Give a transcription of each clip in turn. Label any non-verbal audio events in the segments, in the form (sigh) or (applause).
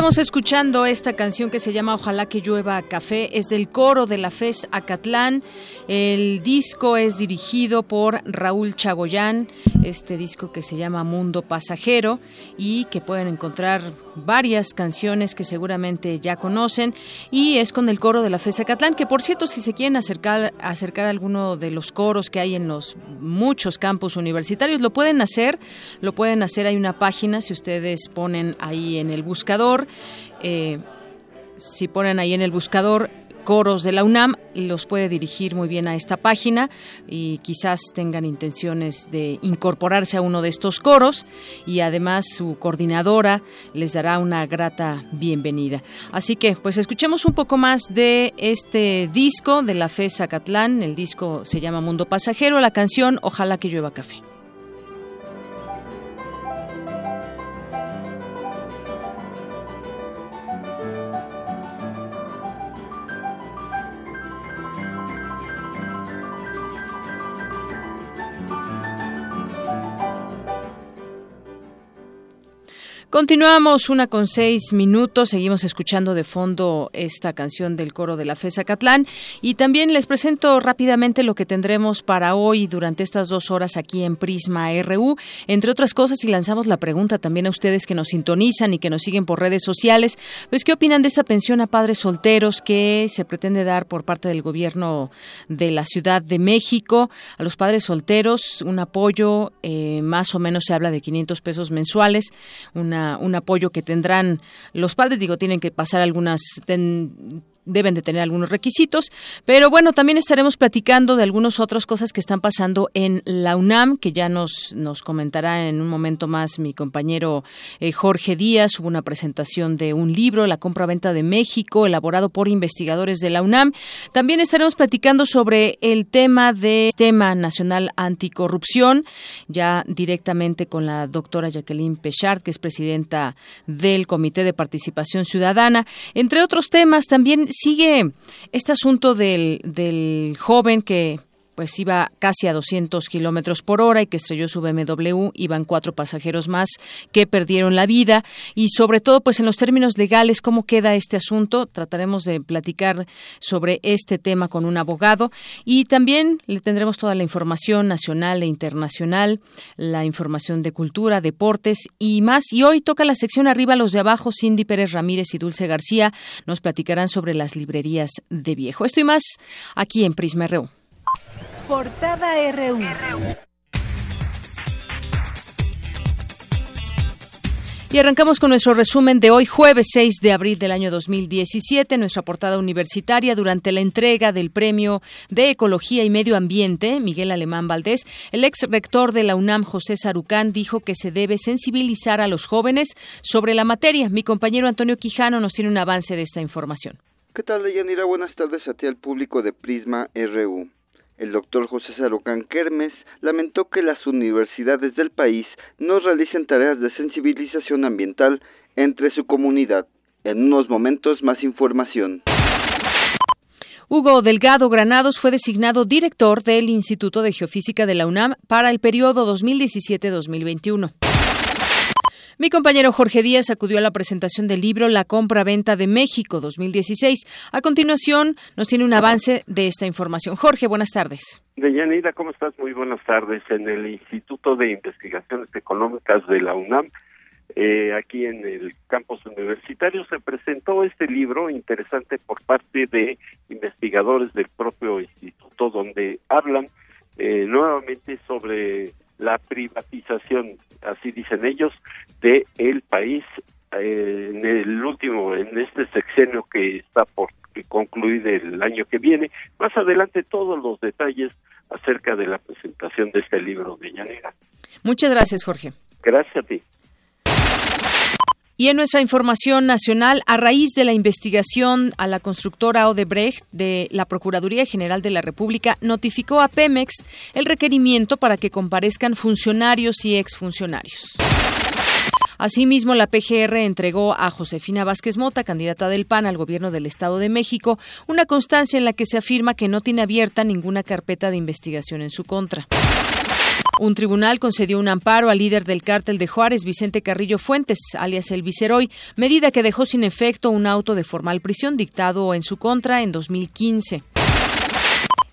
Estamos escuchando esta canción que se llama Ojalá que llueva café, es del coro de la FES Acatlán. El disco es dirigido por Raúl Chagoyán, este disco que se llama Mundo Pasajero y que pueden encontrar varias canciones que seguramente ya conocen. Y es con el coro de la FES Acatlán, que por cierto si se quieren acercar, acercar a alguno de los coros que hay en los muchos campus universitarios, lo pueden hacer, lo pueden hacer, hay una página, si ustedes ponen ahí en el buscador, eh, si ponen ahí en el buscador coros de la UNAM, los puede dirigir muy bien a esta página y quizás tengan intenciones de incorporarse a uno de estos coros y además su coordinadora les dará una grata bienvenida. Así que pues escuchemos un poco más de este disco de la FE Zacatlán, el disco se llama Mundo Pasajero, la canción Ojalá que llueva café. Continuamos una con seis minutos, seguimos escuchando de fondo esta canción del coro de la FESA Catlán y también les presento rápidamente lo que tendremos para hoy durante estas dos horas aquí en Prisma RU. Entre otras cosas, y lanzamos la pregunta también a ustedes que nos sintonizan y que nos siguen por redes sociales, pues qué opinan de esta pensión a padres solteros que se pretende dar por parte del gobierno de la Ciudad de México a los padres solteros, un apoyo eh, más o menos se habla de 500 pesos mensuales, una un apoyo que tendrán los padres. Digo, tienen que pasar algunas, deben de tener algunos requisitos, pero bueno, también estaremos platicando de algunas otras cosas que están pasando en la UNAM, que ya nos, nos comentará en un momento más mi compañero eh, Jorge Díaz. Hubo una presentación de un libro, La compra-venta de México, elaborado por investigadores de la UNAM. También estaremos platicando sobre el tema de Sistema Nacional Anticorrupción, ya directamente con la doctora Jacqueline Pechard, que es presidenta del Comité de Participación Ciudadana. Entre otros temas, también sigue este asunto del, del joven que pues iba casi a 200 kilómetros por hora y que estrelló su BMW. Iban cuatro pasajeros más que perdieron la vida. Y sobre todo, pues en los términos legales, ¿cómo queda este asunto? Trataremos de platicar sobre este tema con un abogado. Y también le tendremos toda la información nacional e internacional, la información de cultura, deportes y más. Y hoy toca la sección arriba, los de abajo. Cindy Pérez Ramírez y Dulce García nos platicarán sobre las librerías de viejo. Esto y más aquí en Prisma RU. Portada RU. Y arrancamos con nuestro resumen de hoy, jueves 6 de abril del año 2017, nuestra portada universitaria durante la entrega del Premio de Ecología y Medio Ambiente, Miguel Alemán Valdés, el ex rector de la UNAM, José Sarucán, dijo que se debe sensibilizar a los jóvenes sobre la materia. Mi compañero Antonio Quijano nos tiene un avance de esta información. ¿Qué tal, Yanira? Buenas tardes a ti al público de Prisma RU. El doctor José Sarocán Kermes lamentó que las universidades del país no realicen tareas de sensibilización ambiental entre su comunidad. En unos momentos más información. Hugo Delgado Granados fue designado director del Instituto de Geofísica de la UNAM para el periodo 2017-2021. Mi compañero Jorge Díaz acudió a la presentación del libro La compra-venta de México 2016. A continuación, nos tiene un avance de esta información. Jorge, buenas tardes. Deyanira, ¿cómo estás? Muy buenas tardes. En el Instituto de Investigaciones Económicas de la UNAM eh, aquí en el campus universitario se presentó este libro interesante por parte de investigadores del propio instituto donde hablan eh, nuevamente sobre la privatización, así dicen ellos, de el país eh, en el último, en este sexenio que está por concluir el año que viene. Más adelante todos los detalles acerca de la presentación de este libro de Llanera. Muchas gracias, Jorge. Gracias a ti. Y en nuestra información nacional, a raíz de la investigación a la constructora Odebrecht de la Procuraduría General de la República, notificó a Pemex el requerimiento para que comparezcan funcionarios y exfuncionarios. Asimismo, la PGR entregó a Josefina Vázquez Mota, candidata del PAN al gobierno del Estado de México, una constancia en la que se afirma que no tiene abierta ninguna carpeta de investigación en su contra. Un tribunal concedió un amparo al líder del cártel de Juárez, Vicente Carrillo Fuentes, alias el Viceroy, medida que dejó sin efecto un auto de formal prisión dictado en su contra en 2015.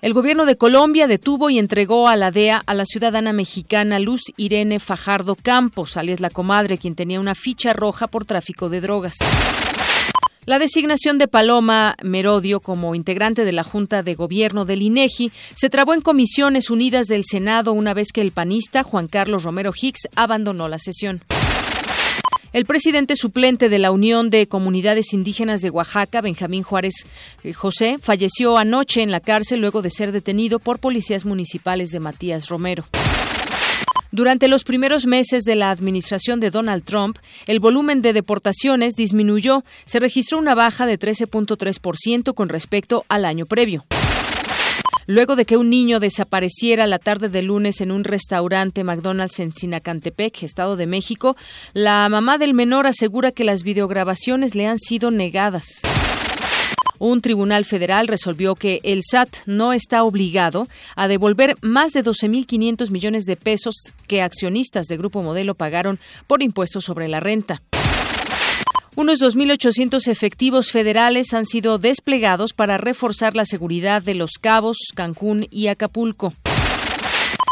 El gobierno de Colombia detuvo y entregó a la DEA a la ciudadana mexicana Luz Irene Fajardo Campos, alias la comadre, quien tenía una ficha roja por tráfico de drogas. La designación de Paloma Merodio como integrante de la Junta de Gobierno del INEGI se trabó en comisiones unidas del Senado una vez que el panista Juan Carlos Romero Hicks abandonó la sesión. El presidente suplente de la Unión de Comunidades Indígenas de Oaxaca, Benjamín Juárez eh, José, falleció anoche en la cárcel luego de ser detenido por policías municipales de Matías Romero. Durante los primeros meses de la administración de Donald Trump, el volumen de deportaciones disminuyó. Se registró una baja de 13.3% con respecto al año previo. Luego de que un niño desapareciera la tarde de lunes en un restaurante McDonald's en Sinacantepec, Estado de México, la mamá del menor asegura que las videograbaciones le han sido negadas. Un tribunal federal resolvió que el SAT no está obligado a devolver más de 12.500 millones de pesos que accionistas de Grupo Modelo pagaron por impuestos sobre la renta. Unos 2.800 efectivos federales han sido desplegados para reforzar la seguridad de Los Cabos, Cancún y Acapulco.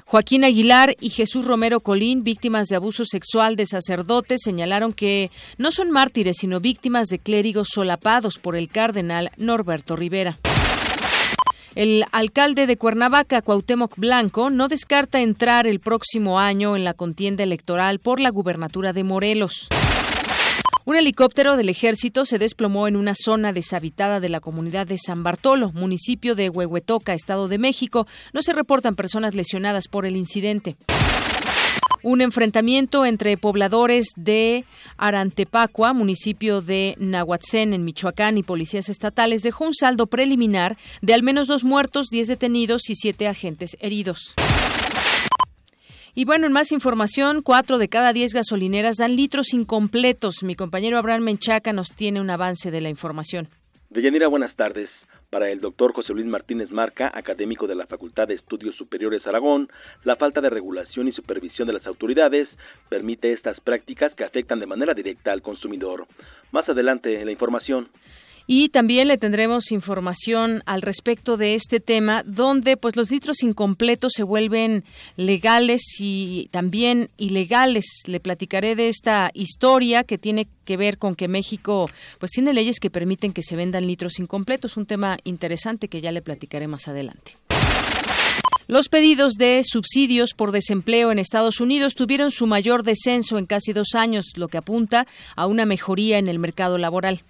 Joaquín Aguilar y Jesús Romero Colín, víctimas de abuso sexual de sacerdotes, señalaron que no son mártires, sino víctimas de clérigos solapados por el cardenal Norberto Rivera. El alcalde de Cuernavaca, Cuauhtémoc Blanco, no descarta entrar el próximo año en la contienda electoral por la gubernatura de Morelos. Un helicóptero del ejército se desplomó en una zona deshabitada de la comunidad de San Bartolo, municipio de Huehuetoca, Estado de México. No se reportan personas lesionadas por el incidente. Un enfrentamiento entre pobladores de Arantepacua, municipio de Nahuatzén, en Michoacán, y policías estatales dejó un saldo preliminar de al menos dos muertos, diez detenidos y siete agentes heridos. Y bueno, en más información, cuatro de cada diez gasolineras dan litros incompletos. Mi compañero Abraham Menchaca nos tiene un avance de la información. Deyanira, buenas tardes. Para el doctor José Luis Martínez Marca, académico de la Facultad de Estudios Superiores Aragón, la falta de regulación y supervisión de las autoridades permite estas prácticas que afectan de manera directa al consumidor. Más adelante en la información. Y también le tendremos información al respecto de este tema, donde pues los litros incompletos se vuelven legales y también ilegales. Le platicaré de esta historia que tiene que ver con que México pues tiene leyes que permiten que se vendan litros incompletos, un tema interesante que ya le platicaré más adelante. Los pedidos de subsidios por desempleo en Estados Unidos tuvieron su mayor descenso en casi dos años, lo que apunta a una mejoría en el mercado laboral.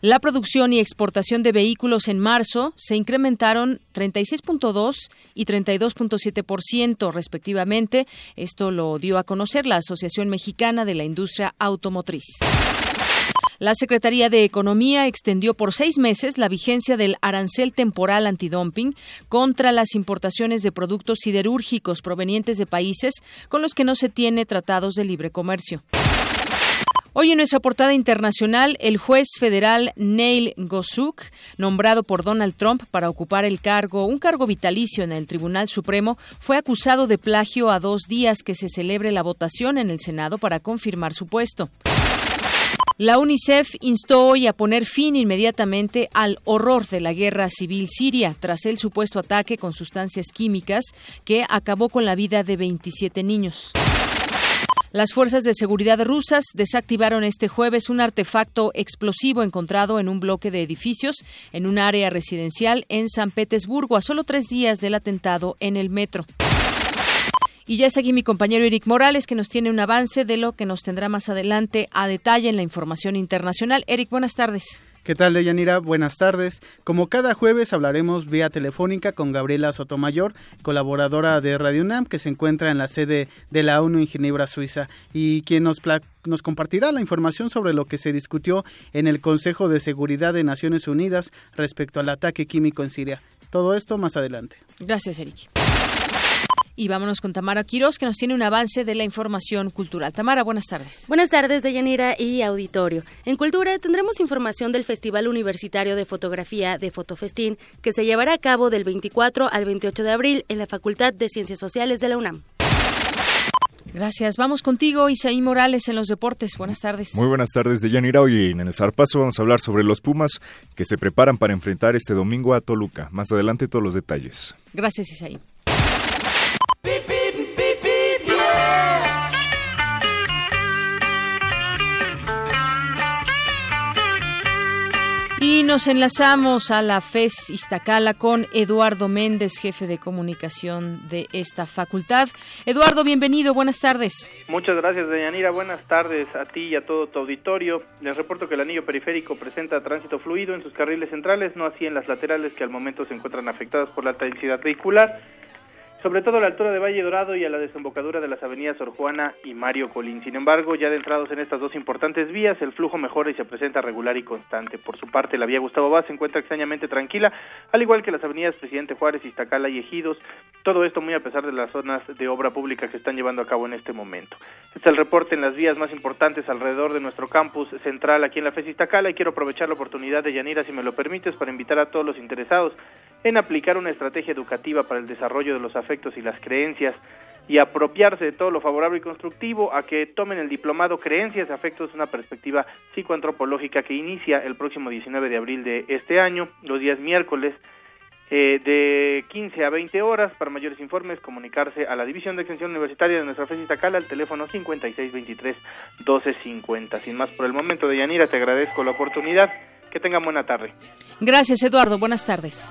La producción y exportación de vehículos en marzo se incrementaron 36.2 y 32.7% respectivamente. Esto lo dio a conocer la Asociación Mexicana de la Industria Automotriz. La Secretaría de Economía extendió por seis meses la vigencia del arancel temporal antidumping contra las importaciones de productos siderúrgicos provenientes de países con los que no se tiene tratados de libre comercio. Hoy en nuestra portada internacional, el juez federal Neil Gosuk, nombrado por Donald Trump para ocupar el cargo, un cargo vitalicio en el Tribunal Supremo, fue acusado de plagio a dos días que se celebre la votación en el Senado para confirmar su puesto. La UNICEF instó hoy a poner fin inmediatamente al horror de la guerra civil siria tras el supuesto ataque con sustancias químicas que acabó con la vida de 27 niños. Las fuerzas de seguridad rusas desactivaron este jueves un artefacto explosivo encontrado en un bloque de edificios en un área residencial en San Petersburgo a solo tres días del atentado en el metro. Y ya es aquí mi compañero Eric Morales que nos tiene un avance de lo que nos tendrá más adelante a detalle en la información internacional. Eric, buenas tardes. ¿Qué tal, Deyanira? Buenas tardes. Como cada jueves hablaremos vía telefónica con Gabriela Sotomayor, colaboradora de Radio UNAM, que se encuentra en la sede de la ONU en Ginebra, Suiza, y quien nos, nos compartirá la información sobre lo que se discutió en el Consejo de Seguridad de Naciones Unidas respecto al ataque químico en Siria. Todo esto más adelante. Gracias, Eric. Y vámonos con Tamara Quiroz, que nos tiene un avance de la información cultural. Tamara, buenas tardes. Buenas tardes, Deyanira y auditorio. En Cultura tendremos información del Festival Universitario de Fotografía de Fotofestín, que se llevará a cabo del 24 al 28 de abril en la Facultad de Ciencias Sociales de la UNAM. Gracias. Vamos contigo, Isaí Morales, en los deportes. Buenas tardes. Muy buenas tardes, Deyanira. Hoy en el Zarpazo vamos a hablar sobre los Pumas que se preparan para enfrentar este domingo a Toluca. Más adelante todos los detalles. Gracias, Isaí. Nos enlazamos a la FES Iztacala con Eduardo Méndez, jefe de comunicación de esta facultad. Eduardo, bienvenido, buenas tardes. Muchas gracias, Deyanira. Buenas tardes a ti y a todo tu auditorio. Les reporto que el anillo periférico presenta tránsito fluido en sus carriles centrales, no así en las laterales que al momento se encuentran afectadas por la alta densidad vehicular sobre todo a la altura de Valle Dorado y a la desembocadura de las avenidas Sor Juana y Mario Colín. Sin embargo, ya adentrados en estas dos importantes vías, el flujo mejora y se presenta regular y constante. Por su parte, la vía Gustavo Vaz se encuentra extrañamente tranquila, al igual que las avenidas Presidente Juárez, Iztacala y Ejidos, todo esto muy a pesar de las zonas de obra pública que están llevando a cabo en este momento. Este es el reporte en las vías más importantes alrededor de nuestro campus central aquí en la FES Iztacala y quiero aprovechar la oportunidad de Yanira, si me lo permites, para invitar a todos los interesados en aplicar una estrategia educativa para el desarrollo de los afectos y las creencias y apropiarse de todo lo favorable y constructivo a que tomen el diplomado Creencias Afectos, una perspectiva psicoantropológica que inicia el próximo 19 de abril de este año, los días miércoles, eh, de 15 a 20 horas. Para mayores informes, comunicarse a la División de Extensión Universitaria de nuestra FES Itacala al teléfono 5623-1250. Sin más por el momento, de Yanira, te agradezco la oportunidad. Que tengan buena tarde. Gracias, Eduardo. Buenas tardes.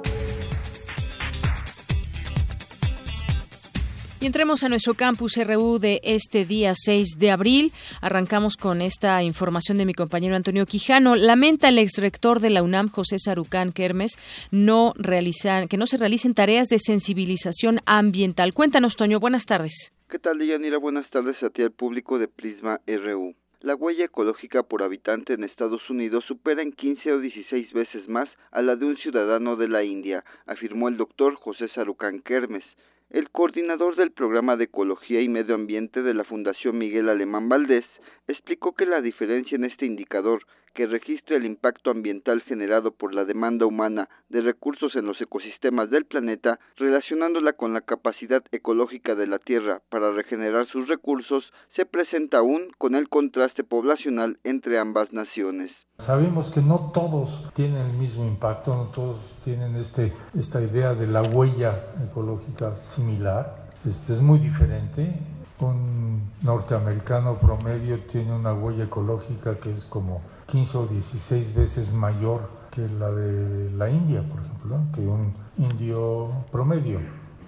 Y entremos a nuestro campus RU de este día 6 de abril. Arrancamos con esta información de mi compañero Antonio Quijano. Lamenta el exrector de la UNAM, José Sarucán Kermes, no realizan, que no se realicen tareas de sensibilización ambiental. Cuéntanos, Toño. Buenas tardes. ¿Qué tal, Yanira? Buenas tardes a ti al público de Prisma RU. La huella ecológica por habitante en Estados Unidos supera en 15 o 16 veces más a la de un ciudadano de la India, afirmó el doctor José Sarucán Kermes. El coordinador del programa de Ecología y Medio Ambiente de la Fundación Miguel Alemán Valdés explicó que la diferencia en este indicador, que registra el impacto ambiental generado por la demanda humana de recursos en los ecosistemas del planeta, relacionándola con la capacidad ecológica de la Tierra para regenerar sus recursos, se presenta aún con el contraste poblacional entre ambas naciones. Sabemos que no todos tienen el mismo impacto, no todos tienen este, esta idea de la huella ecológica similar. Este es muy diferente. Un norteamericano promedio tiene una huella ecológica que es como 15 o 16 veces mayor que la de la India, por ejemplo, que un indio promedio.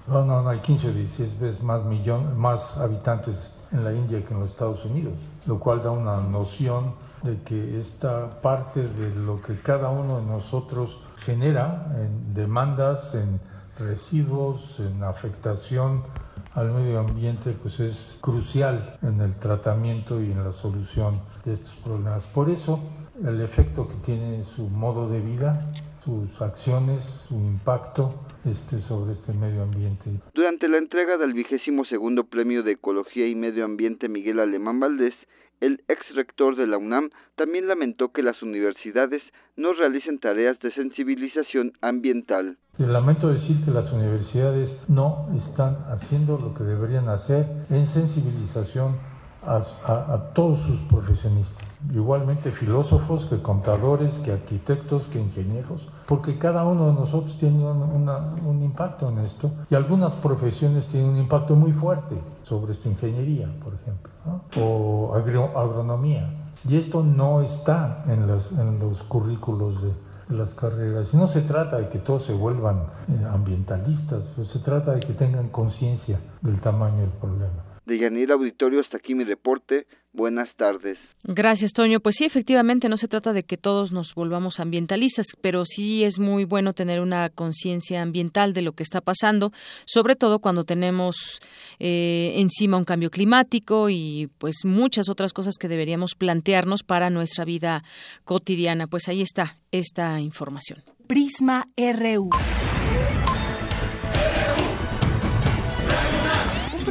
No, no, no, hay 15 o 16 veces más, millón, más habitantes en la India que en los Estados Unidos, lo cual da una noción de que esta parte de lo que cada uno de nosotros genera en demandas, en residuos, en afectación al medio ambiente pues es crucial en el tratamiento y en la solución de estos problemas. Por eso el efecto que tiene su modo de vida, sus acciones, su impacto este, sobre este medio ambiente. Durante la entrega del vigésimo segundo premio de Ecología y Medio Ambiente Miguel Alemán Valdés, el ex rector de la UNAM también lamentó que las universidades no realicen tareas de sensibilización ambiental. Lamento decir que las universidades no están haciendo lo que deberían hacer en sensibilización a, todos sus profesionistas, igualmente filósofos, que contadores, que arquitectos, que ingenieros, porque cada uno de nosotros tiene un, impacto en esto y algunas profesiones tienen un impacto muy fuerte sobre esta ingeniería, por ejemplo, o agronomía. Y esto no está en los, en los currículos de, las carreras. No se trata de que todos se vuelvan eh, ambientalistas, pues se trata de que tengan conciencia del tamaño del problema. De Yanira Auditorio, hasta aquí mi reporte. Buenas tardes. Gracias, Toño. Pues sí, efectivamente, no se trata de que todos nos volvamos ambientalistas, pero sí es muy bueno tener una conciencia ambiental de lo que está pasando, sobre todo cuando tenemos eh, encima un cambio climático y pues muchas otras cosas que deberíamos plantearnos para nuestra vida cotidiana. Pues ahí está esta información. Prisma RU.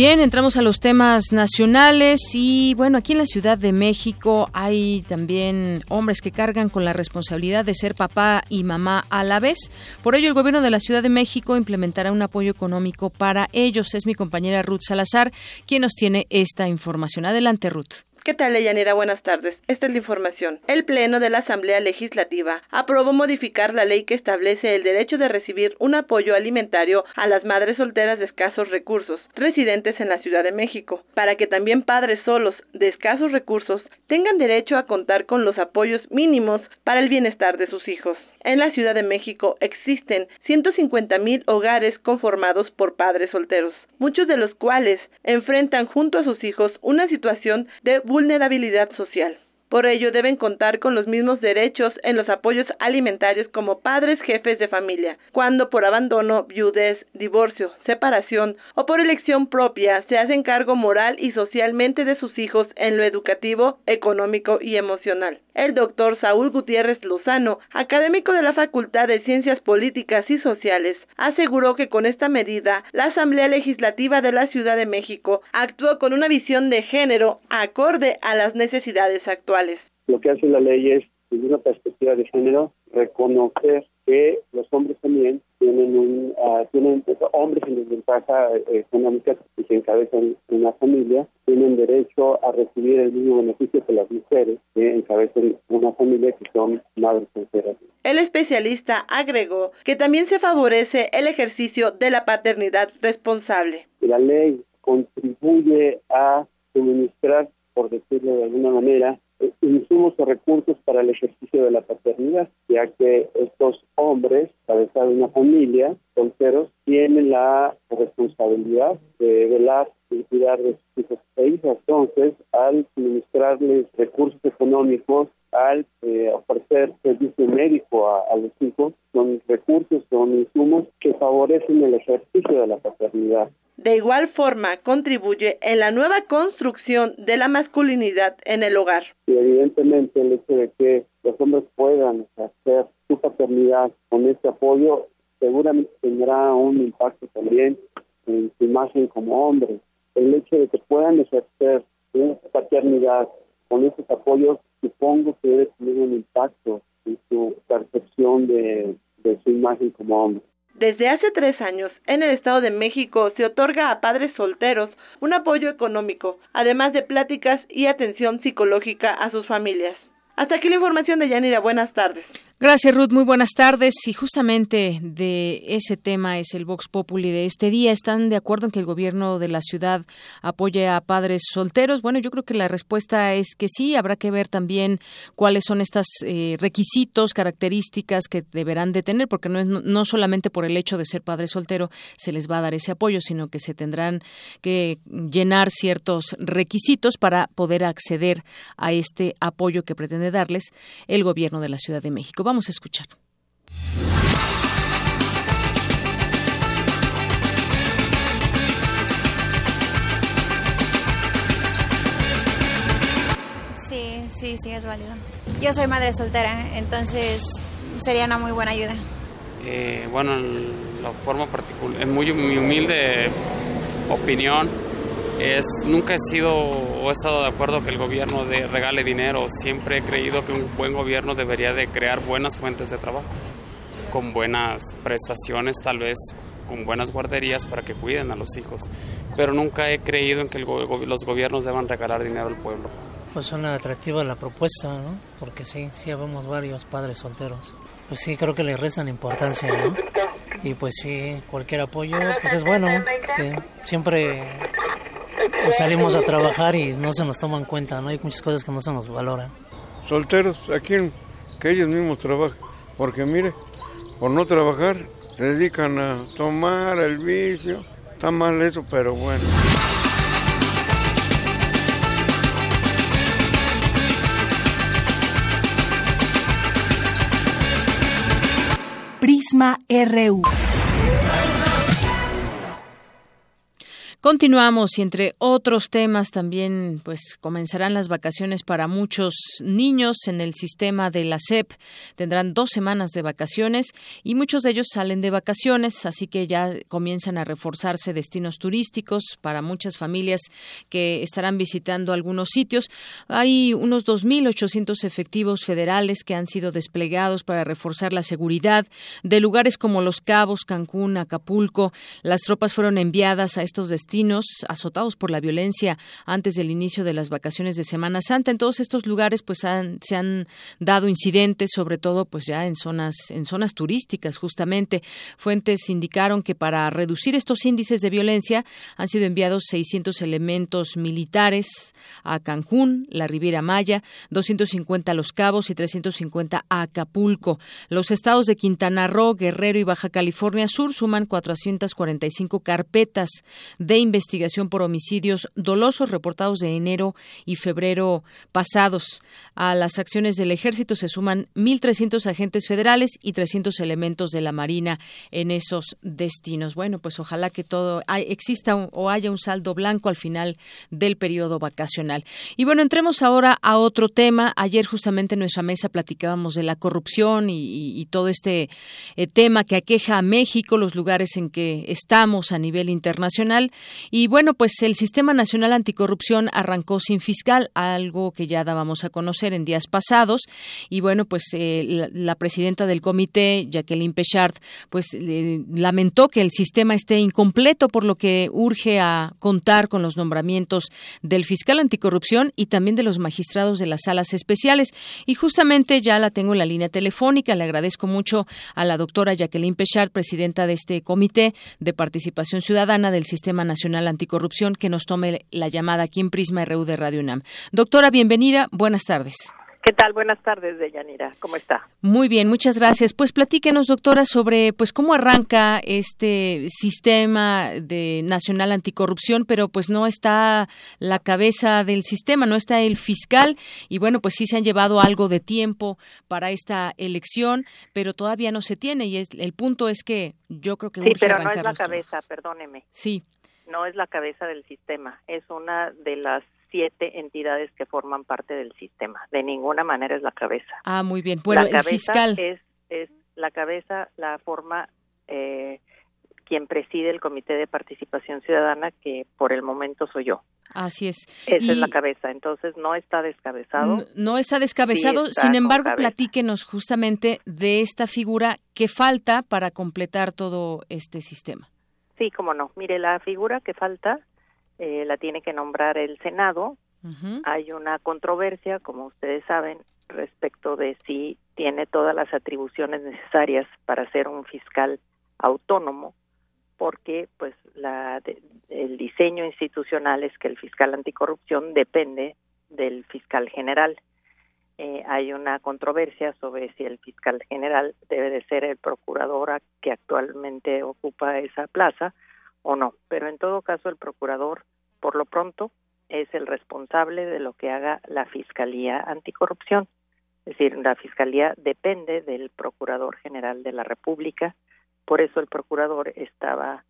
Bien, entramos a los temas nacionales y bueno, aquí en la Ciudad de México hay también hombres que cargan con la responsabilidad de ser papá y mamá a la vez. Por ello, el gobierno de la Ciudad de México implementará un apoyo económico para ellos. Es mi compañera Ruth Salazar quien nos tiene esta información. Adelante, Ruth. ¿Qué tal, Leyanira? Buenas tardes. Esta es la información. El Pleno de la Asamblea Legislativa aprobó modificar la ley que establece el derecho de recibir un apoyo alimentario a las madres solteras de escasos recursos residentes en la Ciudad de México, para que también padres solos de escasos recursos tengan derecho a contar con los apoyos mínimos para el bienestar de sus hijos. En la Ciudad de México existen 150 mil hogares conformados por padres solteros, muchos de los cuales enfrentan junto a sus hijos una situación de vulnerabilidad social. Por ello deben contar con los mismos derechos en los apoyos alimentarios como padres jefes de familia, cuando por abandono, viudez, divorcio, separación o por elección propia se hacen cargo moral y socialmente de sus hijos en lo educativo, económico y emocional. El doctor Saúl Gutiérrez Lozano, académico de la Facultad de Ciencias Políticas y Sociales, aseguró que con esta medida la Asamblea Legislativa de la Ciudad de México actuó con una visión de género acorde a las necesidades actuales. Lo que hace la ley es, desde una perspectiva de género, reconocer que los hombres también tienen un uh, tienen hombres en desventaja eh, económica y que encabezan una familia tienen derecho a recibir el mismo beneficio que las mujeres que encabezan una familia que son madres solteras. El especialista agregó que también se favorece el ejercicio de la paternidad responsable. La ley contribuye a suministrar, por decirlo de alguna manera, insumos o recursos para el ejercicio de la paternidad, ya que estos hombres, cabeza de una familia, solteros, tienen la responsabilidad de velar y cuidar de sus hijos e hijas. Entonces, al suministrarles recursos económicos, al eh, ofrecer servicio médico a, a, los hijos, son recursos, son insumos que favorecen el ejercicio de la paternidad. De igual forma, contribuye en la nueva construcción de la masculinidad en el hogar. Y evidentemente el hecho de que los hombres puedan hacer su paternidad con este apoyo seguramente tendrá un impacto también en su imagen como hombre. El hecho de que puedan ejercer su paternidad con estos apoyos supongo que debe tener un impacto en su percepción de su imagen como hombre. Desde hace tres años, en el Estado de México se otorga a padres solteros un apoyo económico, además de pláticas y atención psicológica a sus familias. Hasta aquí la información de Yanira. Buenas tardes. Gracias, Ruth. Muy buenas tardes. Y justamente de ese tema es el Vox Populi de este día. ¿Están de acuerdo en que el gobierno de la ciudad apoye a padres solteros? Bueno, yo creo que la respuesta es que sí. Habrá que ver también cuáles son estos eh, requisitos, características que deberán de tener, porque no, es, no solamente por el hecho de ser padre soltero se les va a dar ese apoyo, sino que se tendrán que llenar ciertos requisitos para poder acceder a este apoyo que pretende darles el gobierno de la Ciudad de México. Vamos a escuchar. Sí, sí, sí, es válido. Yo soy madre soltera, entonces sería una muy buena ayuda. Eh, bueno, la forma particular, en muy, mi humilde opinión, es, nunca he sido o he estado de acuerdo que el gobierno de regale dinero. Siempre he creído que un buen gobierno debería de crear buenas fuentes de trabajo, con buenas prestaciones, tal vez con buenas guarderías para que cuiden a los hijos. Pero nunca he creído en que los gobiernos deban regalar dinero al pueblo. Pues suena atractiva la propuesta, ¿no? Porque sí, sí vemos varios padres solteros. Pues sí, creo que le restan importancia. Y pues sí, cualquier apoyo, pues es bueno, siempre (laughs) salimos a trabajar y no se nos toman cuenta, ¿no? Hay muchas cosas que no se nos valoran. Solteros, aquí que ellos mismos trabajen, porque mire, por no trabajar se dedican a tomar el vicio, está mal eso, pero bueno. Prisma RU. Continuamos y entre otros temas también pues comenzarán las vacaciones para muchos niños en el sistema de la SEP. Tendrán dos semanas de vacaciones y muchos de ellos salen de vacaciones, así que ya comienzan a reforzarse destinos turísticos para muchas familias que estarán visitando algunos sitios. Hay unos 2.800 efectivos federales que han sido desplegados para reforzar la seguridad de lugares como Los Cabos, Cancún, Acapulco. Las tropas fueron enviadas a estos destinos azotados por la violencia antes del inicio de las vacaciones de Semana Santa. En todos estos lugares pues se han dado incidentes, sobre todo pues ya en zonas en zonas turísticas justamente. Fuentes indicaron que para reducir estos índices de violencia han sido enviados 600 elementos militares a Cancún, la Riviera Maya, 250 a Los Cabos y 350 a Acapulco. Los estados de Quintana Roo, Guerrero y Baja California Sur suman 445 carpetas de investigación por homicidios dolosos reportados de enero y febrero pasados. A las acciones del ejército se suman 1.300 agentes federales y 300 elementos de la Marina en esos destinos. Bueno, pues ojalá que todo exista o haya un saldo blanco al final del periodo vacacional. Y bueno, entremos ahora a otro tema. Ayer justamente en nuestra mesa platicábamos de la corrupción y, todo este eh, tema que aqueja a México, los lugares en que estamos a nivel internacional. Y bueno, pues el Sistema Nacional Anticorrupción arrancó sin fiscal, algo que ya dábamos a conocer en días pasados. Y bueno, pues eh, la, presidenta del comité, Jacqueline Pechard, pues lamentó que el sistema esté incompleto, por lo que urge a contar con los nombramientos del fiscal anticorrupción y también de los magistrados de las salas especiales. Y justamente ya la tengo en la línea telefónica. Le agradezco mucho a la doctora Jacqueline Pechard, presidenta de este comité de participación ciudadana del Sistema Nacional Nacional Anticorrupción, que nos tome la llamada aquí en Prisma RU de Radio UNAM. Doctora, bienvenida. Buenas tardes. ¿Qué tal? Buenas tardes, Deyanira. ¿Cómo está? Muy bien, muchas gracias. Pues platíquenos, doctora, sobre pues cómo arranca este sistema de nacional anticorrupción, pero pues no está la cabeza del sistema, no está el fiscal y bueno, pues sí se han llevado algo de tiempo para esta elección, pero todavía no se tiene y es, el punto es que yo creo que sí, pero no es la cabeza, perdóneme. Sí no es la cabeza del sistema, es una de las siete entidades que forman parte del sistema. De ninguna manera es la cabeza. Ah, muy bien. Bueno, la el fiscal es, es la cabeza, la forma eh, quien preside el Comité de Participación Ciudadana, que por el momento soy yo. Así es. Esa es la cabeza, entonces no está descabezado. No, está descabezado, sin embargo, platíquenos justamente de esta figura que falta para completar todo este sistema. Sí, cómo no. Mire, la figura que falta eh, la tiene que nombrar el Senado. Hay una controversia, como ustedes saben, respecto de si tiene todas las atribuciones necesarias para ser un fiscal autónomo, porque pues la el diseño institucional es que el fiscal anticorrupción depende del fiscal general. Eh, hay una controversia sobre si el fiscal general debe de ser el procurador que actualmente ocupa esa plaza o no, pero en todo caso el procurador por lo pronto es el responsable de lo que haga la Fiscalía Anticorrupción. Es decir, la Fiscalía depende del Procurador General de la República, por eso el procurador estaba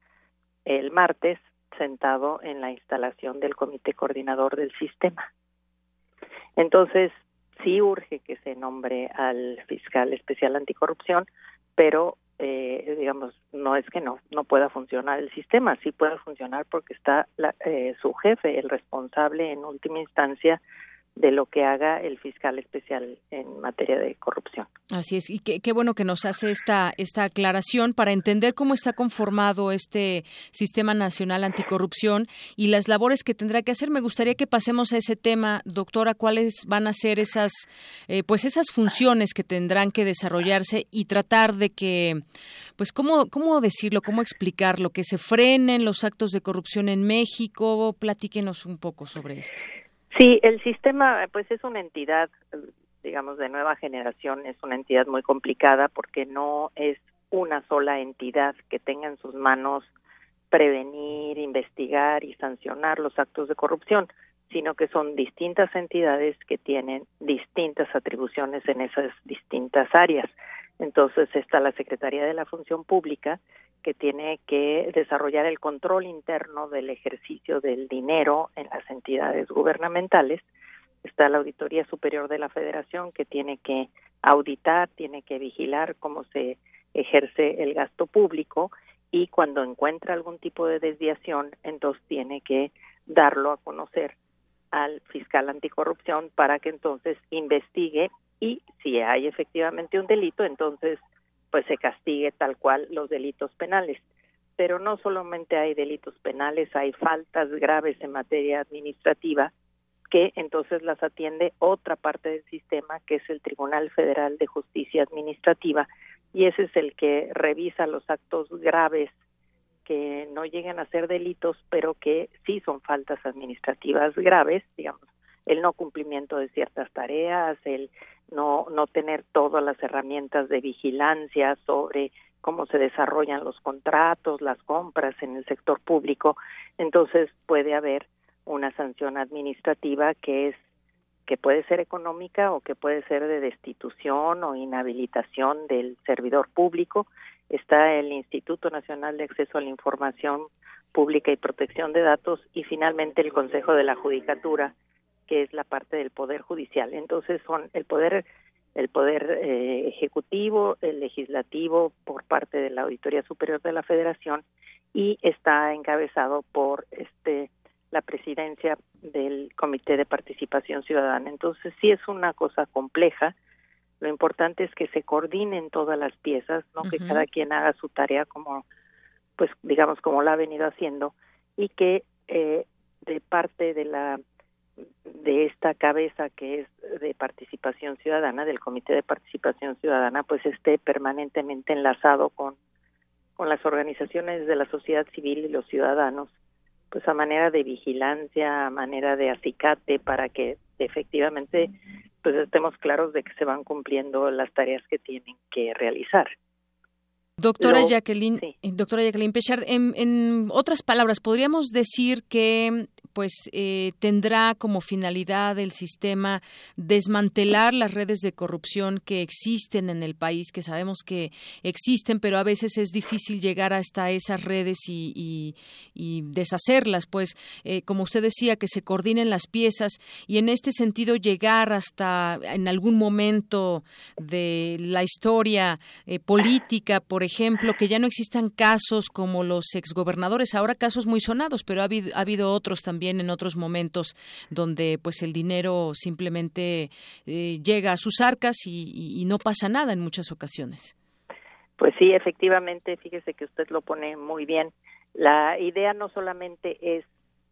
el martes sentado en la instalación del Comité Coordinador del Sistema. Entonces, sí urge que se nombre al fiscal especial anticorrupción, pero eh, digamos, no es que no, no pueda funcionar el sistema, sí puede funcionar porque está eh, su jefe, el responsable en última instancia de lo que haga el fiscal especial en materia de corrupción. Así es, y qué, bueno que nos hace esta, esta aclaración para entender cómo está conformado este Sistema Nacional Anticorrupción y las labores que tendrá que hacer. Me gustaría que pasemos a ese tema, doctora, cuáles van a ser esas, eh, pues esas funciones que tendrán que desarrollarse y tratar de que, pues cómo, cómo decirlo, cómo explicarlo, que se frenen los actos de corrupción en México. Platíquenos un poco sobre esto. Sí, el sistema pues es una entidad, digamos, de nueva generación, es una entidad muy complicada porque no es una sola entidad que tenga en sus manos prevenir, investigar y sancionar los actos de corrupción, sino que son distintas entidades que tienen distintas atribuciones en esas distintas áreas. Entonces está la Secretaría de la Función Pública, que tiene que desarrollar el control interno del ejercicio del dinero en las entidades gubernamentales. Está la Auditoría Superior de la Federación, que tiene que auditar, tiene que vigilar cómo se ejerce el gasto público y cuando encuentra algún tipo de desviación, entonces tiene que darlo a conocer al fiscal anticorrupción para que entonces investigue y si hay efectivamente un delito, entonces pues se castigue tal cual los delitos penales. Pero no solamente hay delitos penales, hay faltas graves en materia administrativa que entonces las atiende otra parte del sistema que es el Tribunal Federal de Justicia Administrativa y ese es el que revisa los actos graves que no lleguen a ser delitos, pero que sí son faltas administrativas graves, digamos, el no cumplimiento de ciertas tareas, el no, no tener todas las herramientas de vigilancia sobre cómo se desarrollan los contratos, las compras en el sector público, entonces puede haber una sanción administrativa que es que puede ser económica o que puede ser de destitución o inhabilitación del servidor público. Está el Instituto Nacional de Acceso a la Información Pública y Protección de Datos y finalmente el Consejo de la Judicatura, que es la parte del poder judicial. Entonces son el poder el poder eh, ejecutivo, el legislativo por parte de la Auditoría Superior de la Federación y está encabezado por este la presidencia del Comité de Participación Ciudadana. Entonces sí es una cosa compleja. Lo importante es que se coordinen todas las piezas, no que cada quien haga su tarea como pues digamos como la ha venido haciendo y que eh, de parte de la de esta cabeza que es de participación ciudadana, del Comité de Participación Ciudadana, pues esté permanentemente enlazado con, con las organizaciones de la sociedad civil y los ciudadanos, pues a manera de vigilancia, a manera de acicate, para que efectivamente pues estemos claros de que se van cumpliendo las tareas que tienen que realizar. Doctora Jacqueline, eh, doctora Jacqueline Pechard, en, en, otras palabras, podríamos decir que pues eh, tendrá como finalidad el sistema desmantelar las redes de corrupción que existen en el país, que sabemos que existen, pero a veces es difícil llegar hasta esas redes y, deshacerlas, pues eh, como usted decía, que se coordinen las piezas y en este sentido llegar hasta en algún momento de la historia eh, política, por ejemplo, que ya no existan casos como los exgobernadores, ahora casos muy sonados, pero ha habido, ha habido otros también en otros momentos donde pues el dinero simplemente eh, llega a sus arcas y, no pasa nada en muchas ocasiones. Pues sí, efectivamente, fíjese que usted lo pone muy bien. La idea no solamente es,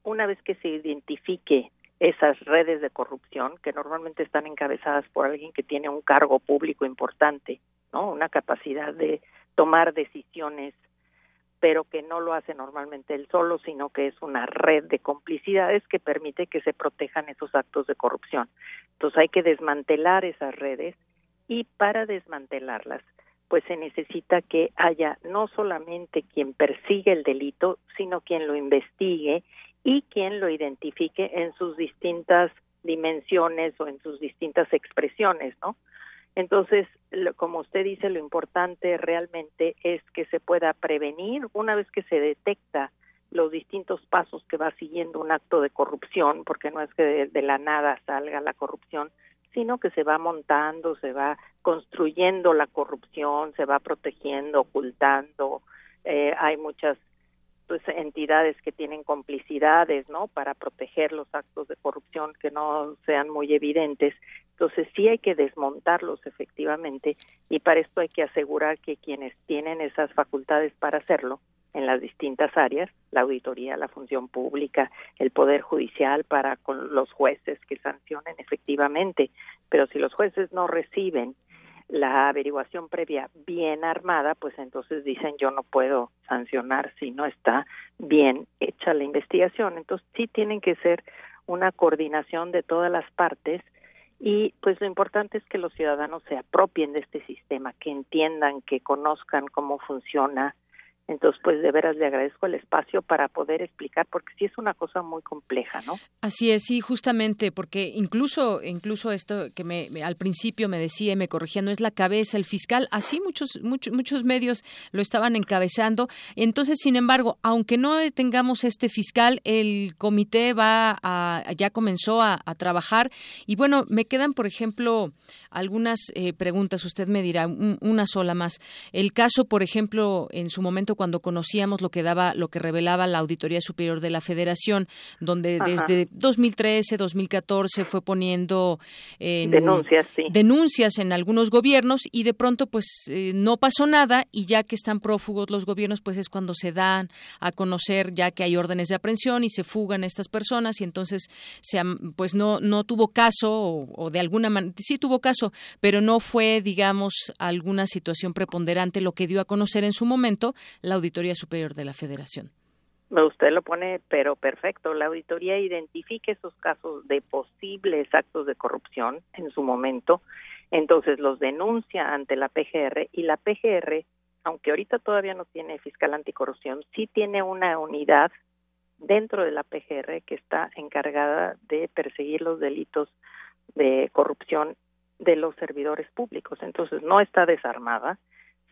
una vez que se identifique esas redes de corrupción que normalmente están encabezadas por alguien que tiene un cargo público importante, ¿no? Una capacidad de tomar decisiones, pero que no lo hace normalmente él solo, sino que es una red de complicidades que permite que se protejan esos actos de corrupción. Entonces hay que desmantelar esas redes y para desmantelarlas pues se necesita que haya no solamente quien persigue el delito, sino quien lo investigue y quien lo identifique en sus distintas dimensiones o en sus distintas expresiones, ¿no? Entonces, como usted dice, lo importante realmente es que se pueda prevenir una vez que se detecta los distintos pasos que va siguiendo un acto de corrupción, porque no es que de, la nada salga la corrupción, sino que se va montando, se va construyendo la corrupción, se va protegiendo, ocultando. Eh, hay muchas pues entidades que tienen complicidades, ¿no? Para proteger los actos de corrupción que no sean muy evidentes. Entonces sí hay que desmontarlos efectivamente y para esto hay que asegurar que quienes tienen esas facultades para hacerlo en las distintas áreas, la auditoría, la función pública, el poder judicial para con los jueces que sancionen efectivamente, pero si los jueces no reciben la averiguación previa bien armada, pues entonces dicen yo no puedo sancionar si no está bien hecha la investigación. Entonces sí tienen que ser una coordinación de todas las partes y pues lo importante es que los ciudadanos se apropien de este sistema, que entiendan, que conozcan cómo funciona entonces, pues de veras le agradezco el espacio para poder explicar, porque sí es una cosa muy compleja, ¿no? Así es, sí, justamente, porque incluso, incluso esto que me, al principio me decía y me corregía, no es la cabeza, el fiscal, así muchos, muchos, muchos medios lo estaban encabezando. Entonces, sin embargo, aunque no tengamos este fiscal, el comité va a, ya comenzó a, trabajar. Y bueno, me quedan, por ejemplo, algunas eh, preguntas, usted me dirá, una sola más. El caso, por ejemplo, en su momento cuando conocíamos lo que daba, lo que revelaba la Auditoría Superior de la Federación, donde desde 2013, 2014 fue poniendo denuncias, denuncias en algunos gobiernos y de pronto pues eh, no pasó nada y ya que están prófugos los gobiernos pues es cuando se dan a conocer ya que hay órdenes de aprehensión y se fugan estas personas y entonces se, pues no no tuvo caso o, o de alguna manera sí tuvo caso pero no fue digamos alguna situación preponderante lo que dio a conocer en su momento la Auditoría Superior de la Federación. Usted lo pone, pero perfecto. La auditoría identifica esos casos de posibles actos de corrupción en su momento, entonces los denuncia ante la PGR y la PGR, aunque ahorita todavía no tiene fiscal anticorrupción, sí tiene una unidad dentro de la PGR que está encargada de perseguir los delitos de corrupción de los servidores públicos. Entonces no está desarmada,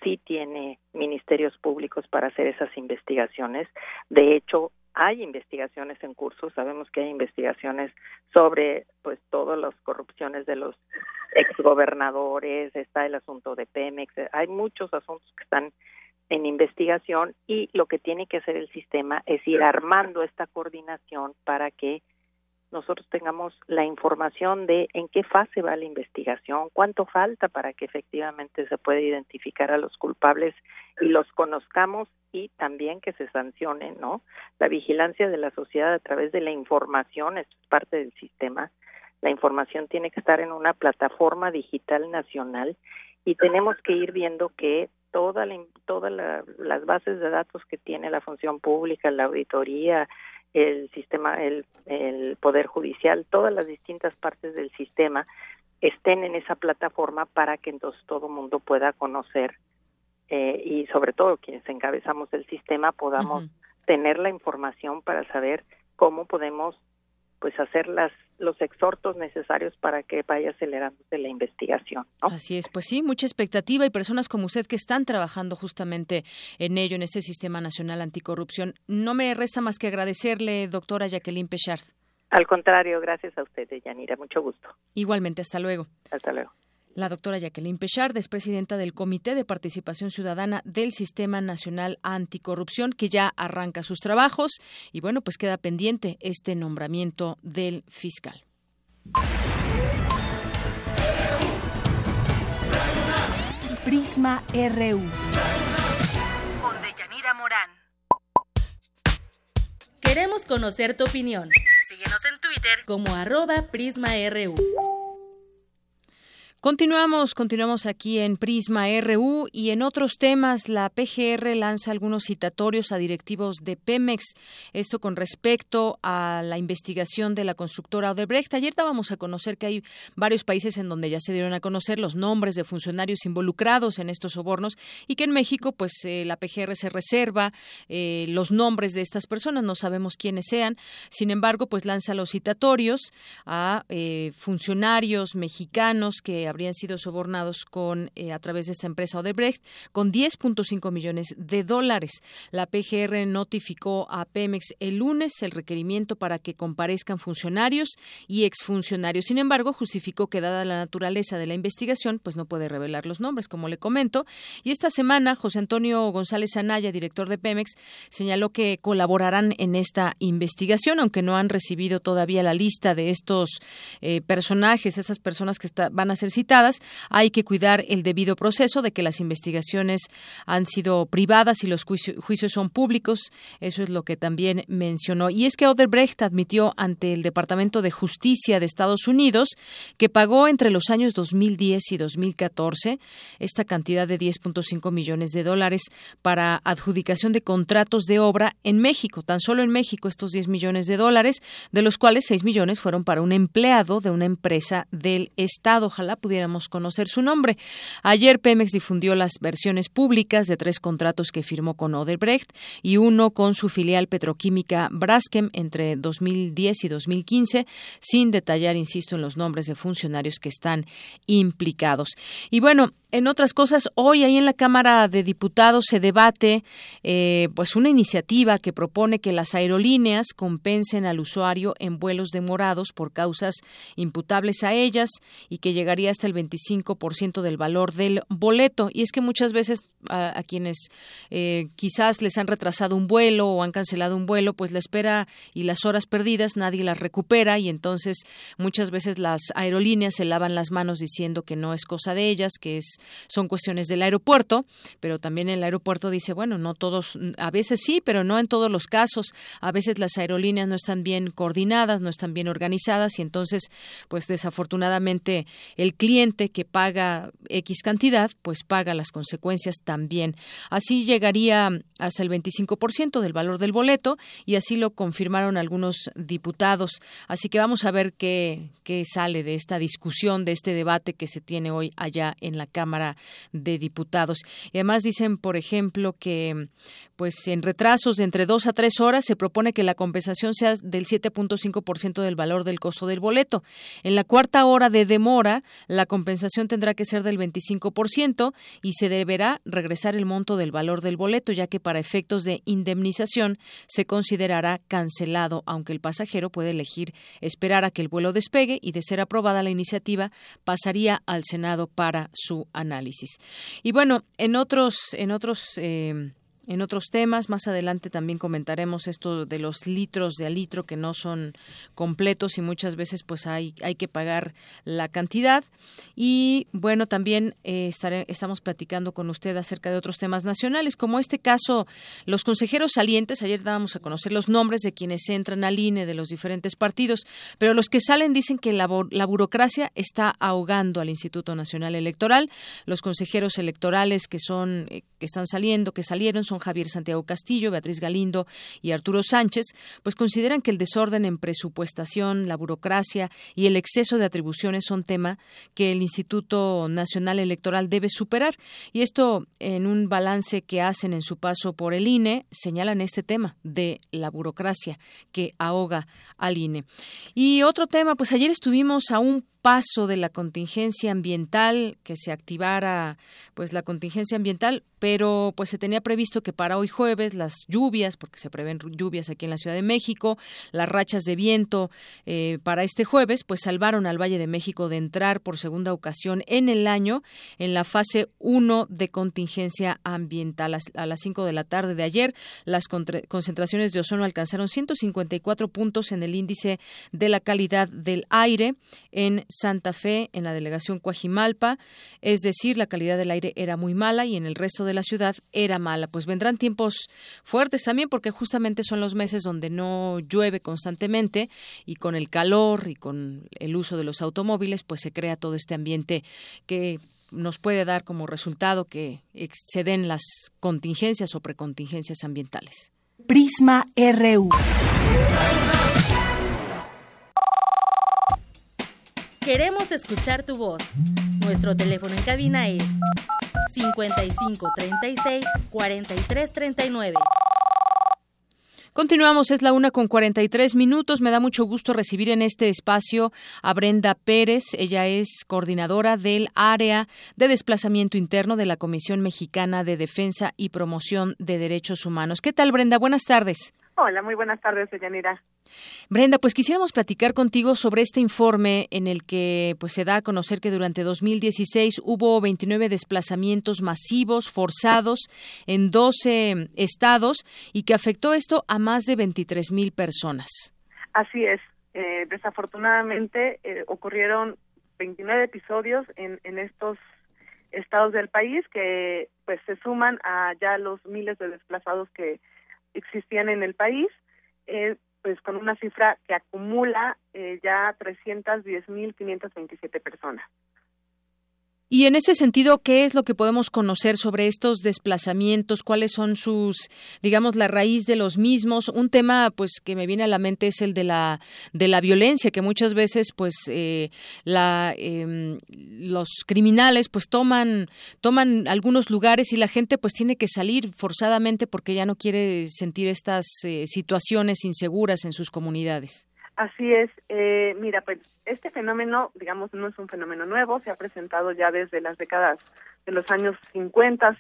sí tiene ministerios públicos para hacer esas investigaciones. De hecho, hay investigaciones en curso, sabemos que hay investigaciones sobre pues todas las corrupciones de los exgobernadores, está el asunto de Pemex, hay muchos asuntos que están en investigación y lo que tiene que hacer el sistema es ir armando esta coordinación para que nosotros tengamos la información de en qué fase va la investigación, cuánto falta para que efectivamente se pueda identificar a los culpables y los conozcamos y también que se sancionen, ¿no? La vigilancia de la sociedad a través de la información, es parte del sistema. La información tiene que estar en una plataforma digital nacional y tenemos que ir viendo que toda todas las bases de datos que tiene la función pública, la auditoría, el sistema, el, el Poder Judicial, todas las distintas partes del sistema estén en esa plataforma para que entonces todo mundo pueda conocer eh, y sobre todo quienes encabezamos el sistema podamos tener la información para saber cómo podemos pues hacer las los exhortos necesarios para que vaya acelerándose la investigación. Así es, pues sí, mucha expectativa y personas como usted que están trabajando justamente en ello, en este Sistema Nacional Anticorrupción. No me resta más que agradecerle, doctora Jacqueline Pechard. Al contrario, gracias a usted, Yanira, mucho gusto. Igualmente, hasta luego. Hasta luego. La doctora Jacqueline Pechard es presidenta del Comité de Participación Ciudadana del Sistema Nacional Anticorrupción, que ya arranca sus trabajos y bueno, pues queda pendiente este nombramiento del fiscal. Prisma RU. Con Deyanira Morán. Queremos conocer tu opinión Síguenos en Twitter como arroba PrismaRU. Continuamos, continuamos aquí en Prisma RU y en otros temas la PGR lanza algunos citatorios a directivos de Pemex, esto con respecto a la investigación de la constructora Odebrecht. Ayer dábamos a conocer que hay varios países en donde ya se dieron a conocer los nombres de funcionarios involucrados en estos sobornos y que en México pues eh, la PGR se reserva eh, los nombres de estas personas, no sabemos quiénes sean. Sin embargo, pues lanza los citatorios a eh, funcionarios mexicanos que habrían sido sobornados con eh, a través de esta empresa Odebrecht con 10.5 millones de dólares. La PGR notificó a Pemex el lunes el requerimiento para que comparezcan funcionarios y exfuncionarios. Sin embargo, justificó que dada la naturaleza de la investigación, pues no puede revelar los nombres, como le comento. Y esta semana, José Antonio González Anaya, director de Pemex, señaló que colaborarán en esta investigación, aunque no han recibido todavía la lista de estos eh, personajes, esas personas que van a ser citadas hay que cuidar el debido proceso de que las investigaciones han sido privadas y los juicios son públicos. Eso es lo que también mencionó. Y es que Odebrecht admitió ante el Departamento de Justicia de Estados Unidos que pagó entre los años 2010 y 2014 esta cantidad de 10.5 millones de dólares para adjudicación de contratos de obra en México. Tan solo en México estos 10 millones de dólares, de los cuales 6 millones fueron para un empleado de una empresa del Estado. Ojalá pudiera conocer su nombre. Ayer Pemex difundió las versiones públicas de tres contratos que firmó con Odebrecht y uno con su filial petroquímica Braskem entre 2010 y 2015, sin detallar, insisto, en los nombres de funcionarios que están implicados. Y bueno, en otras cosas, hoy ahí en la Cámara de Diputados se debate eh, pues una iniciativa que propone que las aerolíneas compensen al usuario en vuelos demorados por causas imputables a ellas y que llegaría hasta el 25% del valor del boleto. Y es que muchas veces a, quienes eh, quizás les han retrasado un vuelo o han cancelado un vuelo, pues la espera y las horas perdidas nadie las recupera y entonces muchas veces las aerolíneas se lavan las manos diciendo que no es cosa de ellas, que es son cuestiones del aeropuerto, pero también el aeropuerto dice, bueno, no todos, a veces sí, pero no en todos los casos. A veces las aerolíneas no están bien coordinadas, no están bien organizadas y entonces, pues desafortunadamente, el cliente que paga X cantidad, pues paga las consecuencias también. Así llegaría hasta el 25% del valor del boleto y así lo confirmaron algunos diputados. Así que vamos a ver qué, qué sale de esta discusión, de este debate que se tiene hoy allá en la Cámara de Diputados. Y además dicen, por ejemplo, que pues en retrasos de entre dos a tres horas se propone que la compensación sea del 7.5% del valor del costo del boleto. En la cuarta hora de demora, la compensación tendrá que ser del 25% y se deberá regresar el monto del valor del boleto, ya que para efectos de indemnización se considerará cancelado, aunque el pasajero puede elegir esperar a que el vuelo despegue y de ser aprobada la iniciativa pasaría al Senado para su análisis. Y bueno, en otros, en otros eh, en otros temas. Más adelante también comentaremos esto de los litros de a litro que no son completos y muchas veces pues hay, hay que pagar la cantidad. Y bueno, también eh, estamos platicando con usted acerca de otros temas nacionales, como este caso, los consejeros salientes. Ayer dábamos a conocer los nombres de quienes entran al INE de los diferentes partidos, pero los que salen dicen que la, la burocracia está ahogando al Instituto Nacional Electoral. Los consejeros electorales que son, eh, que están saliendo, que salieron, son Javier Santiago Castillo, Beatriz Galindo y Arturo Sánchez, pues consideran que el desorden en presupuestación, la burocracia y el exceso de atribuciones son tema que el Instituto Nacional Electoral debe superar. Y esto en un balance que hacen en su paso por el INE, señalan este tema de la burocracia que ahoga al INE. Y otro tema, pues ayer estuvimos a un paso de la contingencia ambiental, que se activara pues la contingencia ambiental, pero pues se tenía previsto que para hoy jueves las lluvias, porque se prevén lluvias aquí en la Ciudad de México, las rachas de viento eh, para este jueves, pues salvaron al Valle de México de entrar por segunda ocasión en el año en la fase 1 de contingencia ambiental. A las 5 de la tarde de ayer, las concentraciones de ozono alcanzaron 154 puntos en el índice de la calidad del aire en Santa Fe, en la delegación Coajimalpa, es decir, la calidad del aire era muy mala y en el resto de la ciudad era mala. Pues vendrán tiempos fuertes también porque justamente son los meses donde no llueve constantemente y con el calor y con el uso de los automóviles, pues se crea todo este ambiente que nos puede dar como resultado que exceden las contingencias o precontingencias ambientales. Prisma RU. Queremos escuchar tu voz. Nuestro teléfono en cabina es 55 36 43 39. Continuamos, es la una con 43 minutos. Me da mucho gusto recibir en este espacio a Brenda Pérez. Ella es coordinadora del área de desplazamiento interno de la Comisión Mexicana de Defensa y Promoción de Derechos Humanos. ¿Qué tal, Brenda? Buenas tardes. Hola, muy buenas tardes, Yanira. Brenda, pues quisiéramos platicar contigo sobre este informe en el que pues se da a conocer que durante 2016 hubo 29 desplazamientos masivos forzados en 12 estados y que afectó esto a más de 23 mil personas. Así es. Eh, desafortunadamente eh, ocurrieron 29 episodios en, en estos estados del país que pues se suman a ya los miles de desplazados que existían en el país, eh, pues con una cifra que acumula eh, ya 310.527 personas. Y en ese sentido, ¿qué es lo que podemos conocer sobre estos desplazamientos? ¿Cuáles son sus, digamos, la raíz de los mismos? Un tema, pues, que me viene a la mente es el de la de la violencia, que muchas veces, pues, eh, la em, los criminales, pues, toman toman algunos lugares y la gente, pues, tiene que salir forzadamente porque ya no quiere sentir estas eh, situaciones inseguras en sus comunidades. Así es. Eh, mira, pues este fenómeno, digamos, no es un fenómeno nuevo, se ha presentado ya desde las décadas de los años 50,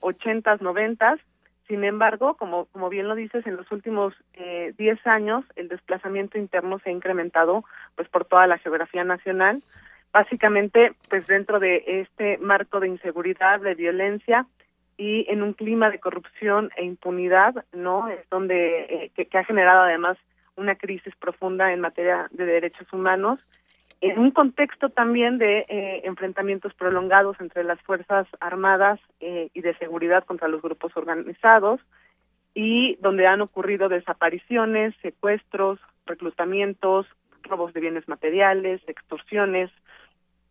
80, 90. Sin embargo, como, como bien lo dices, en los últimos eh, 10 años el desplazamiento interno se ha incrementado pues por toda la geografía nacional, básicamente pues dentro de este marco de inseguridad, de violencia y en un clima de corrupción e impunidad, ¿no? Es donde eh, que, que ha generado además una crisis profunda en materia de derechos humanos, en un contexto también de eh, enfrentamientos prolongados entre las Fuerzas Armadas eh, y de seguridad contra los grupos organizados, y donde han ocurrido desapariciones, secuestros, reclutamientos, robos de bienes materiales, extorsiones,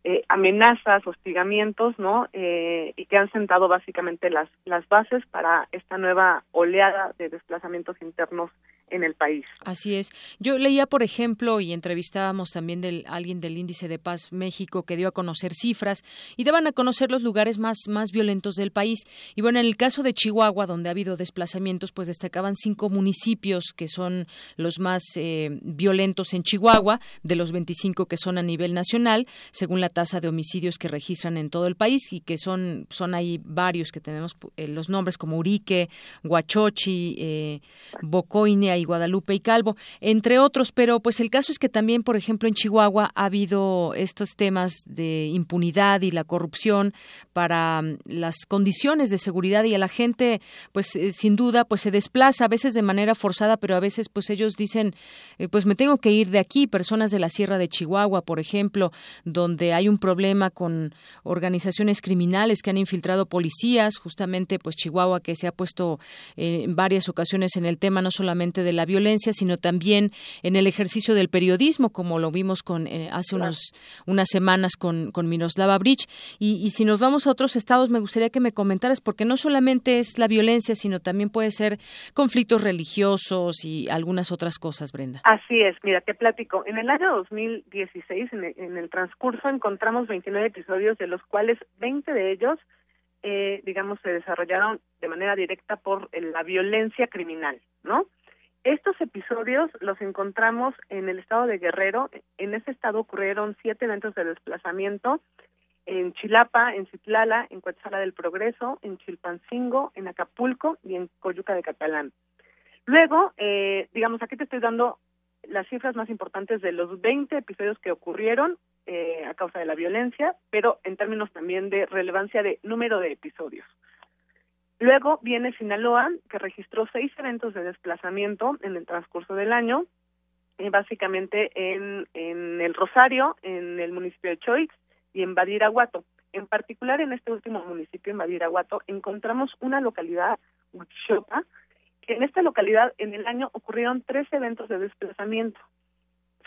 eh, amenazas, hostigamientos, ¿no? y que han sentado básicamente las, las bases para esta nueva oleada de desplazamientos internos en el país. Así es. Yo leía, por ejemplo, y entrevistábamos también del alguien del Índice de Paz México que dio a conocer cifras y daban a conocer los lugares más más violentos del país. Y bueno, en el caso de Chihuahua, donde ha habido desplazamientos, pues destacaban cinco municipios que son los más eh, violentos en Chihuahua, de los 25 que son a nivel nacional, según la tasa de homicidios que registran en todo el país y que son son ahí varios que tenemos eh, los nombres como Urique, Huachochi, eh, Bocoine y Guadalupe y Calvo, entre otros, pero pues el caso es que también, por ejemplo, en Chihuahua ha habido estos temas de impunidad y la corrupción para mm, las condiciones de seguridad y a la gente, pues eh, sin duda, pues se desplaza a veces de manera forzada, pero a veces pues ellos dicen, eh, pues me tengo que ir de aquí, personas de la Sierra de Chihuahua, por ejemplo, donde hay un problema con organizaciones criminales que han infiltrado policías, justamente pues Chihuahua que se ha puesto eh, en varias ocasiones en el tema no solamente de la violencia, sino también en el ejercicio del periodismo, como lo vimos con eh, hace unos, unas semanas con, con Miroslava Bridge. Y, si nos vamos a otros estados, me gustaría que me comentaras, porque no solamente es la violencia, sino también puede ser conflictos religiosos y algunas otras cosas, Brenda. Así es, mira, te platico. En el año 2016, en el, en el transcurso, encontramos 29 episodios, de los cuales 20 de ellos eh, digamos, se desarrollaron de manera directa por la violencia criminal, ¿no? Estos episodios los encontramos en el estado de Guerrero. En ese estado ocurrieron siete eventos de desplazamiento en Chilapa, en Citlala, en Coatzala del Progreso, en Chilpancingo, en Acapulco y en Coyuca de Catalán. Luego, eh, digamos, aquí te estoy dando las cifras más importantes de los 20 episodios que ocurrieron eh, a causa de la violencia, pero en términos también de relevancia de número de episodios. Luego viene Sinaloa, que registró seis eventos de desplazamiento en el transcurso del año. eh, básicamente en, en el Rosario, en el municipio de Choix y en Badiraguato. En particular en este último municipio, en Badiraguato, encontramos una localidad, Huichopa, que en esta localidad en el año ocurrieron tres eventos de desplazamiento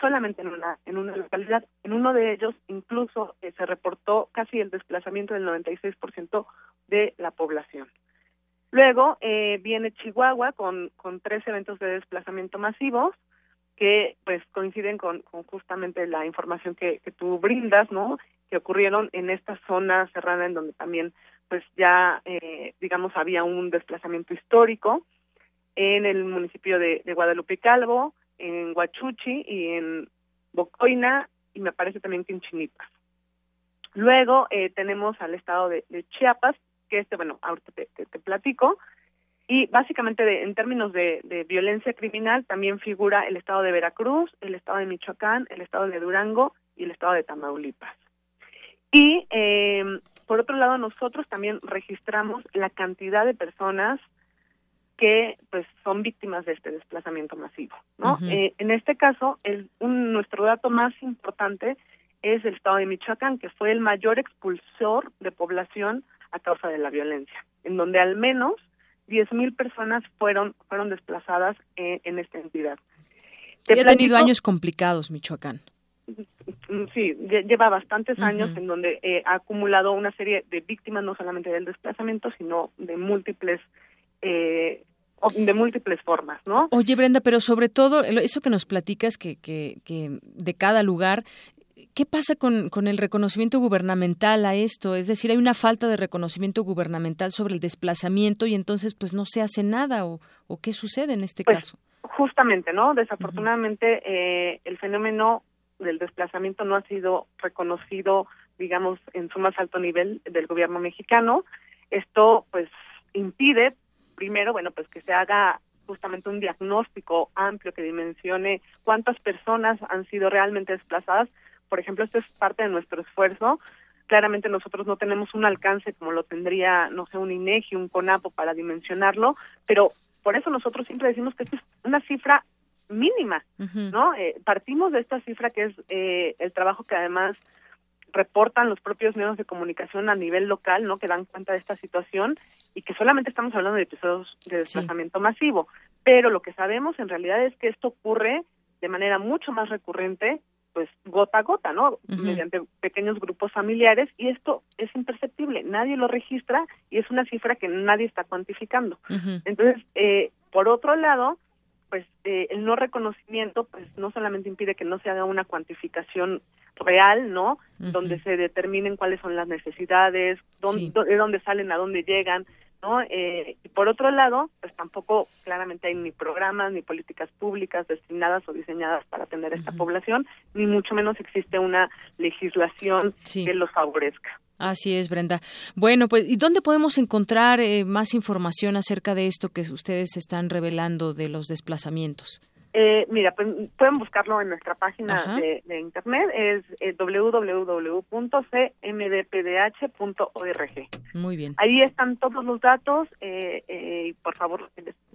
solamente en una en una localidad. En uno de ellos incluso eh, se reportó casi el desplazamiento del 96% de la población. Luego eh, viene Chihuahua con, con tres eventos de desplazamiento masivos que pues coinciden con, justamente la información que, que tú brindas, ¿no? Que ocurrieron en esta zona serrana en donde también pues ya eh, digamos había un desplazamiento histórico en el municipio de, de Guadalupe Calvo, en Huachuchi y en Bocoina y me parece también que en Chinipas. Luego eh, tenemos al estado de, Chiapas, que este, bueno, ahorita te, te, platico, y básicamente en términos de, de, violencia criminal también figura el estado de Veracruz, el estado de Michoacán, el estado de Durango y el estado de Tamaulipas. Y eh, por otro lado, nosotros también registramos la cantidad de personas que pues son víctimas de este desplazamiento masivo, ¿no? eh, en este caso, el, un, nuestro dato más importante es el estado de Michoacán, que fue el mayor expulsor de población a causa de la violencia, en donde al menos 10.000 personas fueron fueron desplazadas en, en esta entidad. Sí, ha tenido años complicados Michoacán. (laughs) Sí, lleva bastantes años en donde eh, ha acumulado una serie de víctimas no solamente del desplazamiento, sino de múltiples eh, de múltiples formas, ¿no? Oye, Brenda, pero sobre todo eso que nos platicas que, que, que de cada lugar, ¿qué pasa con, con, el reconocimiento gubernamental a esto? Es decir, hay una falta de reconocimiento gubernamental sobre el desplazamiento y entonces pues no se hace nada o, o qué sucede en este pues, caso. Justamente, ¿no? Desafortunadamente eh, el fenómeno del desplazamiento no ha sido reconocido, digamos, en su más alto nivel del gobierno mexicano. Esto pues impide primero, bueno, pues que se haga justamente un diagnóstico amplio que dimensione cuántas personas han sido realmente desplazadas. Por ejemplo, esto es parte de nuestro esfuerzo. Claramente nosotros no tenemos un alcance como lo tendría, no sé, un INEGI, un CONAPO para dimensionarlo, pero por eso nosotros siempre decimos que esto es una cifra mínima, ¿no? Eh, partimos de esta cifra que es eh, el trabajo que además reportan los propios medios de comunicación a nivel local, ¿no? Que dan cuenta de esta situación y que solamente estamos hablando de episodios de desplazamiento masivo. Pero lo que sabemos en realidad es que esto ocurre de manera mucho más recurrente, pues gota a gota, ¿no? Mediante pequeños grupos familiares y esto es imperceptible, nadie lo registra y es una cifra que nadie está cuantificando. Entonces, eh, por otro lado, pues eh, el no reconocimiento pues no solamente impide que no se haga una cuantificación real, ¿no? Donde se determinen cuáles son las necesidades, dónde, de dónde salen, a dónde llegan, ¿no? Eh, y por otro lado, pues tampoco claramente hay ni programas ni políticas públicas destinadas o diseñadas para atender a esta población, ni mucho menos existe una legislación que los favorezca. Así es, Brenda. Bueno, pues, ¿y dónde podemos encontrar eh, más información acerca de esto que ustedes están revelando de los desplazamientos? Eh, mira, pues, pueden buscarlo en nuestra página de, internet, es eh, www.cmdpdh.org. Muy bien. Ahí están todos los datos eh, y por favor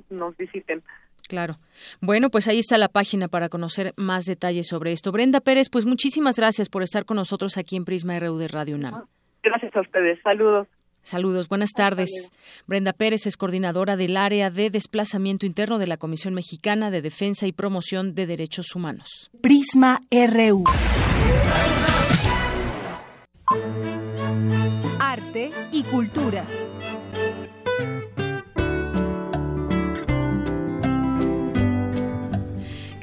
nos visiten. Claro. Bueno, pues ahí está la página para conocer más detalles sobre esto. Brenda Pérez, pues muchísimas gracias por estar con nosotros aquí en Prisma RU de Radio UNAM. Gracias a ustedes. Saludos. Saludos, buenas tardes. Brenda Pérez es coordinadora del área de desplazamiento interno de la Comisión Mexicana de Defensa y Promoción de Derechos Humanos. Prisma RU. Arte y cultura.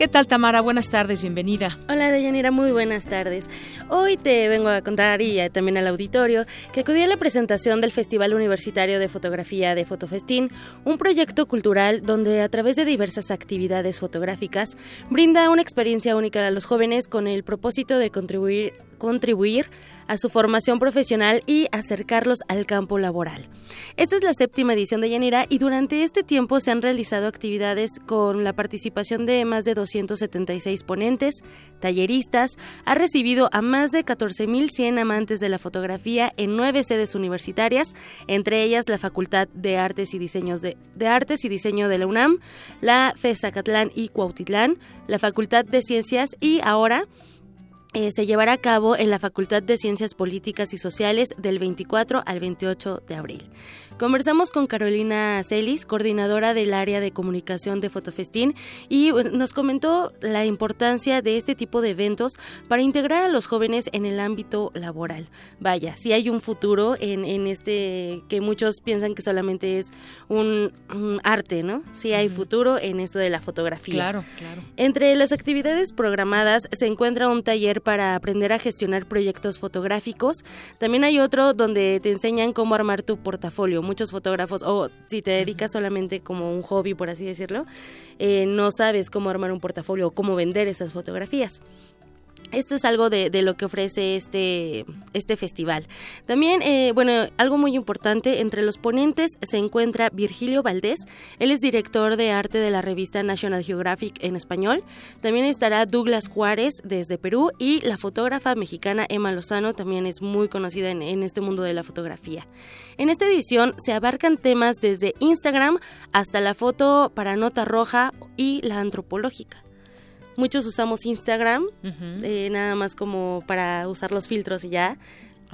¿Qué tal, Tamara? Buenas tardes, bienvenida. Hola, Deyanira, muy buenas tardes. Hoy te vengo a contar y también al auditorio que acudí a la presentación del Festival Universitario de Fotografía de Fotofestín, un proyecto cultural donde a través de diversas actividades fotográficas brinda una experiencia única a los jóvenes con el propósito de contribuir contribuir a su formación profesional y acercarlos al campo laboral. Esta es la séptima edición de Yanira y durante este tiempo se han realizado actividades con la participación de más de 276 ponentes, talleristas, ha recibido a más de 14.100 amantes de la fotografía en nueve sedes universitarias, entre ellas la Facultad de Artes y Diseños de, de Artes y Diseño de la UNAM, la FESA Catlán y Cuautitlán, la Facultad de Ciencias y ahora eh, se llevará a cabo en la Facultad de Ciencias Políticas y Sociales del 24 al 28 de abril. Conversamos con Carolina Celis, coordinadora del área de comunicación de Fotofestín, y nos comentó la importancia de este tipo de eventos para integrar a los jóvenes en el ámbito laboral. Vaya, si hay un futuro en, en este que muchos piensan que solamente es un, arte, ¿no? Si hay futuro en esto de la fotografía. Claro, claro. Entre las actividades programadas se encuentra un taller para aprender a gestionar proyectos fotográficos. También hay otro donde te enseñan cómo armar tu portafolio muchos fotógrafos, o si te dedicas solamente como un hobby, por así decirlo, eh, no sabes cómo armar un portafolio o cómo vender esas fotografías. Esto es algo de, lo que ofrece este, este festival. También, eh, bueno, algo muy importante, entre los ponentes se encuentra Virgilio Valdés, él es director de arte de la revista National Geographic en español. También estará Douglas Juárez desde Perú y la fotógrafa mexicana Emma Lozano, también es muy conocida en, en este mundo de la fotografía. En esta edición se abarcan temas desde Instagram hasta la foto para nota roja y la antropológica. Muchos usamos Instagram, eh, nada más como para usar los filtros y ya.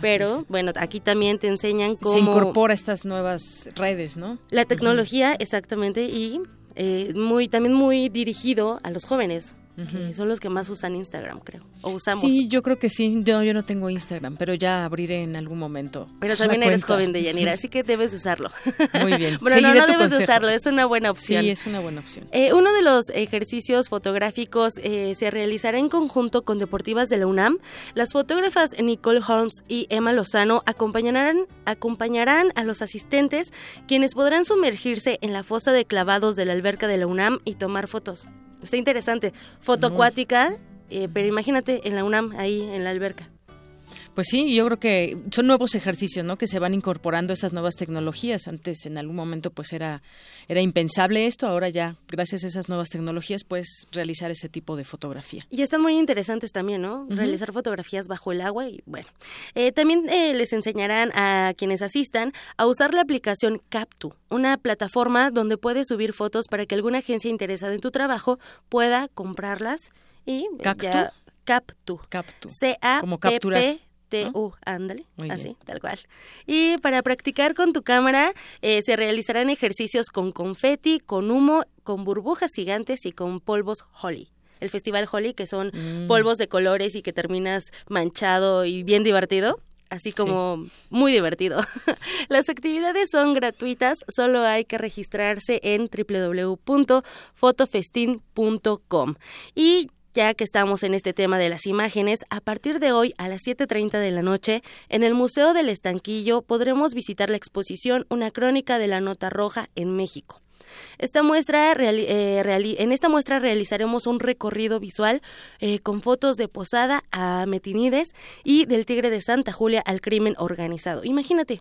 Pero bueno, aquí también te enseñan cómo... Se incorpora estas nuevas redes, ¿no? La tecnología, exactamente, y eh, muy también muy dirigido a los jóvenes son los que más usan Instagram, creo. O usamos. Sí, yo creo que sí. Yo, yo no tengo Instagram, pero ya abriré en algún momento. Pero también eres joven de Yanira, así que debes usarlo. (laughs) Muy bien. (laughs) bueno, no, no debes usarlo, es una buena opción. Sí, es una buena opción. Eh, uno de los ejercicios fotográficos eh, se realizará en conjunto con Deportivas de la UNAM. Las fotógrafas Nicole Holmes y Emma Lozano acompañarán, acompañarán a los asistentes, quienes podrán sumergirse en la fosa de clavados de la alberca de la UNAM y tomar fotos. Está interesante. Foto acuática, eh, pero imagínate en la UNAM, ahí en la alberca. Pues sí, yo creo que son nuevos ejercicios, ¿no? Que se van incorporando esas nuevas tecnologías. Antes, en algún momento, pues era era impensable esto. Ahora ya, gracias a esas nuevas tecnologías, puedes realizar ese tipo de fotografía. Y están muy interesantes también, ¿no? Realizar fotografías bajo el agua y bueno. Eh, también eh, les enseñarán a quienes asistan a usar la aplicación Captu, una plataforma donde puedes subir fotos para que alguna agencia interesada en tu trabajo pueda comprarlas y ¿Cactu? Captu. Captu. C-A-P-P. Como capturar. T-U, ándale, así, tal cual. Y para practicar con tu cámara eh, se realizarán ejercicios con confeti, con humo, con burbujas gigantes y con polvos Holly. El festival Holly, que son Mm. polvos de colores y que terminas manchado y bien divertido. Así como muy divertido. (laughs) Las actividades son gratuitas, solo hay que registrarse en www.fotofestin.com. Y ya que estamos en este tema de las imágenes, a partir de hoy a las 7.30 de la noche, en el Museo del Estanquillo podremos visitar la exposición Una crónica de la nota roja en México. Esta muestra eh, en esta muestra realizaremos un recorrido visual eh, con fotos de Posada a Metinides y del Tigre de Santa Julia al crimen organizado. Imagínate,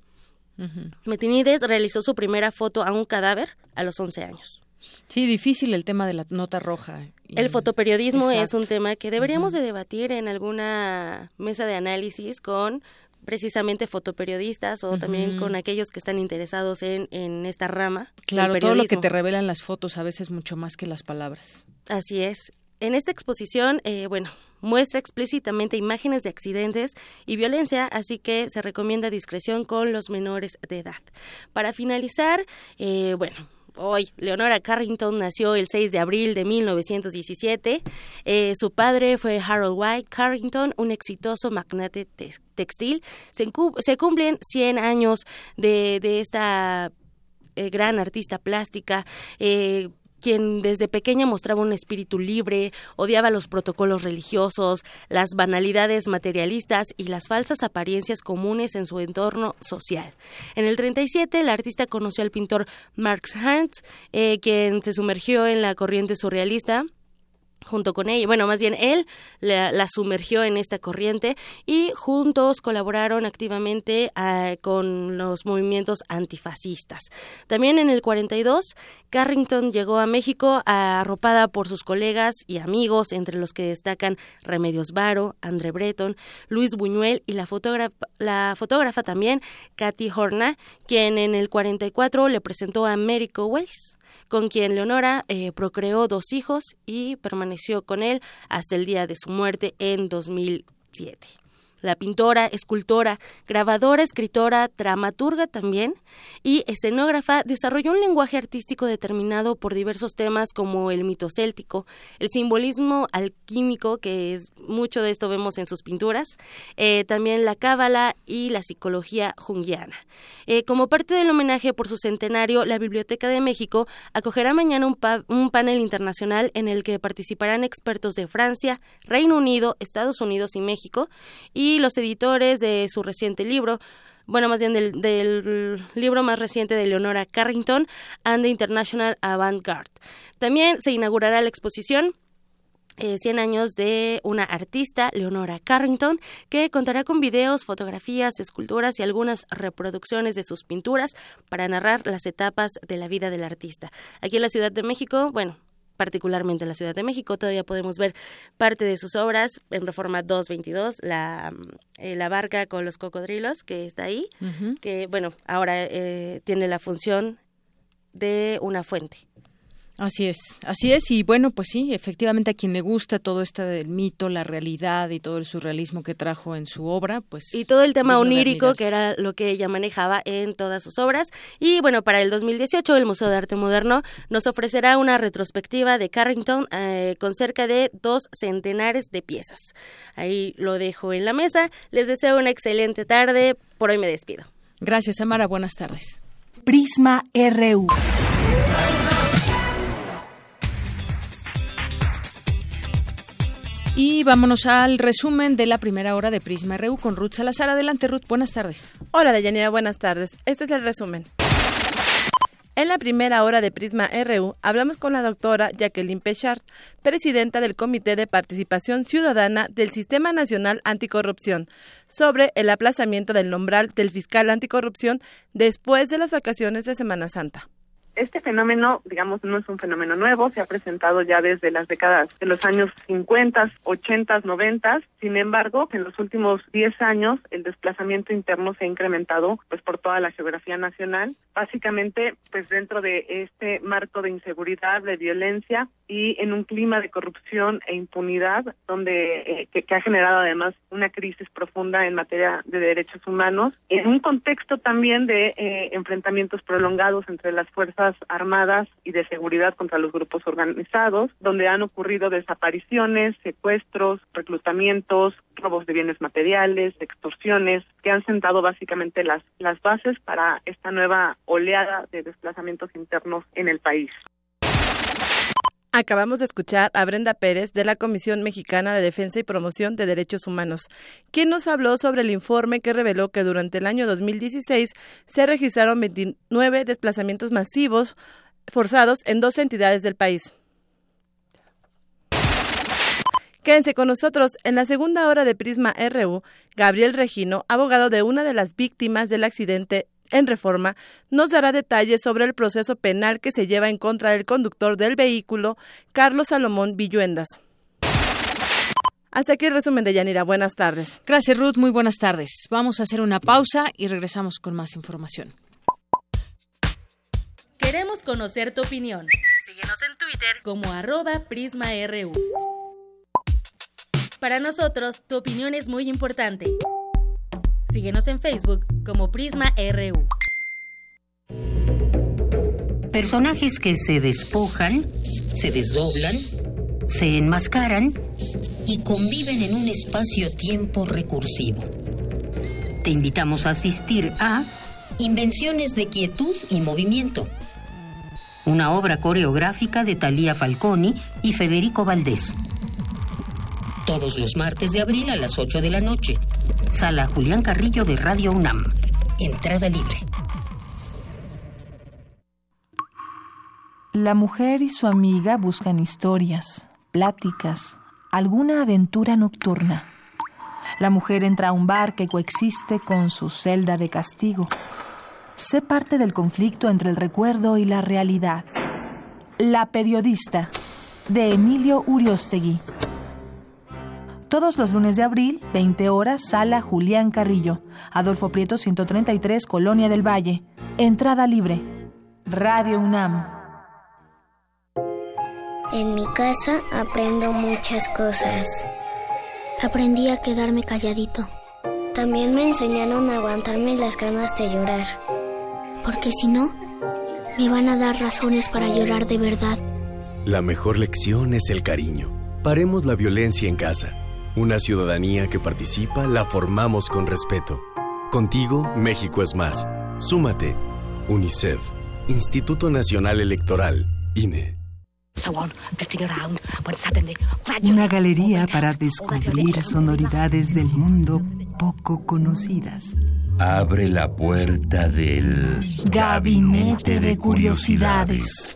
Metinides realizó su primera foto a un cadáver a los 11 años. Sí, difícil el tema de la nota roja. El fotoperiodismo es un tema que deberíamos de debatir en alguna mesa de análisis con precisamente fotoperiodistas o también con aquellos que están interesados en, en esta rama. del Claro, todo lo que te revelan las fotos a veces mucho más que las palabras. Así es. En esta exposición, eh, bueno, muestra explícitamente imágenes de accidentes y violencia, así que se recomienda discreción con los menores de edad. Para finalizar, eh, bueno, hoy Leonora Carrington nació el 6 de abril de 1917. Eh, su padre fue Harold White Carrington, un exitoso magnate te- textil. Se cumplen 100 años de, de esta eh, gran artista plástica. eh, quien desde pequeña mostraba un espíritu libre, odiaba los protocolos religiosos, las banalidades materialistas y las falsas apariencias comunes en su entorno social. En el 37, el artista conoció al pintor Marx Hans, eh, quien se sumergió en la corriente surrealista junto con ella, bueno, más bien él la, sumergió en esta corriente y juntos colaboraron activamente ah, con los movimientos antifascistas. También en el 42, Carrington llegó a México arropada por sus colegas y amigos, entre los que destacan Remedios Varo, André Breton, Luis Buñuel y la fotógrafa, la fotógrafa también, Katy Horna, quien en el 44 le presentó a Américo Weiss con quien Leonora eh, procreó dos hijos y permaneció con él hasta el día de su muerte en 2007 la pintora, escultora, grabadora, escritora, dramaturga también y escenógrafa, desarrolló un lenguaje artístico determinado por diversos temas como el mito céltico, el simbolismo alquímico, que es mucho de esto vemos en sus pinturas, eh, también la cábala y la psicología junguiana. Eh, como parte del homenaje por su centenario, la Biblioteca de México acogerá mañana un, un panel internacional en el que participarán expertos de Francia, Reino Unido, Estados Unidos y México y los editores de su reciente libro, bueno, más bien del, libro más reciente de Leonora Carrington, and the International Avant-Garde. También se inaugurará la exposición 100 eh, años de una artista, Leonora Carrington, que contará con videos, fotografías, esculturas y algunas reproducciones de sus pinturas para narrar las etapas de la vida del artista. Aquí en la Ciudad de México, bueno, particularmente en la Ciudad de México. Todavía podemos ver parte de sus obras en Reforma 222, la, eh, la barca con los cocodrilos que está ahí, que bueno, ahora eh, tiene la función de una fuente. Así es, así es, y bueno, pues sí, efectivamente a quien le gusta todo esto del mito, la realidad y todo el surrealismo que trajo en su obra, pues... Y todo el tema onírico, que era lo que ella manejaba en todas sus obras. Y bueno, para el 2018 el Museo de Arte Moderno nos ofrecerá una retrospectiva de Carrington eh, con cerca de dos centenares de piezas. Ahí lo dejo en la mesa, les deseo una excelente tarde, por hoy me despido. Gracias, Amara, buenas tardes. Prisma RU. Y vámonos al resumen de la primera hora de Prisma RU con Ruth Salazar. Adelante, Ruth. Buenas tardes. Hola, Deyanira. Buenas tardes. Este es el resumen. En la primera hora de Prisma RU hablamos con la doctora Jacqueline Pechard, presidenta del Comité de Participación Ciudadana del Sistema Nacional Anticorrupción, sobre el aplazamiento del nombral del fiscal anticorrupción después de las vacaciones de Semana Santa este fenómeno, digamos, no es un fenómeno nuevo, se ha presentado ya desde las décadas de los años 50, 80, 90. Sin embargo, en los últimos 10 años el desplazamiento interno se ha incrementado pues por toda la geografía nacional, básicamente pues dentro de este marco de inseguridad, de violencia y en un clima de corrupción e impunidad donde eh, que, ha generado además una crisis profunda en materia de derechos humanos, en un contexto también de eh, enfrentamientos prolongados entre las fuerzas armadas y de seguridad contra los grupos organizados, donde han ocurrido desapariciones, secuestros, reclutamientos, robos de bienes materiales, extorsiones, que han sentado básicamente las, las bases para esta nueva oleada de desplazamientos internos en el país. Acabamos de escuchar a Brenda Pérez de la Comisión Mexicana de Defensa y Promoción de Derechos Humanos, quien nos habló sobre el informe que reveló que durante el año 2016 se registraron 29 desplazamientos masivos forzados en dos entidades del país. Quédense con nosotros en la segunda hora de Prisma RU. Gabriel Regino, abogado de una de las víctimas del accidente en reforma, nos dará detalles sobre el proceso penal que se lleva en contra del conductor del vehículo, Carlos Salomón Villuendas. Hasta aquí el resumen de Yanira. Buenas tardes. Gracias, Ruth. Muy buenas tardes. Vamos a hacer una pausa y regresamos con más información. Queremos conocer tu opinión. Síguenos en Twitter como arroba PrismaRU. Para nosotros, tu opinión es muy importante. Síguenos en Facebook como Prisma RU. Personajes que se despojan, se desdoblan, se enmascaran y conviven en un espacio-tiempo recursivo. Te invitamos a asistir a Invenciones de Quietud y Movimiento, una obra coreográfica de Talía Falconi y Federico Valdés. Todos los martes de abril a las 8 de la noche. Sala Julián Carrillo de Radio UNAM. Entrada libre. La mujer y su amiga buscan historias, pláticas, alguna aventura nocturna. La mujer entra a un bar que coexiste con su celda de castigo. Sé parte del conflicto entre el recuerdo y la realidad. La periodista, de Emilio Uriostegui. Todos los lunes de abril, 20 horas, sala Julián Carrillo, Adolfo Prieto 133, Colonia del Valle. Entrada libre. Radio UNAM. En mi casa aprendo muchas cosas. Aprendí a quedarme calladito. También me enseñaron a aguantarme las ganas de llorar. Porque si no, me van a dar razones para llorar de verdad. La mejor lección es el cariño. Paremos la violencia en casa. Una ciudadanía que participa la formamos con respeto. Contigo, México es más. Súmate. UNICEF. Instituto Nacional Electoral. INE. Una galería para descubrir sonoridades del mundo poco conocidas. Abre la puerta del Gabinete de Curiosidades.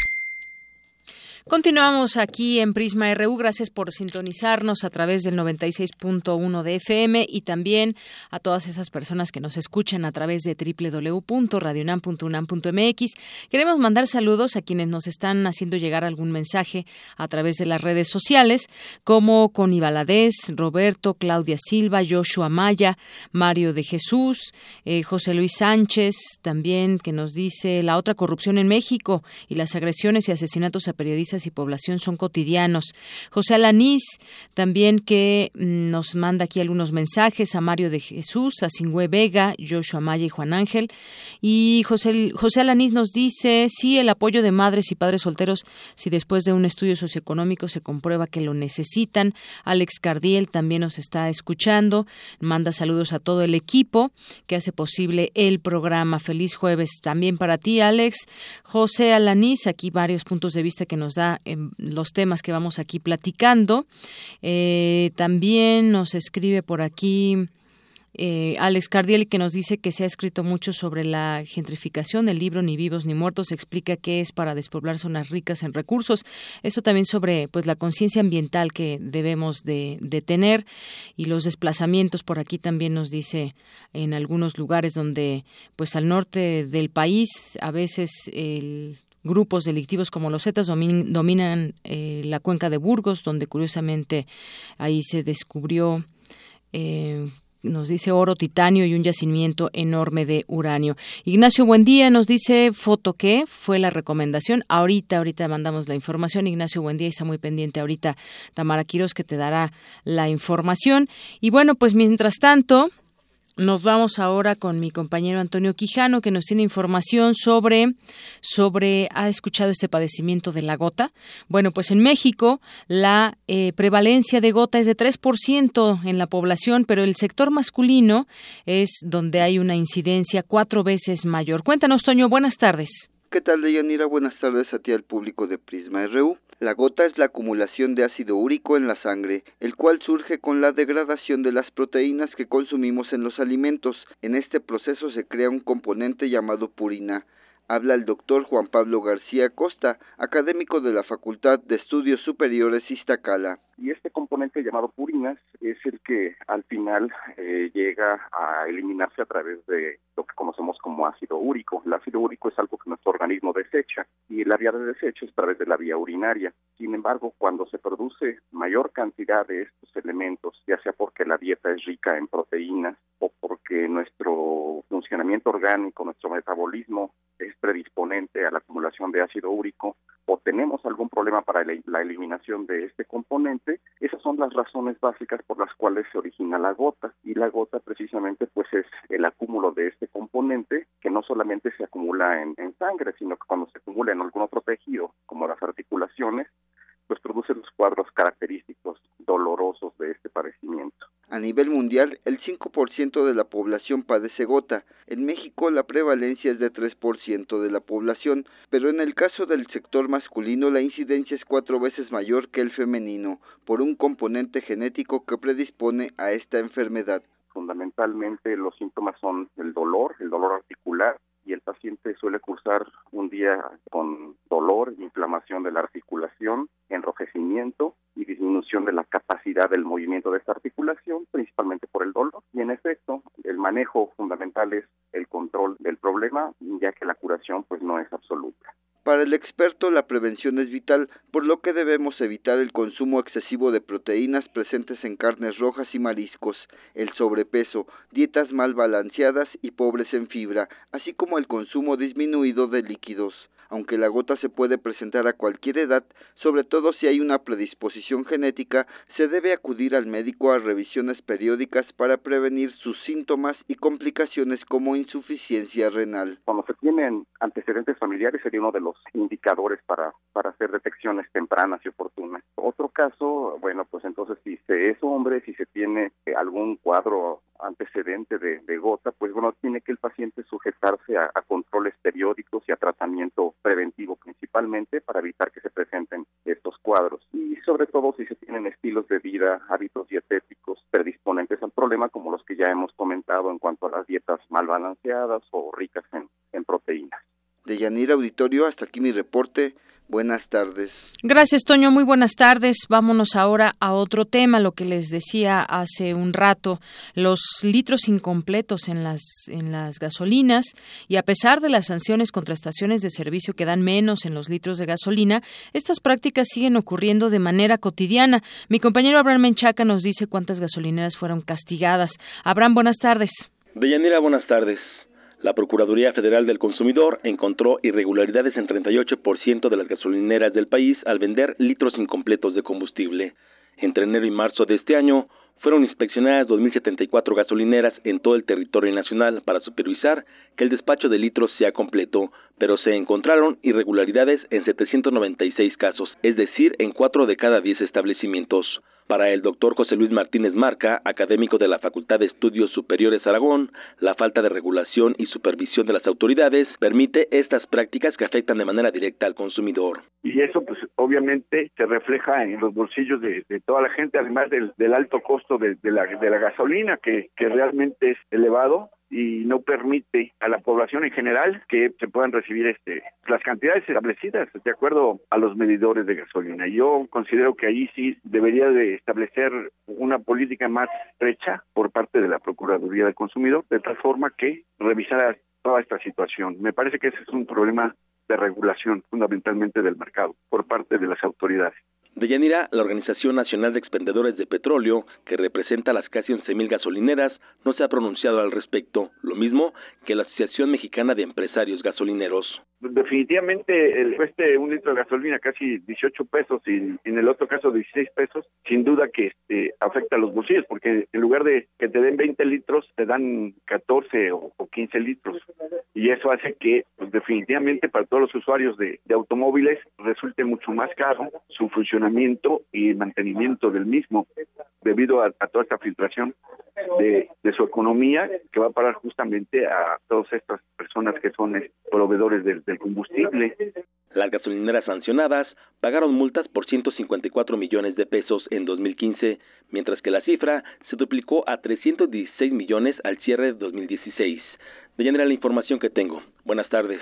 Continuamos aquí en Prisma RU. Gracias por sintonizarnos a través del 96.1 de FM y también a todas esas personas que nos escuchan a través de www.radionam.unam.mx. Queremos mandar saludos a quienes nos están haciendo llegar algún mensaje a través de las redes sociales, como Connie Valadez, Roberto, Claudia Silva, Joshua Maya, Mario de Jesús, eh, José Luis Sánchez, también que nos dice la otra corrupción en México y las agresiones y asesinatos a periodistas y población son cotidianos. José Alanís también que mm, nos manda aquí algunos mensajes a Mario de Jesús, a Singüe Vega, Joshua Maya y Juan Ángel. Y José, José Alanís nos dice, sí, el apoyo de madres y padres solteros, si después de un estudio socioeconómico se comprueba que lo necesitan. Alex Cardiel también nos está escuchando, manda saludos a todo el equipo que hace posible el programa. Feliz jueves también para ti, Alex. José Alanís, aquí varios puntos de vista que nos da en los temas que vamos aquí platicando. Eh, también nos escribe por aquí. Eh, Alex Cardiel, que nos dice que se ha escrito mucho sobre la gentrificación. El libro Ni vivos ni muertos explica qué es para despoblar zonas ricas en recursos. Eso también sobre pues la conciencia ambiental que debemos de, de, tener y los desplazamientos. Por aquí también nos dice en algunos lugares donde pues al norte del país a veces el grupos delictivos como los Zetas dominan eh, la cuenca de Burgos, donde curiosamente ahí se descubrió eh, nos dice oro, titanio y un yacimiento enorme de uranio. Ignacio Buendía nos dice foto que fue la recomendación. Ahorita, ahorita mandamos la información. Ignacio Buendía está muy pendiente ahorita. Tamara Quiros que te dará la información. Y bueno, pues mientras tanto, nos vamos ahora con mi compañero Antonio Quijano, que nos tiene información sobre, sobre, ¿ha escuchado este padecimiento de la gota? Bueno, pues en México la eh, prevalencia de gota es de 3% en la población, pero el sector masculino es donde hay una incidencia cuatro veces mayor. Cuéntanos, Toño, buenas tardes. ¿Qué tal, Deyanira? Buenas tardes a ti al público de Prisma RU. La gota es la acumulación de ácido úrico en la sangre, el cual surge con la degradación de las proteínas que consumimos en los alimentos. En este proceso se crea un componente llamado purina habla el doctor Juan Pablo García Costa, académico de la Facultad de Estudios Superiores Iztacala. Y este componente llamado purinas es el que al final eh, llega a eliminarse a través de lo que conocemos como ácido úrico. El ácido úrico es algo que nuestro organismo desecha y la vía de desecho es a través de la vía urinaria. Sin embargo, cuando se produce mayor cantidad de estos elementos, ya sea porque la dieta es rica en proteínas o porque nuestro funcionamiento orgánico, nuestro metabolismo es predisponente a la acumulación de ácido úrico o tenemos algún problema para la eliminación de este componente, esas son las razones básicas por las cuales se origina la gota. Y la gota precisamente pues es el acúmulo de este componente que no solamente se acumula en, en sangre, sino que cuando se acumula en algún otro tejido como las articulaciones, pues produce los cuadros característicos dolorosos de este padecimiento. A nivel mundial, el 5% de la población padece gota. En México la prevalencia es de 3% de la población, pero en el caso del sector masculino la incidencia es cuatro veces mayor que el femenino, por un componente genético que predispone a esta enfermedad. Fundamentalmente los síntomas son el dolor, el dolor articular, y el paciente suele cursar un día con dolor, inflamación de la articulación, enrojecimiento y disminución de la capacidad del movimiento de esta articulación, principalmente por el dolor. Y en efecto, el manejo fundamental es el control del problema, ya que la curación pues no es absoluta. Para el experto, la prevención es vital, por lo que debemos evitar el consumo excesivo de proteínas presentes en carnes rojas y mariscos, el sobrepeso, dietas mal balanceadas y pobres en fibra, así como el consumo disminuido de líquidos. Aunque la gota se puede presentar a cualquier edad, sobre todo si hay una predisposición genética, se debe acudir al médico a revisiones periódicas para prevenir sus síntomas y complicaciones como insuficiencia renal. Cuando se tienen antecedentes familiares sería uno de los indicadores para, para hacer detecciones tempranas y oportunas. Otro caso, bueno, pues entonces si se es hombre, si se tiene algún cuadro antecedente de, gota, pues bueno, tiene que el paciente sujetarse a, controles periódicos y a tratamiento preventivo principalmente para evitar que se presenten estos cuadros. Y sobre todo si se tienen estilos de vida, hábitos dietéticos predisponentes al problema, como los que ya hemos comentado en cuanto a las dietas mal balanceadas o ricas en, en proteínas. De Yanira Auditorio, hasta aquí mi reporte. Buenas tardes. Gracias, Toño. Muy buenas tardes. Vámonos ahora a otro tema, lo que les decía hace un rato, los litros incompletos en las, en las gasolinas y a pesar de las sanciones contra estaciones de servicio que dan menos en los litros de gasolina, estas prácticas siguen ocurriendo de manera cotidiana. Mi compañero Abraham Menchaca nos dice cuántas gasolineras fueron castigadas. Abraham, buenas tardes. Deyanira, buenas tardes. La Procuraduría Federal del Consumidor encontró irregularidades en 38% de las gasolineras del país al vender litros incompletos de combustible. Entre enero y marzo de este año fueron inspeccionadas 2.074 gasolineras en todo el territorio nacional para supervisar que el despacho de litros sea completo, pero se encontraron irregularidades en 796 casos, es decir, en 4 de cada 10 establecimientos. Para el doctor José Luis Martínez Marca, académico de la Facultad de Estudios Superiores Aragón, la falta de regulación y supervisión de las autoridades permite estas prácticas que afectan de manera directa al consumidor. Y eso, pues, obviamente se refleja en los bolsillos de, toda la gente, además del, alto costo de, la, de la gasolina, que realmente es elevado y no permite a la población en general que se puedan recibir este las cantidades establecidas de acuerdo a los medidores de gasolina. Yo considero que ahí sí debería de establecer una política más estrecha por parte de la Procuraduría del Consumidor, de tal forma que revisara toda esta situación. Me parece que ese es un problema de regulación fundamentalmente del mercado por parte de las autoridades. Deyanira, la Organización Nacional de Expendedores de Petróleo, que representa las casi 11.000 gasolineras, no se ha pronunciado al respecto, lo mismo que la Asociación Mexicana de Empresarios Gasolineros. Definitivamente el cueste un litro de gasolina casi 18 pesos y en el otro caso 16 pesos, sin duda que este, afecta a los bolsillos, porque en lugar de que te den 20 litros, te dan 14 o, 15 litros. Y eso hace que pues, definitivamente para todos los usuarios de, de automóviles resulte mucho más caro su funcionamiento y mantenimiento del mismo debido a, toda esta filtración de, su economía que va a parar justamente a todas estas personas que son proveedores del, del combustible. Las gasolineras sancionadas pagaron multas por 154 millones de pesos en 2015, mientras que la cifra se duplicó a 316 millones al cierre de 2016. De general la información que tengo. Buenas tardes.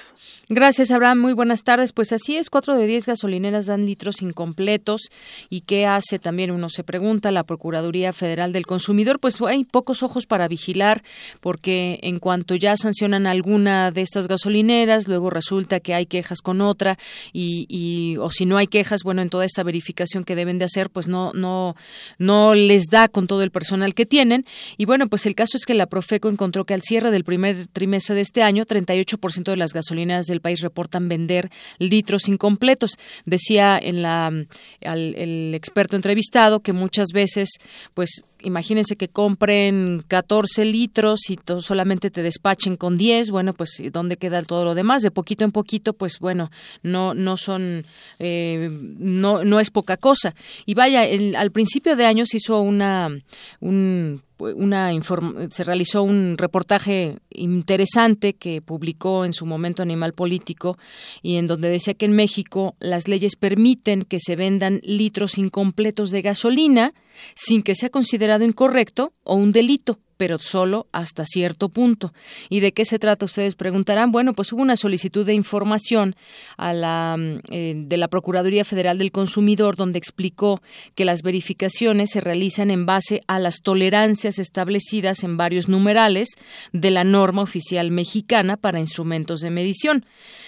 Gracias, Abraham. Muy buenas tardes. Pues así es, cuatro de diez gasolineras dan litros incompletos. ¿Y qué hace? También uno se pregunta, la Procuraduría Federal del Consumidor. Pues hay pocos ojos para vigilar, porque en cuanto ya sancionan alguna de estas gasolineras, luego resulta que hay quejas con otra, y, y o si no hay quejas, bueno, en toda esta verificación que deben de hacer, pues no, no, no les da con todo el personal que tienen. Y bueno, pues el caso es que la Profeco encontró que al cierre del primer trimestre de este año, 38% de las gasolineras del país reportan vender litros incompletos. Decía en la el experto entrevistado que muchas veces, pues imagínense que compren 14 litros y solamente te despachen con 10, bueno, pues ¿dónde queda todo lo demás? De poquito en poquito, pues bueno, no no son eh, no no es poca cosa. Y vaya, al principio de año se hizo una un una se realizó un reportaje interesante que publicó en su momento Animal Político y en donde decía que en México las leyes permiten que se vendan litros incompletos de gasolina sin que sea considerado incorrecto o un delito pero solo hasta cierto punto. ¿Y de qué se trata? Ustedes preguntarán. Bueno, pues hubo una solicitud de información mm, eh, de la Procuraduría Federal del Consumidor donde explicó que las verificaciones se realizan en base a las tolerancias establecidas en varios numerales de la norma oficial mexicana para instrumentos de medición.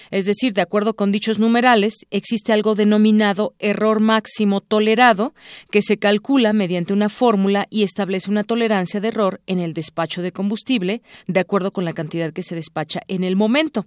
Es decir, de acuerdo con dichos numerales, existe algo denominado error máximo tolerado que se calcula mediante una fórmula y establece una tolerancia de error en el despacho de combustible de acuerdo con la cantidad que se despacha en el momento.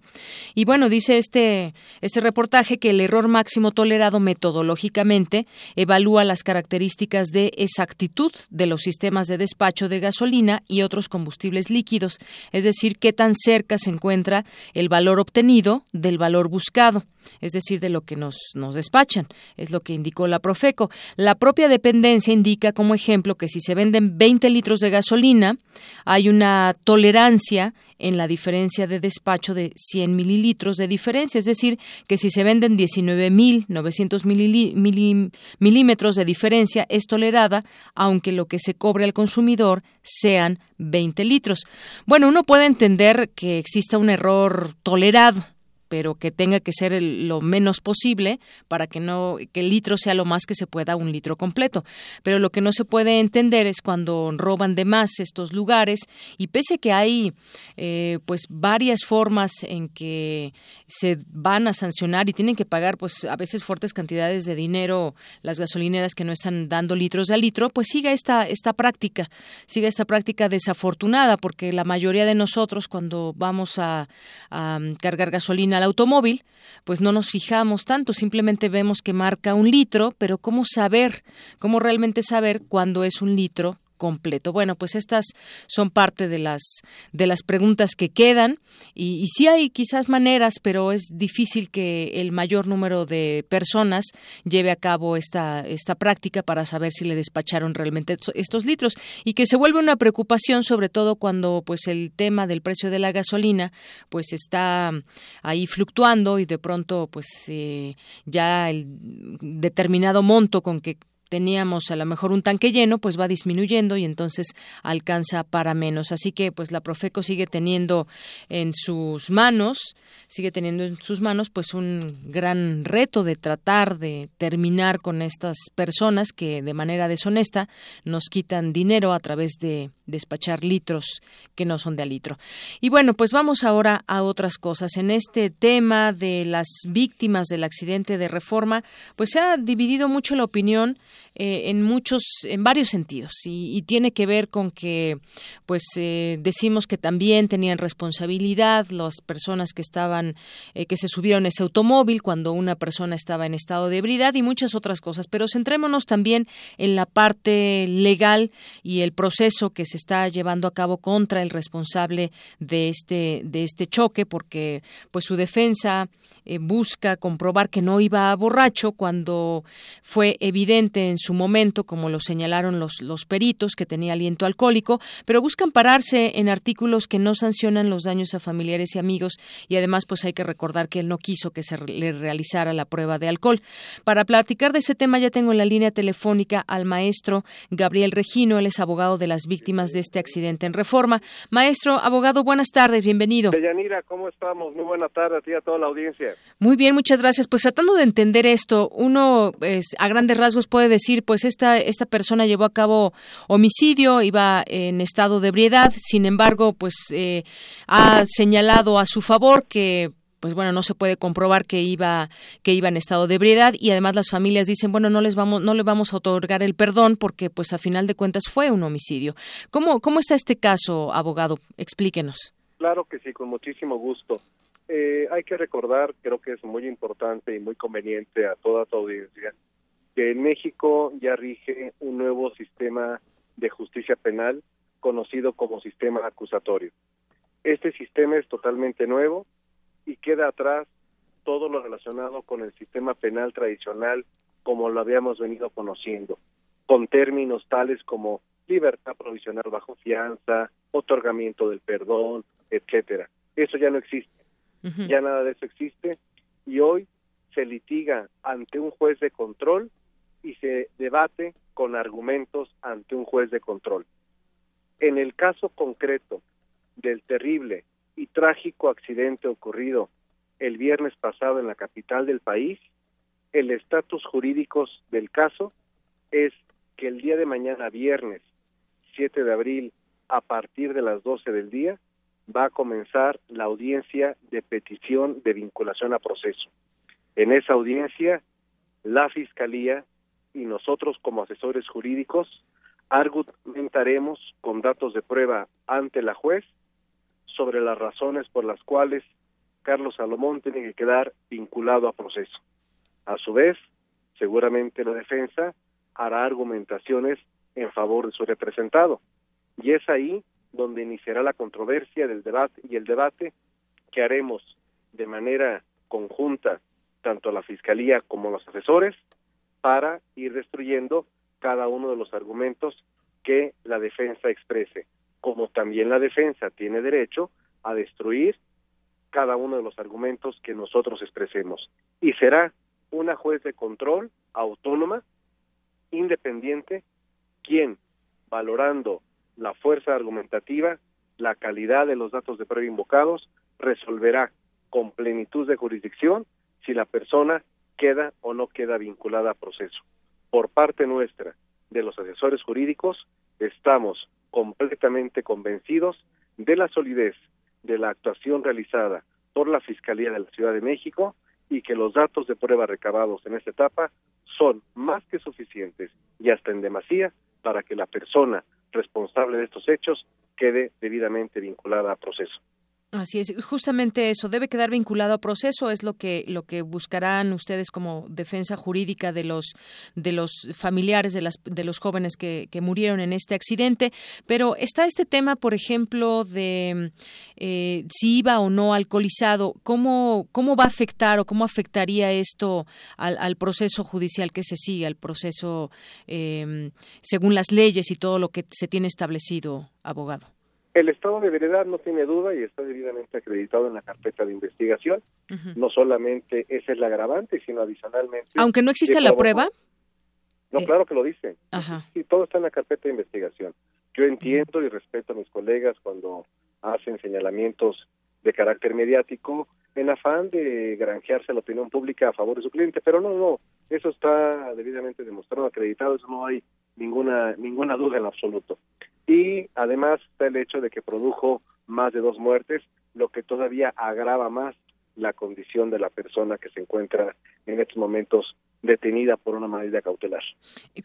Y bueno, dice este, este reportaje que el error máximo tolerado metodológicamente evalúa las características de exactitud de los sistemas de despacho de gasolina y otros combustibles líquidos, es decir, qué tan cerca se encuentra el valor obtenido del valor buscado es decir, de lo que nos, nos despachan, es lo que indicó la Profeco. La propia dependencia indica como ejemplo que si se venden 20 litros de gasolina, hay una tolerancia en la diferencia de despacho de 100 mililitros de diferencia, es decir, que si se venden 19.900 milímetros de diferencia es tolerada, aunque lo que se cobre al consumidor sean 20 litros. Bueno, uno puede entender que exista un error tolerado, pero que tenga que ser lo menos posible para que no que el litro sea lo más que se pueda un litro completo. Pero lo que no se puede entender es cuando roban de más estos lugares y pese que hay eh, pues varias formas en que se van a sancionar y tienen que pagar pues a veces fuertes cantidades de dinero las gasolineras que no están dando litros de litro, pues siga esta esta práctica, siga esta práctica desafortunada porque la mayoría de nosotros cuando vamos a, a cargar gasolina automóvil, pues no nos fijamos tanto, simplemente vemos que marca un litro, pero ¿cómo saber, cómo realmente saber cuándo es un litro completo. Bueno, pues estas son parte de las de las preguntas que quedan y, y, sí hay quizás maneras, pero es difícil que el mayor número de personas lleve a cabo esta esta práctica para saber si le despacharon realmente estos litros y que se vuelve una preocupación sobre todo cuando pues el tema del precio de la gasolina pues está ahí fluctuando y de pronto pues eh, ya el determinado monto con que teníamos a lo mejor un tanque lleno, pues va disminuyendo y entonces alcanza para menos. Así que pues la Profeco sigue teniendo en sus manos, sigue teniendo en sus manos pues un gran reto de tratar de terminar con estas personas que de manera deshonesta nos quitan dinero a través de despachar litros que no son de a litro. Y bueno, pues vamos ahora a otras cosas. En este tema de las víctimas del accidente de reforma, pues se ha dividido mucho la opinión eh, en muchos, en varios sentidos y, tiene que ver con que, pues, eh, decimos que también tenían responsabilidad las personas que estaban, eh, que se subieron a ese automóvil cuando una persona estaba en estado de ebriedad y muchas otras cosas. Pero centrémonos también en la parte legal y el proceso que se está llevando a cabo contra el responsable de este de este choque, porque, pues, su defensa eh, busca comprobar que no iba borracho cuando fue evidente en su momento, como lo señalaron los, los peritos, que tenía aliento alcohólico, pero buscan pararse en artículos que no sancionan los daños a familiares y amigos y además pues hay que recordar que él no quiso que se le realizara la prueba de alcohol. Para platicar de ese tema ya tengo en la línea telefónica al maestro Gabriel Regino, él es abogado de las víctimas de este accidente en Reforma. Maestro, abogado, buenas tardes, bienvenido. Deyanira, ¿cómo estamos? Muy buena tarde a ti y a toda la audiencia. Muy bien, muchas gracias. Pues tratando de entender esto, uno pues, a grandes rasgos puede decir, pues esta, esta persona llevó a cabo homicidio, iba en estado de ebriedad, sin embargo, pues eh, ha señalado a su favor que pues bueno, no se puede comprobar que iba que iba en estado de ebriedad y además las familias dicen, bueno, no les vamos no le vamos a otorgar el perdón porque pues a final de cuentas fue un homicidio. ¿Cómo cómo está este caso, abogado? Explíquenos. Claro que sí, con muchísimo gusto. Eh, hay que recordar, creo que es muy importante y muy conveniente a toda tu audiencia, que en México ya rige un nuevo sistema de justicia penal conocido como sistema acusatorio. Este sistema es totalmente nuevo, y queda atrás todo lo relacionado con el sistema penal tradicional como lo habíamos venido conociendo, con términos tales como libertad provisional bajo fianza, otorgamiento del perdón, etcétera. Eso ya no existe. Ya nada de eso existe y hoy se litiga ante un juez de control y se debate con argumentos ante un juez de control. En el caso concreto del terrible y trágico accidente ocurrido el viernes pasado en la capital del país, el estatus jurídico del caso es que el día de mañana, viernes 7 de abril, a partir de las 12 del día, va a comenzar la audiencia de petición de vinculación a proceso. En esa audiencia, la Fiscalía y nosotros como asesores jurídicos argumentaremos con datos de prueba ante la juez sobre las razones por las cuales Carlos Salomón tiene que quedar vinculado a proceso. A su vez, seguramente la defensa hará argumentaciones en favor de su representado. Y es ahí donde iniciará la controversia del debate y el debate que haremos de manera conjunta tanto la Fiscalía como los asesores para ir destruyendo cada uno de los argumentos que la defensa exprese como también la defensa tiene derecho a destruir cada uno de los argumentos que nosotros expresemos. Y será una juez de control autónoma, independiente, quien, valorando la fuerza argumentativa, la calidad de los datos de prueba invocados, resolverá con plenitud de jurisdicción si la persona queda o no queda vinculada a proceso. Por parte nuestra, de los asesores jurídicos, estamos completamente convencidos de la solidez de la actuación realizada por la Fiscalía de la Ciudad de México y que los datos de prueba recabados en esta etapa son más que suficientes y hasta en demasía para que la persona responsable de estos hechos quede debidamente vinculada a proceso. Así es, justamente eso debe quedar vinculado a proceso es lo que lo que buscarán ustedes como defensa jurídica de los de los familiares de las de los jóvenes que, que murieron en este accidente. Pero está este tema, por ejemplo, de eh, si iba o no alcoholizado. ¿Cómo cómo va a afectar o cómo afectaría esto al, al proceso judicial que se sigue, al proceso eh, según las leyes y todo lo que se tiene establecido, abogado? El estado de veredad no tiene duda y está debidamente acreditado en la carpeta de investigación. No solamente ese es el agravante, sino adicionalmente... Aunque no existe la prueba. No, eh, claro que lo dice. Ajá. Sí, todo está en la carpeta de investigación. Yo entiendo y respeto a mis colegas cuando hacen señalamientos de carácter mediático en afán de granjearse la opinión pública a favor de su cliente, pero no, no, eso está debidamente demostrado, acreditado, eso no hay ninguna ninguna duda en absoluto y además está el hecho de que produjo más de dos muertes, lo que todavía agrava más la condición de la persona que se encuentra en estos momentos detenida por una medida cautelar.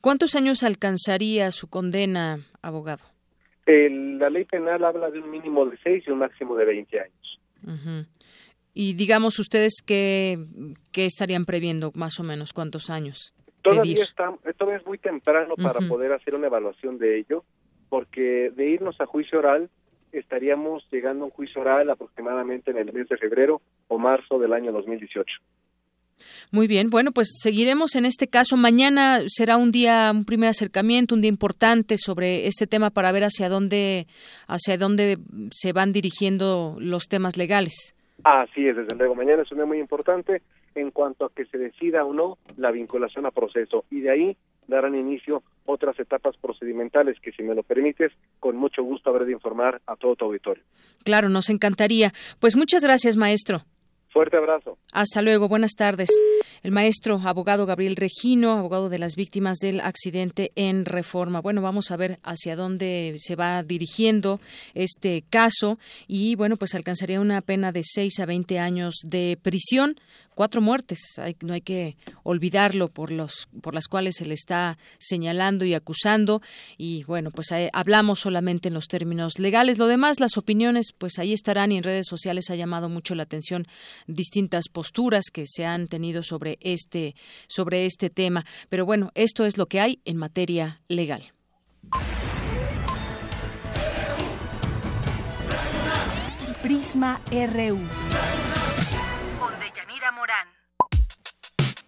¿Cuántos años alcanzaría su condena, abogado? la ley penal habla de un mínimo de seis y un máximo de 20 años. Y digamos ustedes que, estarían previendo más o menos cuántos años. Todavía, está, todavía es muy temprano para poder hacer una evaluación de ello porque de irnos a juicio oral estaríamos llegando a un juicio oral aproximadamente en el mes de febrero o marzo del año 2018. Muy bien, bueno, pues seguiremos en este caso. Mañana será un día, un primer acercamiento, un día importante sobre este tema para ver hacia dónde, hacia dónde se van dirigiendo los temas legales. Así es, desde luego. Mañana es un día muy importante en cuanto a que se decida o no la vinculación a proceso y de ahí darán inicio otras etapas procedimentales que, si me lo permites, con mucho gusto habré de informar a todo tu auditorio. Claro, nos encantaría. Pues muchas gracias, maestro. Fuerte abrazo. Hasta luego, buenas tardes. El maestro abogado Gabriel Regino, abogado de las víctimas del accidente en Reforma. Bueno, vamos a ver hacia dónde se va dirigiendo este caso y bueno, pues alcanzaría una pena de 6 a 20 años de prisión cuatro muertes, no hay que olvidarlo por los por las cuales se le está señalando y acusando y bueno, pues hablamos solamente en los términos legales, lo demás las opiniones pues ahí estarán y en redes sociales ha llamado mucho la atención distintas posturas que se han tenido sobre este sobre este tema, pero bueno, esto es lo que hay en materia legal. Prisma RU.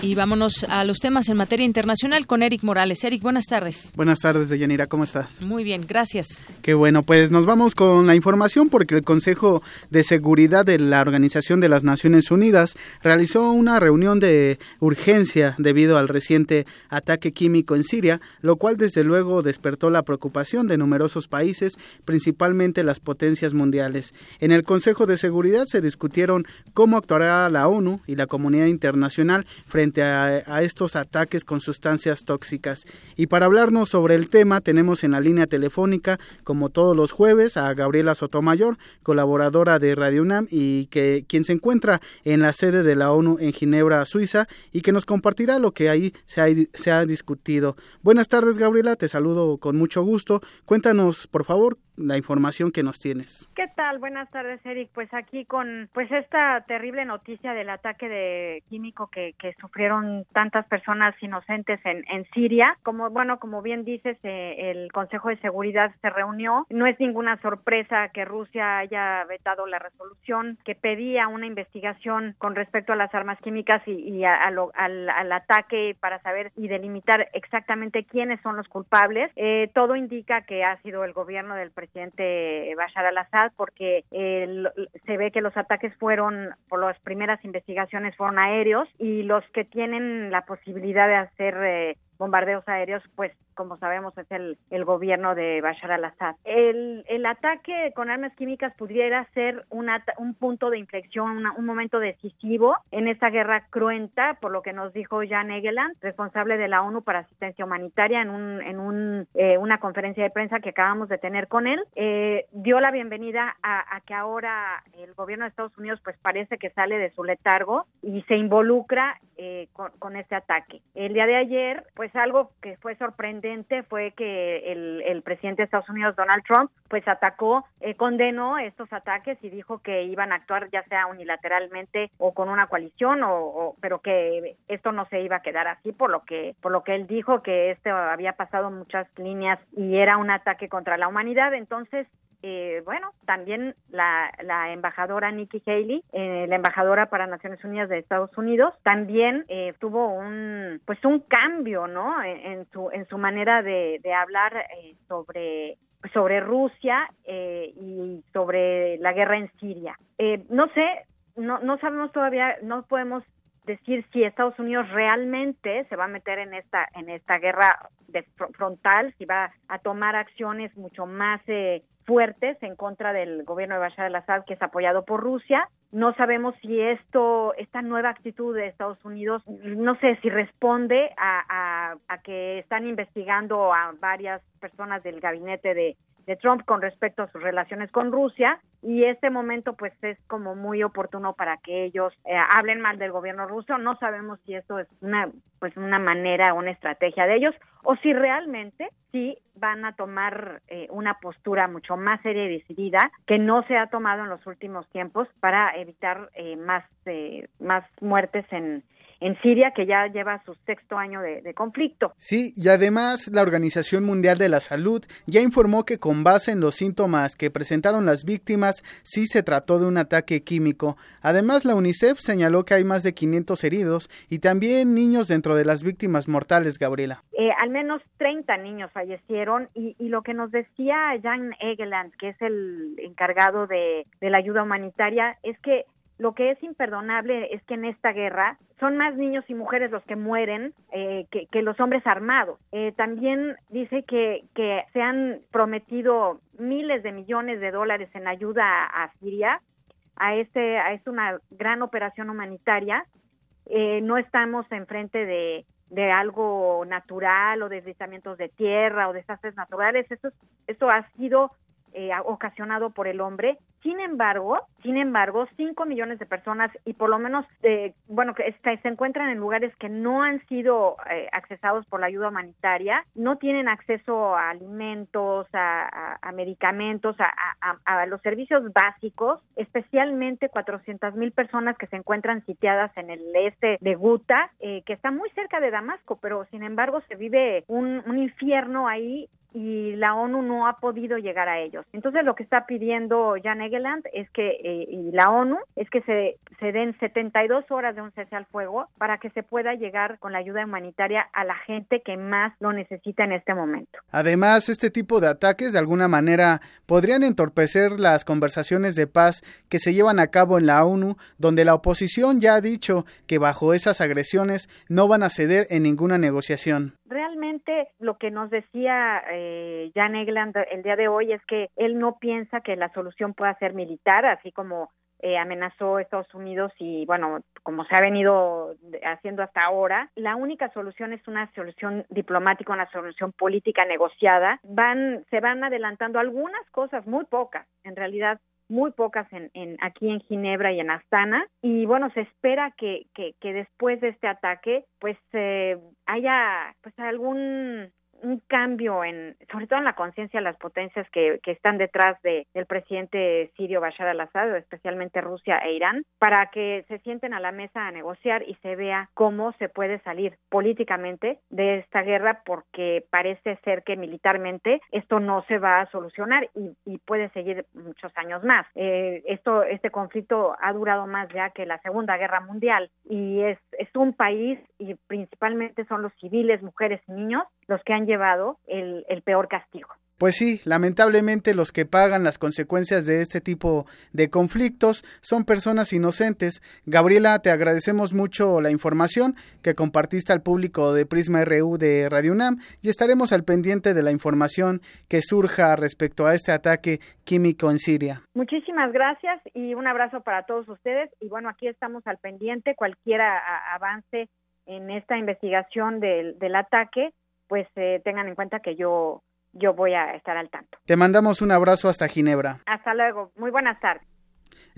Y vámonos a los temas en materia internacional con Eric Morales. Eric, buenas tardes. Buenas tardes, Deyanira, ¿cómo estás? Muy bien, gracias. Qué bueno, pues nos vamos con la información porque el Consejo de Seguridad de la Organización de las Naciones Unidas realizó una reunión de urgencia debido al reciente ataque químico en Siria, lo cual desde luego despertó la preocupación de numerosos países, principalmente las potencias mundiales. En el Consejo de Seguridad se discutieron cómo actuará la ONU y la comunidad internacional frente a, estos ataques con sustancias tóxicas. Y para hablarnos sobre el tema tenemos en la línea telefónica, como todos los jueves, a Gabriela Sotomayor, colaboradora de Radio UNAM y que quien se encuentra en la sede de la ONU en Ginebra, Suiza, y que nos compartirá lo que ahí se ha, se ha discutido. Buenas tardes, Gabriela, te saludo con mucho gusto. Cuéntanos, por favor, la información que nos tienes. ¿Qué tal? Buenas tardes, Eric. Pues aquí con pues esta terrible noticia del ataque de químico que, que sufrieron tantas personas inocentes en, en Siria. Como bueno, como bien dices, eh, el Consejo de Seguridad se reunió. No es ninguna sorpresa que Rusia haya vetado la resolución que pedía una investigación con respecto a las armas químicas y, al, al, ataque para saber y delimitar exactamente quiénes son los culpables. Eh, todo indica que ha sido el gobierno del presidente presidente Bashar al-Assad porque se ve que los ataques fueron, por las primeras investigaciones, fueron aéreos y los que tienen la posibilidad de hacer eh, bombardeos aéreos, pues como sabemos es el, el gobierno de Bashar al-Assad. El, el, ataque con armas químicas pudiera ser una, un punto de inflexión, un momento decisivo en esta guerra cruenta, por lo que nos dijo Jan Egeland, responsable de la ONU para asistencia humanitaria, en, un, en un, eh, una conferencia de prensa que acabamos de tener con él. Eh, dio la bienvenida a, a, que ahora el gobierno de Estados Unidos pues parece que sale de su letargo y se involucra eh, con, con este ataque. El día de ayer, pues algo que fue sorprendente fue que el, presidente de Estados Unidos, Donald Trump, pues atacó, eh, condenó estos ataques y dijo que iban a actuar ya sea unilateralmente o con una coalición, o, pero que esto no se iba a quedar así, por lo que, por lo que él dijo que esto había pasado muchas líneas y era un ataque contra la humanidad. Entonces, eh, bueno, también la, la embajadora Nikki Haley, eh, la embajadora para Naciones Unidas de Estados Unidos, también eh, tuvo un, pues un cambio, ¿no? En, su, en su manera de, de hablar eh, sobre sobre Rusia eh, y sobre la guerra en Siria. Eh, no sé, no, no sabemos todavía, no podemos decir si Estados Unidos realmente se va a meter en esta en esta guerra de frontal, si va a tomar acciones mucho más eh, fuertes en contra del gobierno de Bashar al-Assad que es apoyado por Rusia. No sabemos si esto, esta nueva actitud de Estados Unidos, no sé si responde a, a, que están investigando a varias personas del gabinete de, de Trump con respecto a sus relaciones con Rusia y este momento pues es como muy oportuno para que ellos eh, hablen mal del gobierno ruso. No sabemos si esto es una pues una manera, una estrategia de ellos o si realmente sí van a tomar eh, una postura mucho más seria y decidida que no se ha tomado en los últimos tiempos para evitar eh, más más muertes en en Siria, que ya lleva su sexto año de, conflicto. Sí, y además la Organización Mundial de la Salud ya informó que con base en los síntomas que presentaron las víctimas, sí se trató de un ataque químico. Además, la UNICEF señaló que hay más de 500 heridos y también niños dentro de las víctimas mortales, Gabriela. Eh, al menos 30 niños fallecieron y, lo que nos decía Jan Egeland, que es el encargado de la ayuda humanitaria, es que lo que es imperdonable es que en esta guerra son más niños y mujeres los que mueren eh, que, los hombres armados. Eh, también dice que, que se han prometido miles de millones de dólares en ayuda a, Siria, a este a esta una gran operación humanitaria. Eh, no estamos enfrente de, de algo natural o deslizamientos de tierra o desastres naturales. Esto, esto ha sido eh, ocasionado por el hombre. Sin embargo, sin embargo, 5 millones de personas y por lo menos, eh, bueno, que se encuentran en lugares que no han sido eh, accesados por la ayuda humanitaria, no tienen acceso a alimentos, a, medicamentos, a, los servicios básicos, especialmente 400 mil personas que se encuentran sitiadas en el este de Guta, que está muy cerca de Damasco, pero sin embargo se vive un, un infierno ahí y la ONU no ha podido llegar a ellos. Entonces lo que está pidiendo Jan Egeland es que, eh, y la ONU, es que se, se den 72 horas de un cese al fuego para que se pueda llegar con la ayuda humanitaria a la gente que más lo necesita en este momento. Además, este tipo de ataques de alguna manera podrían entorpecer las conversaciones de paz que se llevan a cabo en la ONU, donde la oposición ya ha dicho que bajo esas agresiones no van a ceder en ninguna negociación. Realmente lo que nos decía eh, Jan Egland el día de hoy es que él no piensa que la solución pueda ser militar, así como eh, amenazó Estados Unidos y bueno, como se ha venido haciendo hasta ahora, la única solución es una solución diplomática, una solución política negociada. Van, se van adelantando algunas cosas, muy pocas, en realidad muy pocas en, en, aquí en Ginebra y en Astana y bueno se espera que, que, que después de este ataque pues eh, haya pues algún un cambio en, sobre todo en la conciencia de las potencias que, que están detrás de, del presidente sirio Bashar al-Assad, especialmente Rusia e Irán, para que se sienten a la mesa a negociar y se vea cómo se puede salir políticamente de esta guerra, porque parece ser que militarmente esto no se va a solucionar y, y puede seguir muchos años más. Eh, esto, este conflicto ha durado más ya que la Segunda Guerra Mundial y es, es un país y principalmente son los civiles, mujeres y niños los que han llevado el, el peor castigo. Pues sí, lamentablemente los que pagan las consecuencias de este tipo de conflictos son personas inocentes. Gabriela, te agradecemos mucho la información que compartiste al público de Prisma RU de Radio UNAM y estaremos al pendiente de la información que surja respecto a este ataque químico en Siria. Muchísimas gracias y un abrazo para todos ustedes y bueno, aquí estamos al pendiente cualquier avance en esta investigación del, del ataque pues eh, tengan en cuenta que yo yo voy a estar al tanto. Te mandamos un abrazo hasta Ginebra. Hasta luego. Muy buenas tardes.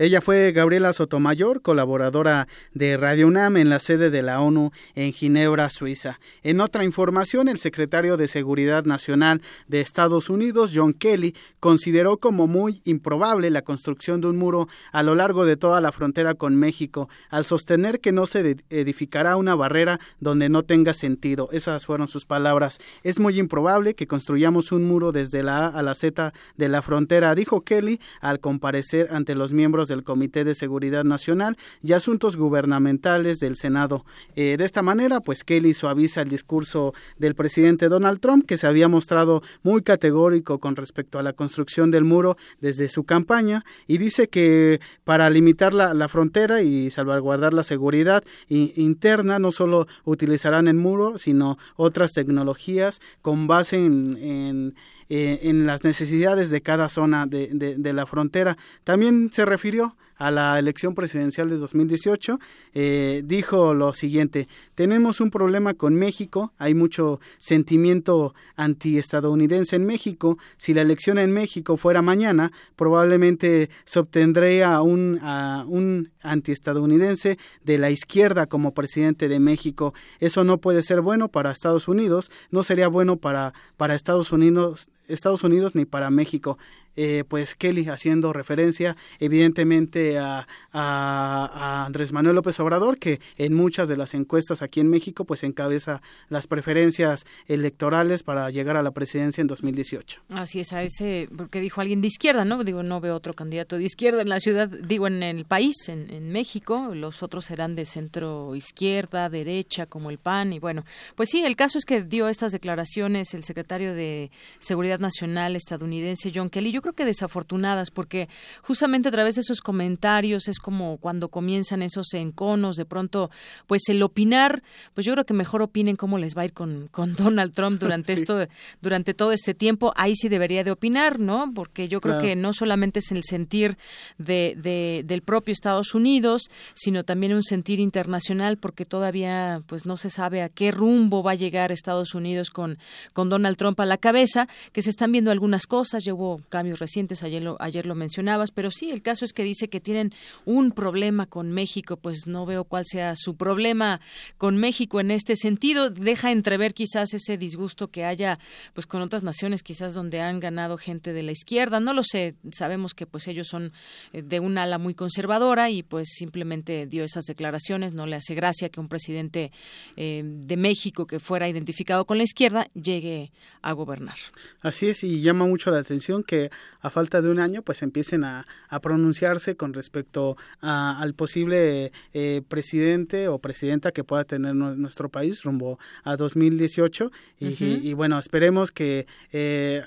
Ella fue Gabriela Sotomayor, colaboradora de Radio UNAM en la sede de la ONU en Ginebra, Suiza. En otra información, el secretario de Seguridad Nacional de Estados Unidos, John Kelly, consideró como muy improbable la construcción de un muro a lo largo de toda la frontera con México, al sostener que no se edificará una barrera donde no tenga sentido. Esas fueron sus palabras. Es muy improbable que construyamos un muro desde la A a la Z de la frontera, dijo Kelly al comparecer ante los miembros del Comité de Seguridad Nacional y Asuntos Gubernamentales del Senado. Eh, de esta manera, pues Kelly suaviza el discurso del presidente Donald Trump, que se había mostrado muy categórico con respecto a la construcción del muro desde su campaña, y dice que para limitar la, frontera y salvaguardar la seguridad interna, no solo utilizarán el muro, sino otras tecnologías con base en eh, en las necesidades de cada zona de, de, la frontera. También se refirió a la elección presidencial de 2018, eh, dijo lo siguiente, tenemos un problema con México, hay mucho sentimiento antiestadounidense en México, si la elección en México fuera mañana, probablemente se obtendría un, a un antiestadounidense de la izquierda como presidente de México. Eso no puede ser bueno para Estados Unidos, no sería bueno para, para Estados Unidos Estados Unidos ni para México. Eh, pues Kelly haciendo referencia evidentemente a, a, Andrés Manuel López Obrador que en muchas de las encuestas aquí en México pues encabeza las preferencias electorales para llegar a la presidencia en 2018. Así es, a ese, porque dijo alguien de izquierda, ¿no? Digo, no veo otro candidato de izquierda en la ciudad, digo, en el país, en, en México, los otros serán de centro izquierda, derecha, como el PAN, y bueno, pues sí, el caso es que dio estas declaraciones el secretario de Seguridad Nacional estadounidense, John Kelly, creo que desafortunadas, porque justamente a través de esos comentarios es como cuando comienzan esos enconos, de pronto, pues el opinar, pues yo creo que mejor opinen cómo les va a ir con, con (laughs) Donald Trump durante esto, durante todo este tiempo, ahí sí debería de opinar, ¿no? Porque yo creo que no solamente es el sentir de, de, del propio Estados Unidos, sino también un sentir internacional, porque todavía pues no se sabe a qué rumbo va a llegar Estados Unidos con, con Donald Trump a la cabeza, que se están viendo algunas cosas, ya hubo recientes, ayer lo, ayer lo mencionabas, pero sí, el caso es que dice que tienen un problema con México, pues no veo cuál sea su problema con México en este sentido, deja entrever quizás ese disgusto que haya pues con otras naciones quizás donde han ganado gente de la izquierda, no lo sé, sabemos que pues ellos son eh, de un ala muy conservadora y pues simplemente dio esas declaraciones, no le hace gracia que un presidente eh, de México que fuera identificado con la izquierda llegue a gobernar. Así es, y llama mucho la atención que a falta de un año pues empiecen a, a pronunciarse con respecto a, al posible eh, presidente o presidenta que pueda tener nuestro país rumbo a 2018 y, y, y bueno esperemos que eh,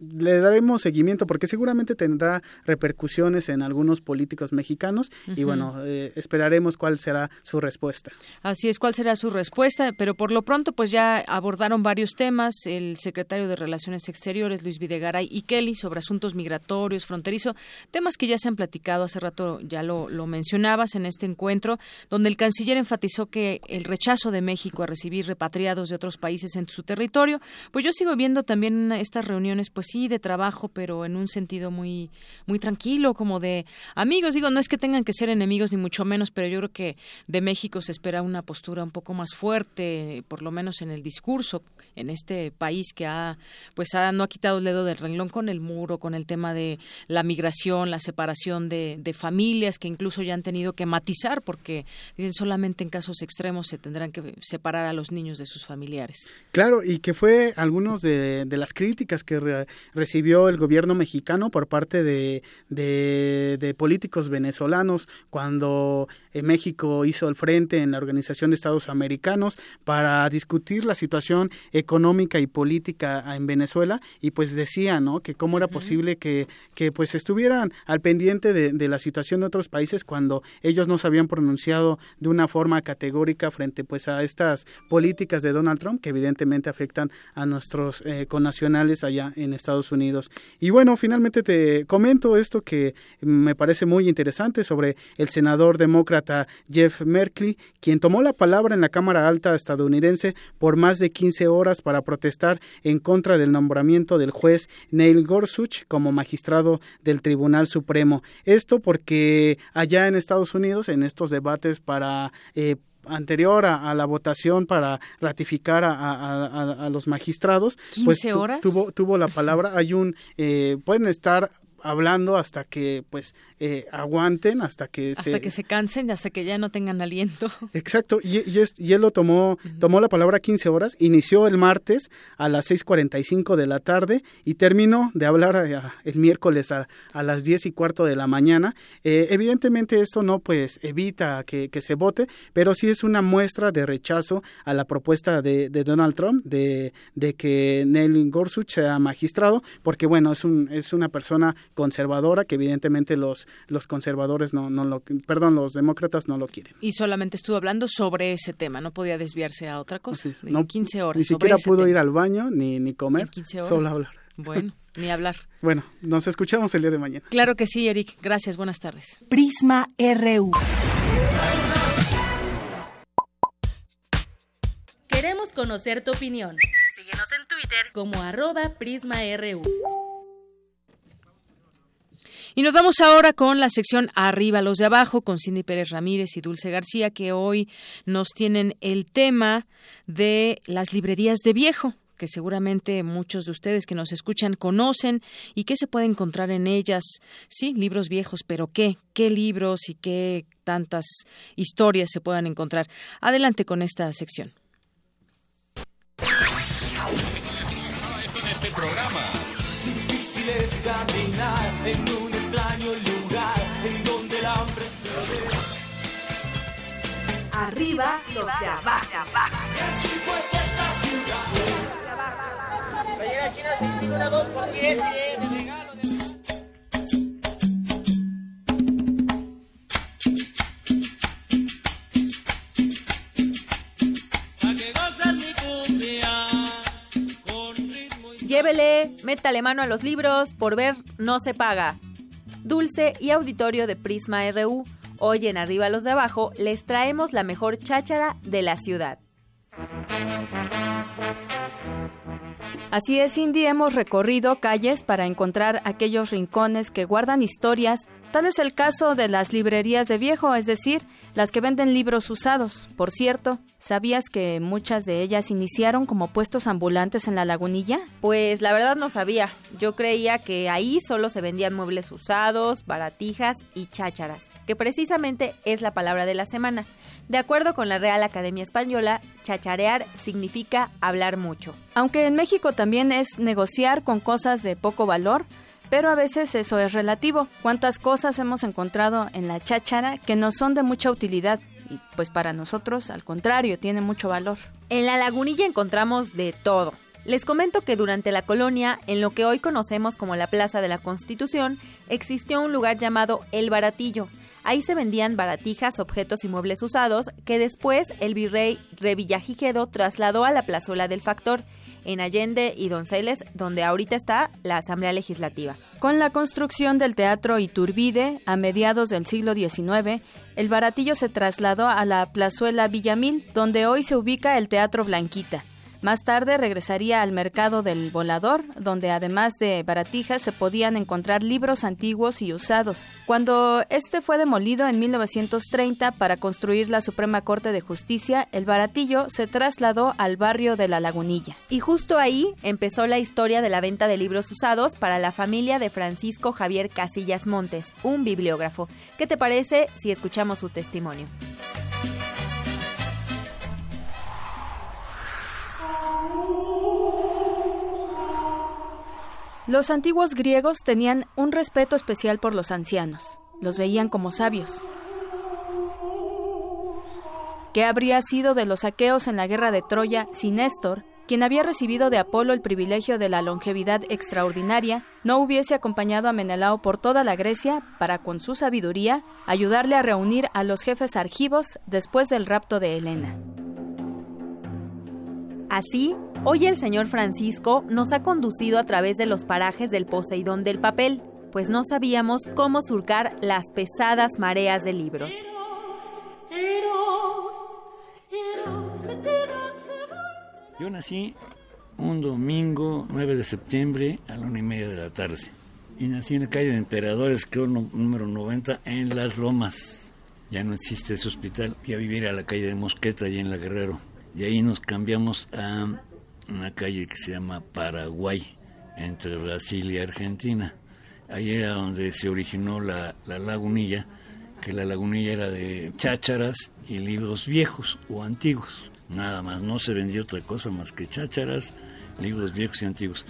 le daremos seguimiento porque seguramente tendrá repercusiones en algunos políticos mexicanos uh -huh. y bueno, eh, esperaremos cuál será su respuesta. Así es, cuál será su respuesta, pero por lo pronto pues ya abordaron varios temas el secretario de Relaciones Exteriores Luis Videgaray y Kelly sobre asuntos migratorios, fronterizo, temas que ya se han platicado hace rato, ya lo, lo mencionabas en este encuentro, donde el canciller enfatizó que el rechazo de México a recibir repatriados de otros países en su territorio, pues yo sigo viendo también estas reuniones pues sí de trabajo, pero en un sentido muy muy tranquilo, como de amigos. Digo, no es que tengan que ser enemigos ni mucho menos, pero yo creo que de México se espera una postura un poco más fuerte, por lo menos en el discurso en este país que ha pues ha, no ha quitado el dedo del renglón con el muro, con el tema de la migración, la separación de, familias que incluso ya han tenido que matizar porque dicen solamente en casos extremos se tendrán que separar a los niños de sus familiares. Claro, y que fue algunos de, las críticas que recibió el gobierno mexicano por parte de, de, de políticos venezolanos cuando eh, México hizo el frente en la Organización de Estados Americanos para discutir la situación económica y política en Venezuela. Y pues decía no que cómo era uh -huh. posible que, que pues estuvieran al pendiente de, de, la situación de otros países cuando ellos no se habían pronunciado de una forma categórica frente pues a estas políticas de Donald Trump que evidentemente afectan a nuestros eh, connacionales allá en Estados Unidos. Y bueno finalmente te comento esto que me parece muy interesante sobre el senador demócrata Jeff Merkley quien tomó la palabra en la Cámara Alta estadounidense por más de 15 horas para protestar en contra del nombramiento del juez Neil Gorsuch como magistrado del Tribunal Supremo. Esto porque allá en Estados Unidos, en estos debates para eh, anterior a, a, la votación para ratificar a, a, a los magistrados, 15 pues horas? tuvo tuvo la (laughs) palabra. Hay un eh, pueden estar hablando hasta que pues eh, aguanten hasta que hasta se... que se cansen hasta que ya no tengan aliento (laughs) exacto y, y, es, y él lo tomó uh -huh. tomó la palabra 15 horas inició el martes a las 6.45 de la tarde y terminó de hablar a, a, el miércoles a, a, las 10 y cuarto de la mañana eh, evidentemente esto no pues evita que, que, se vote pero sí es una muestra de rechazo a la propuesta de, de Donald Trump de, de que Neil Gorsuch sea magistrado porque bueno es un es una persona conservadora que evidentemente los los conservadores no no lo perdón los demócratas no lo quieren y solamente estuvo hablando sobre ese tema no podía desviarse a otra cosa sí, no 15 horas ni siquiera pudo tema. ir al baño ni ni comer 15 horas. solo hablar bueno Ni hablar. (laughs) Bueno, nos escuchamos el día de mañana. Claro que sí, Eric. Gracias, buenas tardes. Prisma RU. Queremos conocer tu opinión. Síguenos en Twitter como arroba PrismaRU. Y nos vamos ahora con la sección Arriba los de abajo con Cindy Pérez Ramírez y Dulce García que hoy nos tienen el tema de las librerías de viejo que seguramente muchos de ustedes que nos escuchan conocen y qué se puede encontrar en ellas. Sí, libros viejos, pero ¿qué? ¿Qué libros y qué tantas historias se puedan encontrar? Adelante con esta sección. Difícil es caminar en un Arriba los de abajo. Y así pues esta ciudad. China sin ninguna 2 por 10 de regalo. Pa' que gozas mi cumbia. Llévele, métale mano a los libros, por ver no se paga. Dulce y auditorio de Prisma RU, hoy en Arriba los de Abajo les traemos la mejor cháchara de la ciudad. Así es, Cindy, hemos recorrido calles para encontrar aquellos rincones que guardan historias. Tal es el caso de las librerías de viejo, es decir, las que venden libros usados. Por cierto, ¿sabías que muchas de ellas iniciaron como puestos ambulantes en la lagunilla? Pues la verdad no sabía. Yo creía que ahí solo se vendían muebles usados, baratijas y chácharas, que precisamente es la palabra de la semana. De acuerdo con la Real Academia Española, chacharear significa hablar mucho. Aunque en México también es negociar con cosas de poco valor, pero a veces eso es relativo. ¿Cuántas cosas hemos encontrado en la cháchara que no son de mucha utilidad? Y pues para nosotros, al contrario, tiene mucho valor. En la lagunilla encontramos de todo. Les comento que durante la colonia, en lo que hoy conocemos como la Plaza de la Constitución, existió un lugar llamado El Baratillo. Ahí se vendían baratijas, objetos y muebles usados que después el virrey Revillagigedo trasladó a la plazuela del Factor, en Allende y Donceles, donde ahorita está la Asamblea Legislativa. Con la construcción del Teatro Iturbide a mediados del siglo XIX, el baratillo se trasladó a la plazuela Villamil, donde hoy se ubica el Teatro Blanquita. Más tarde regresaría al mercado del volador, donde además de baratijas se podían encontrar libros antiguos y usados. Cuando este fue demolido en 1930 para construir la Suprema Corte de Justicia, el baratillo se trasladó al barrio de La Lagunilla. Y justo ahí empezó la historia de la venta de libros usados para la familia de Francisco Javier Casillas Montes, un bibliógrafo. ¿Qué te parece si escuchamos su testimonio? Los antiguos griegos tenían un respeto especial por los ancianos, los veían como sabios. ¿Qué habría sido de los aqueos en la guerra de Troya si Néstor, quien había recibido de Apolo el privilegio de la longevidad extraordinaria, no hubiese acompañado a Menelao por toda la Grecia para, con su sabiduría, ayudarle a reunir a los jefes argivos después del rapto de Helena? Así, hoy el señor Francisco nos ha conducido a través de los parajes del Poseidón del papel, pues no sabíamos cómo surcar las pesadas mareas de libros. Yo nací un domingo 9 de septiembre a la una y media de la tarde. Y nací en la calle de Emperadores, creo número 90, en Las Lomas. Ya no existe ese hospital. Fui a vivir a la calle de Mosqueta, allá en La Guerrero. Y ahí nos cambiamos a una calle que se llama Paraguay, entre Brasil y Argentina. Ahí era donde se originó la, la lagunilla, que la lagunilla era de chácharas y libros viejos o antiguos. Nada más, no se vendía otra cosa más que chácharas, libros viejos y antiguos.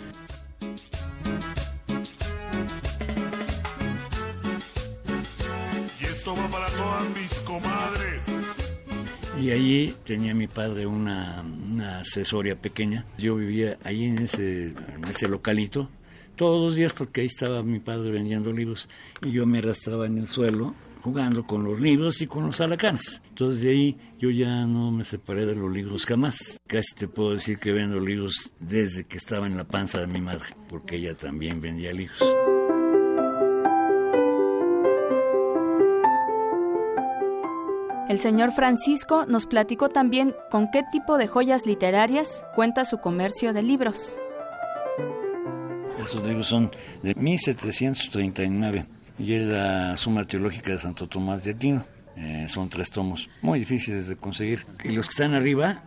Y allí tenía mi padre una, una asesoría pequeña. Yo vivía ahí en ese, en ese localito todos los días porque ahí estaba mi padre vendiendo libros y yo me arrastraba en el suelo jugando con los libros y con los alacanes. Entonces de ahí yo ya no me separé de los libros jamás. Casi te puedo decir que vendo libros desde que estaba en la panza de mi madre, porque ella también vendía libros. El señor Francisco nos platicó también con qué tipo de joyas literarias cuenta su comercio de libros. Esos libros son de 1739 y es la Suma Teológica de Santo Tomás de Aquino. Eh, son tres tomos, muy difíciles de conseguir. Y los que están arriba,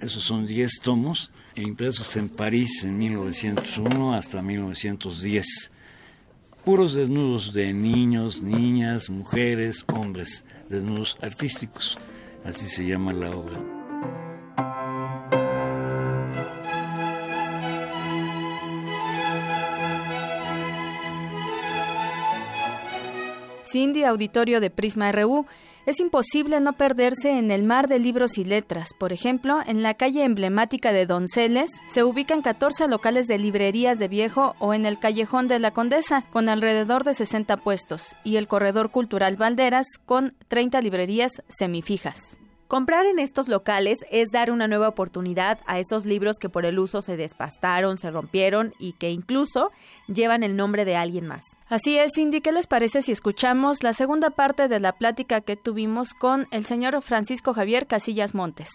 esos son 10 tomos, impresos en París en 1901 hasta 1910. Puros desnudos de niños, niñas, mujeres, hombres, desnudos artísticos. Así se llama la obra. Cindy, auditorio de Prisma RU, es imposible no perderse en el mar de libros y letras. Por ejemplo, en la calle emblemática de Donceles se ubican 14 locales de librerías de viejo o en el callejón de la Condesa, con alrededor de 60 puestos, y el corredor cultural Valderas, con 30 librerías semifijas. Comprar en estos locales es dar una nueva oportunidad a esos libros que por el uso se despastaron, se rompieron y que incluso llevan el nombre de alguien más. Así es, Cindy, ¿qué les parece si escuchamos la segunda parte de la plática que tuvimos con el señor Francisco Javier Casillas Montes?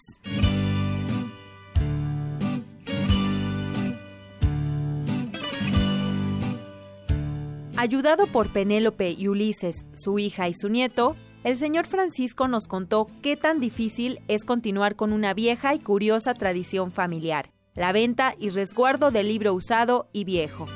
Ayudado por Penélope y Ulises, su hija y su nieto, el señor Francisco nos contó qué tan difícil es continuar con una vieja y curiosa tradición familiar, la venta y resguardo del libro usado y viejo.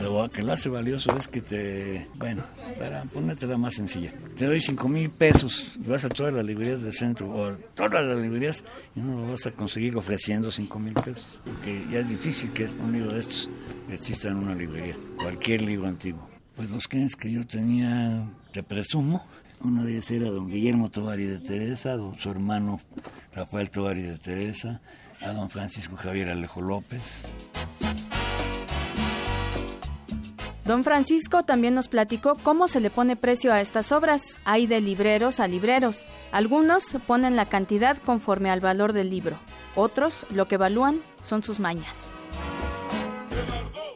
Lo que lo hace valioso es que te, bueno, para ponértela más sencilla, te doy cinco mil pesos y vas a todas las librerías del centro o todas las librerías y no lo vas a conseguir ofreciendo cinco mil pesos, porque ya es difícil que un libro de estos exista en una librería, cualquier libro antiguo. Pues los clientes que yo tenía, te presumo, uno de ellos era don Guillermo Tovari de Teresa, don, su hermano Rafael Tovari de Teresa, a don Francisco Javier Alejo López. Don Francisco también nos platicó cómo se le pone precio a estas obras. Hay de libreros a libreros. Algunos ponen la cantidad conforme al valor del libro. Otros lo que evalúan son sus mañas.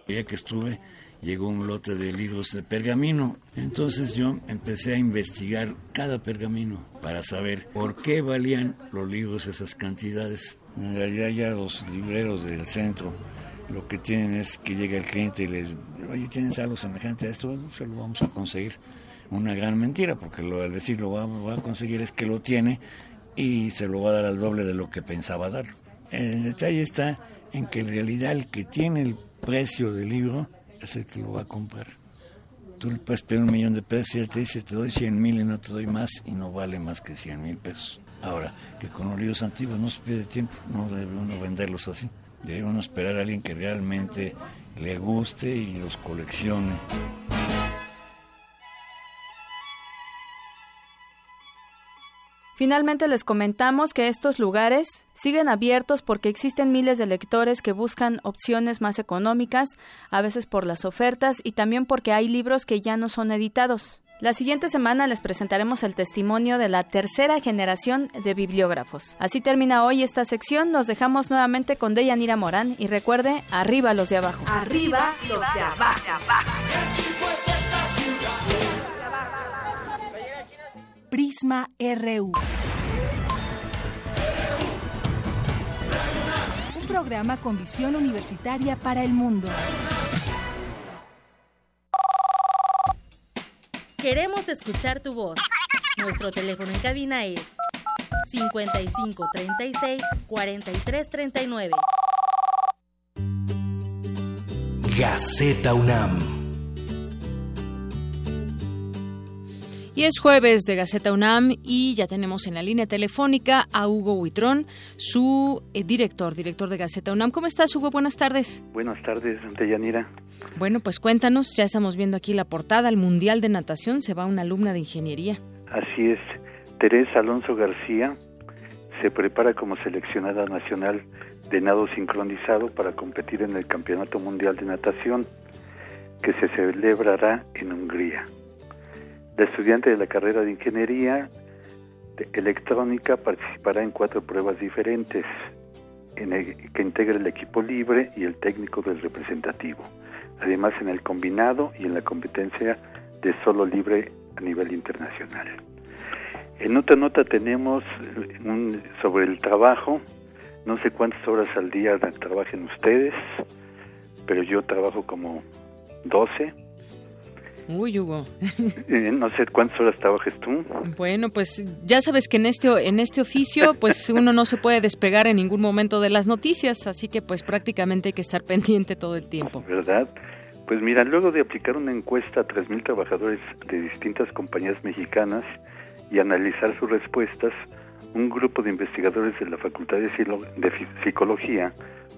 Ya que estuve llegó un lote de libros de pergamino. Entonces yo empecé a investigar cada pergamino para saber por qué valían los libros esas cantidades. Allá ya los libreros del centro lo que tienen es que llega el cliente y les oye, ¿tienes algo semejante a esto? se lo vamos a conseguir. Una gran mentira, porque lo, al decir lo va, va, a conseguir es que lo tiene y se lo va a dar al doble de lo que pensaba dar. El detalle está en que en realidad el que tiene el precio del libro es el que lo va a comprar. Tú le puedes pedir un millón de pesos y él te dice, te doy 100 mil y no te doy más y no vale más que 100 mil pesos. Ahora, que con los antiguos no se pierde tiempo, no debe uno venderlos así. Debe uno esperar a alguien que realmente le guste y los coleccione. Finalmente les comentamos que estos lugares siguen abiertos porque existen miles de lectores que buscan opciones más económicas, a veces por las ofertas y también porque hay libros que ya no son editados. La siguiente semana les presentaremos el testimonio de la tercera generación de bibliógrafos. Así termina hoy esta sección. Nos dejamos nuevamente con Deyanira Morán y recuerde, arriba los de abajo. Arriba los de abajo. Prisma RU. Un programa con visión universitaria para el mundo. Queremos escuchar tu voz. Nuestro teléfono en cabina es 55 36 43 39. Gaceta UNAM. Y es jueves de Gaceta UNAM y ya tenemos en la línea telefónica a Hugo Huitrón, su eh, director, director de Gaceta UNAM. ¿Cómo estás, Hugo? Buenas tardes. Buenas tardes, Yanira. Bueno, pues cuéntanos, ya estamos viendo aquí la portada, al Mundial de Natación se va una alumna de ingeniería. Así es, Teresa Alonso García se prepara como seleccionada nacional de nado sincronizado para competir en el Campeonato Mundial de Natación. que se celebrará en Hungría. La estudiante de la carrera de Ingeniería Electrónica participará en cuatro pruebas diferentes que integra el equipo libre y el técnico del representativo. Además en el combinado y en la competencia de solo libre a nivel internacional. En otra nota tenemos un, sobre el trabajo. No sé cuántas horas al día trabajen ustedes, pero yo trabajo como 12 Uy, Hugo. Eh, no sé cuántas horas trabajes tú. Bueno, pues ya sabes que en este en este oficio, pues uno no se puede despegar en ningún momento de las noticias, así que pues prácticamente hay que estar pendiente todo el tiempo. ¿Verdad? Pues mira, luego de aplicar una encuesta a 3.000 trabajadores de distintas compañías mexicanas y analizar sus respuestas, un grupo de investigadores de la Facultad de Psicología,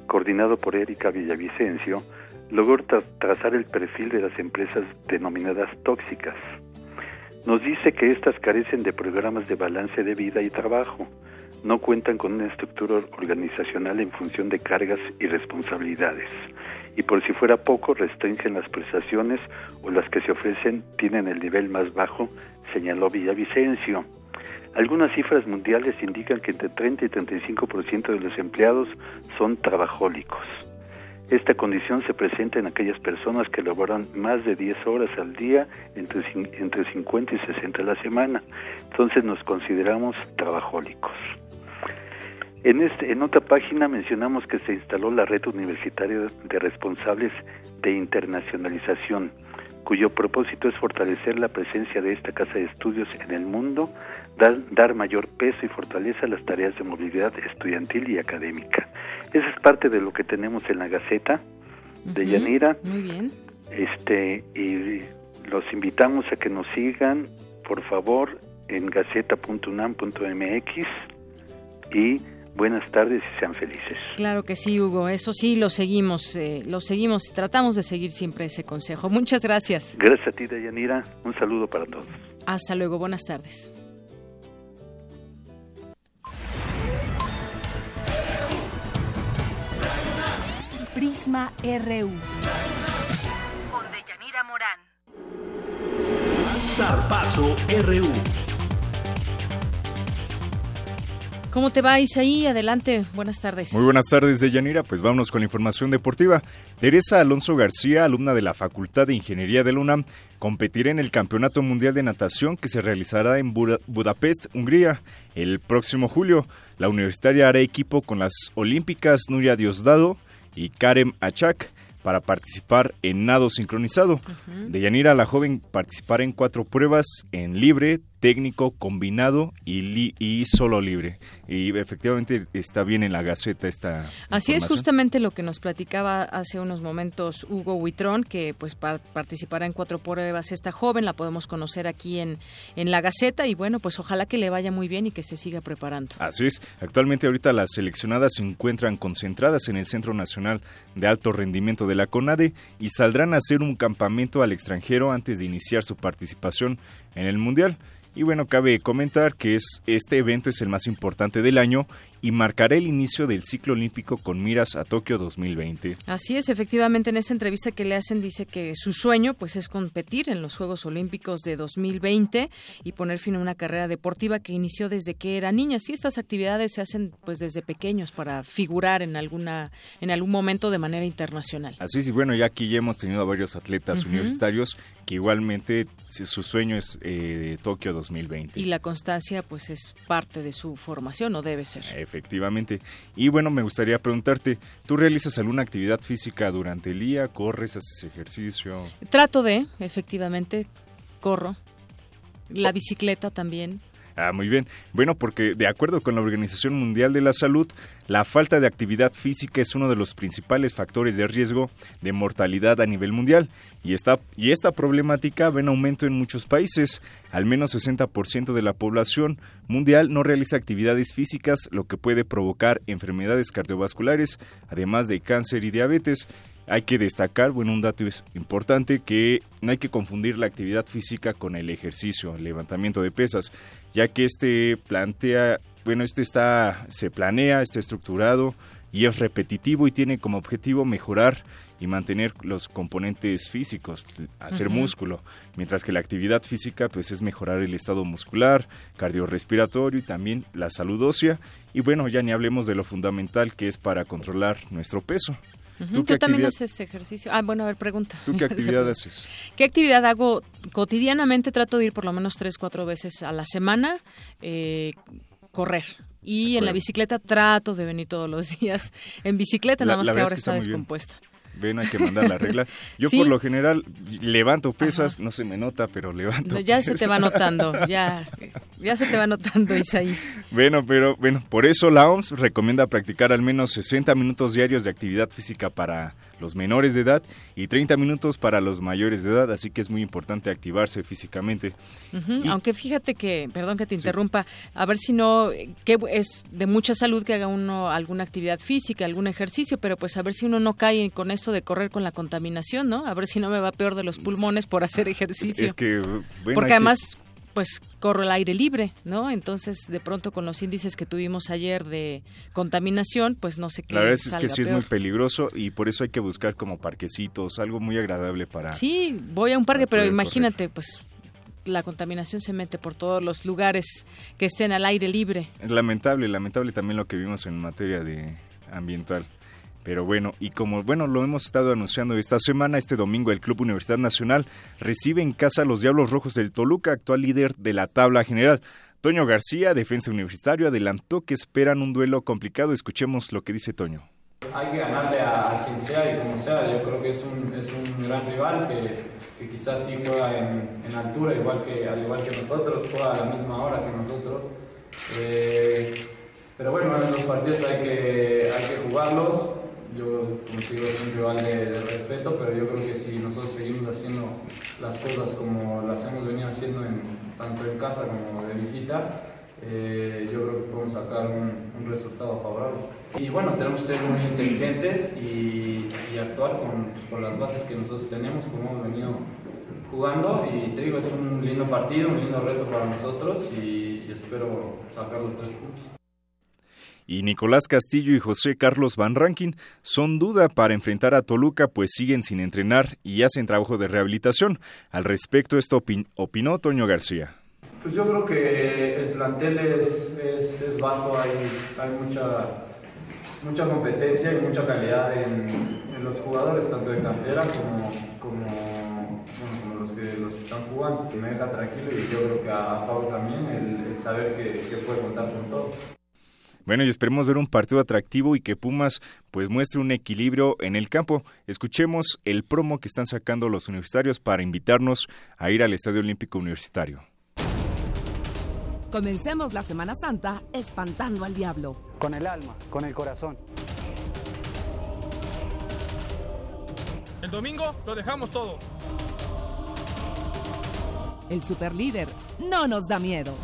coordinado por Erika Villavicencio, logró trazar el perfil de las empresas denominadas tóxicas. Nos dice que estas carecen de programas de balance de vida y trabajo, no cuentan con una estructura organizacional en función de cargas y responsabilidades, y por si fuera poco restringen las prestaciones o las que se ofrecen tienen el nivel más bajo, señaló Villavicencio. Algunas cifras mundiales indican que entre 30 y 35% de los empleados son trabajólicos. Esta condición se presenta en aquellas personas que laboran más de 10 horas al día, entre, entre 50 y 60 a la semana. Entonces nos consideramos trabajólicos. En, este, en otra página mencionamos que se instaló la red universitaria de responsables de internacionalización, cuyo propósito es fortalecer la presencia de esta casa de estudios en el mundo, dar, dar mayor peso y fortaleza a las tareas de movilidad estudiantil y académica. Esa es parte de lo que tenemos en la Gaceta de Yanira. Muy bien. Este, y los invitamos a que nos sigan, por favor, en gaceta.unam.mx y buenas tardes y sean felices. Claro que sí, Hugo, eso sí, lo seguimos, eh, lo seguimos, tratamos de seguir siempre ese consejo. Muchas gracias. Gracias a ti, Dayanira, un saludo para todos. Hasta luego, buenas tardes. Prisma RU. Con Deyanira Morán. Zarpazo RU. ¿Cómo te va, Isaí? Adelante, buenas tardes. Muy buenas tardes, Deyanira. Pues vámonos con la información deportiva. Teresa Alonso García, alumna de la Facultad de Ingeniería de la UNAM, competirá en el Campeonato Mundial de Natación que se realizará en Budapest, Hungría, el próximo julio. La universitaria hará equipo con las olímpicas Nuria Diosdado y Karem Achak para participar en nado sincronizado. Deyanira, la joven, participará en cuatro pruebas en libre, técnico, combinado y, y solo libre. Y efectivamente está bien en la Gaceta esta. Así es justamente lo que nos platicaba hace unos momentos Hugo Huitrón, que pues participará en cuatro pruebas esta joven, la podemos conocer aquí en, en la Gaceta y bueno, pues ojalá que le vaya muy bien y que se siga preparando. Así es. Actualmente ahorita las seleccionadas se encuentran concentradas en el Centro Nacional de Alto Rendimiento de la CONADE y saldrán a hacer un campamento al extranjero antes de iniciar su participación en el Mundial. Y bueno, cabe comentar que es, este evento es el más importante del año y marcará el inicio del ciclo olímpico con miras a Tokio 2020. Así es, efectivamente en esa entrevista que le hacen dice que su sueño pues es competir en los Juegos Olímpicos de 2020 y poner fin a una carrera deportiva que inició desde que era niña. Sí, estas actividades se hacen pues desde pequeños para figurar en alguna en algún momento de manera internacional. Así es, y bueno, ya aquí ya hemos tenido a varios atletas universitarios que igualmente su sueño es eh, Tokio 2020. Y la constancia pues es parte de su formación o debe ser. Efectivamente. Y bueno, me gustaría preguntarte, ¿tú realizas alguna actividad física durante el día? ¿Corres, haces ejercicio? Trato de, efectivamente, corro. La bicicleta también. Ah, muy bien. Bueno, porque de acuerdo con la Organización Mundial de la Salud, la falta de actividad física es uno de los principales factores de riesgo de mortalidad a nivel mundial. Y esta, y esta problemática ve en aumento en muchos países. Al menos 60% de la población mundial no realiza actividades físicas, lo que puede provocar enfermedades cardiovasculares, además de cáncer y diabetes. Hay que destacar, bueno, un dato es importante, que no hay que confundir la actividad física con el ejercicio, el levantamiento de pesas, ya que este plantea, bueno, este está, se planea, está estructurado y es repetitivo y tiene como objetivo mejorar y mantener los componentes físicos, hacer músculo, mientras que la actividad física pues es mejorar el estado muscular, cardiorrespiratorio y también la salud ósea y bueno, ya ni hablemos de lo fundamental que es para controlar nuestro peso. ¿Tú, también haces ejercicio? Ah, bueno, a ver, pregunta. ¿Tú qué (laughs) actividad haces? ¿Qué actividad hago? Cotidianamente trato de ir por lo menos tres, cuatro veces a la semana, eh, correr. Y en la bicicleta trato de venir todos los (laughs) días en bicicleta, nada más que ahora está, descompuesta ven, hay que mandar la regla. (laughs) Yo por lo general levanto pesas, no se me nota, pero levanto. ya se te va notando, (laughs) ya, ya se te va notando, Isaí. Bueno, pero bueno, por eso la OMS recomienda practicar al menos 60 minutos diarios de actividad física para los menores de edad y 30 minutos para los mayores de edad, así que es muy importante activarse físicamente. Aunque fíjate que, perdón que te interrumpa, a ver si no, que es de mucha salud que haga uno alguna actividad física, algún ejercicio, pero pues a ver si uno no cae con esto de correr con la contaminación, ¿no? A ver si no me va peor de los pulmones por hacer ejercicio. Es que, Porque además, pues corro el aire libre, ¿no? Entonces, de pronto con los índices que tuvimos ayer de contaminación, pues no sé qué. La verdad es que sí es muy peligroso y por eso hay que buscar como parquecitos, algo muy agradable para. Sí, voy a un parque, pero imagínate, pues la contaminación se mete por todos los lugares que estén al aire libre. Es lamentable, lamentable también lo que vimos en materia de ambiental. Pero bueno, y como bueno lo hemos estado anunciando esta semana, este domingo el Club Universidad Nacional recibe en casa a los Diablos Rojos del Toluca, actual líder de la tabla general. Toño García, defensa universitario, adelantó que esperan un duelo complicado. Escuchemos lo que dice Toño. Hay que ganarle a, quien sea y como sea. Yo creo que es un, es un gran rival que, que quizás sí juega en, en, altura, igual que, al igual que nosotros, juega a la misma hora que nosotros. Eh, pero bueno, en los partidos hay que, hay que jugarlos yo, te digo, es un rival de, respeto, pero yo creo que si nosotros seguimos haciendo las cosas como las hemos venido haciendo en, tanto en casa como de visita, eh, yo creo que podemos sacar un, resultado favorable. Y bueno, tenemos que ser muy inteligentes y, actuar con, pues, con, las bases que nosotros tenemos, como hemos venido jugando. Y te digo, es un lindo partido, un lindo reto para nosotros y espero sacar los tres puntos y Nicolás Castillo y José Carlos Van Rankin son duda para enfrentar a Toluca pues siguen sin entrenar y hacen trabajo de rehabilitación. Al respecto esto opinó Toño García. Pues yo creo que el plantel es, es, bajo, hay, hay, mucha, mucha competencia y mucha calidad en, los jugadores, tanto de cantera como, como, como los, que, los están jugando. Me deja tranquilo y yo creo que a Pablo también el, saber que, que puede contar con todo. Bueno, y esperemos ver un partido atractivo y que Pumas pues muestre un equilibrio en el campo. Escuchemos el promo que están sacando los universitarios para invitarnos a ir al Estadio Olímpico Universitario. Comencemos la Semana Santa espantando al diablo. Con el alma, con el corazón. El domingo lo dejamos todo. El superlíder no nos da miedo.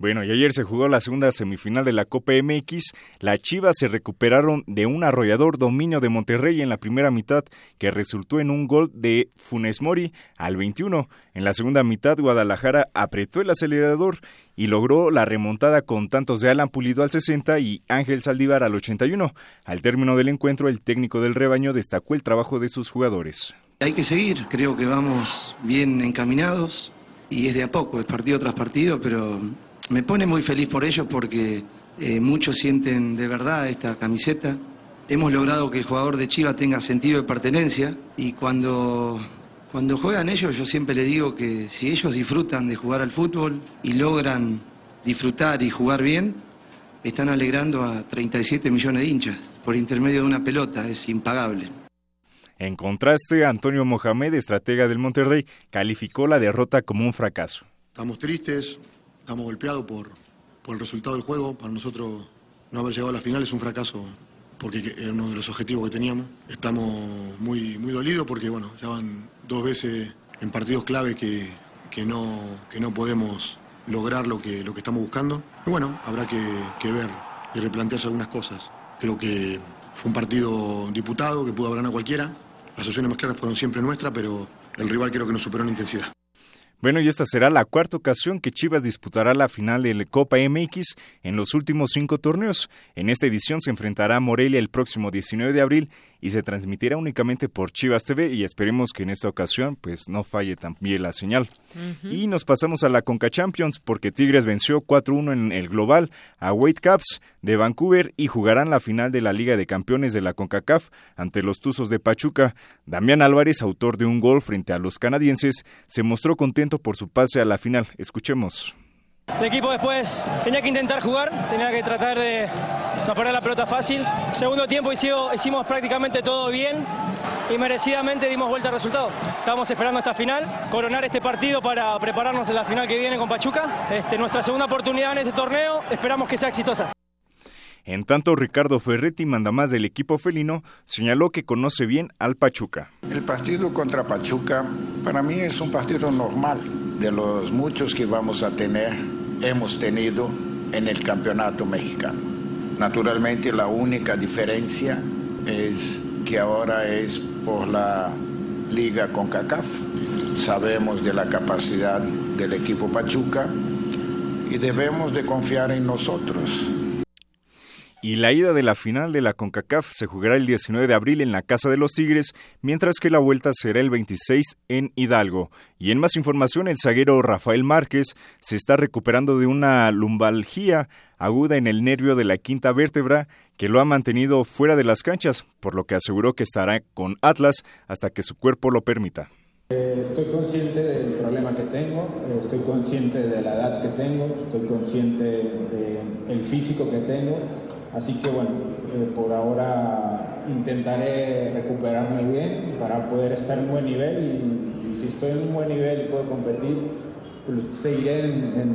Bueno, y ayer se jugó la segunda semifinal de la Copa MX. Las Chivas se recuperaron de un arrollador dominio de Monterrey en la primera mitad que resultó en un gol de Funes Mori al 21. En la segunda mitad Guadalajara apretó el acelerador y logró la remontada con tantos de Alan Pulido al 60 y Ángel Saldívar al 81. Al término del encuentro el técnico del rebaño destacó el trabajo de sus jugadores. Hay que seguir, creo que vamos bien encaminados y es de a poco, es partido tras partido, pero me pone muy feliz por ellos porque eh, muchos sienten de verdad esta camiseta. Hemos logrado que el jugador de Chivas tenga sentido de pertenencia y cuando, cuando juegan ellos yo siempre le digo que si ellos disfrutan de jugar al fútbol y logran disfrutar y jugar bien, están alegrando a 37 millones de hinchas por intermedio de una pelota, es impagable. En contraste, Antonio Mohamed, estratega del Monterrey, calificó la derrota como un fracaso. Estamos tristes, estamos golpeados por, por el resultado del juego. Para nosotros no haber llegado a la final es un fracaso porque era uno de los objetivos que teníamos. Estamos muy, muy dolidos porque bueno, ya van dos veces en partidos clave que, que, no, que no podemos lograr lo que, lo que estamos buscando. Y bueno, habrá que, ver y replantearse algunas cosas. Creo que fue un partido diputado que pudo haber ganado cualquiera. Las opciones más claras fueron siempre nuestras, pero el rival creo que nos superó en intensidad. Bueno, y esta será la cuarta ocasión que Chivas disputará la final de la Copa MX en los últimos cinco torneos. En esta edición se enfrentará a Morelia el próximo 19 de abril y se transmitirá únicamente por Chivas TV y esperemos que en esta ocasión pues no falle también la señal. Y nos pasamos a la Conca Champions porque Tigres venció 4-1 en el global a Whitecaps de Vancouver y jugarán la final de la Liga de Campeones de la CONCACAF ante los Tuzos de Pachuca. Damián Álvarez, autor de un gol frente a los canadienses, se mostró contento por su pase a la final. Escuchemos. El equipo después tenía que intentar jugar, tenía que tratar de no poner la pelota fácil. Segundo tiempo hicimos, hicimos prácticamente todo bien y merecidamente dimos vuelta al resultado. Estamos esperando esta final, coronar este partido para prepararnos en la final que viene con Pachuca. Este, nuestra segunda oportunidad en este torneo, esperamos que sea exitosa. En tanto, Ricardo Ferretti, mandamás del equipo felino, señaló que conoce bien al Pachuca. El partido contra Pachuca para mí es un partido normal de los muchos que vamos a tener, hemos tenido en el campeonato mexicano. Naturalmente la única diferencia es que ahora es por la liga con CACAF. Sabemos de la capacidad del equipo Pachuca y debemos de confiar en nosotros. Y la ida de la final de la CONCACAF se jugará el 19 de abril en la Casa de los Tigres, mientras que la vuelta será el 26 en Hidalgo. Y en más información, el zaguero Rafael Márquez se está recuperando de una lumbalgia aguda en el nervio de la quinta vértebra que lo ha mantenido fuera de las canchas, por lo que aseguró que estará con Atlas hasta que su cuerpo lo permita. Eh, estoy consciente del problema que tengo, eh, estoy consciente de la edad que tengo, estoy consciente del físico que tengo Así que bueno, eh, por ahora intentaré recuperarme bien para poder estar en buen nivel y, si estoy en un buen nivel y puedo competir, pues seguiré en,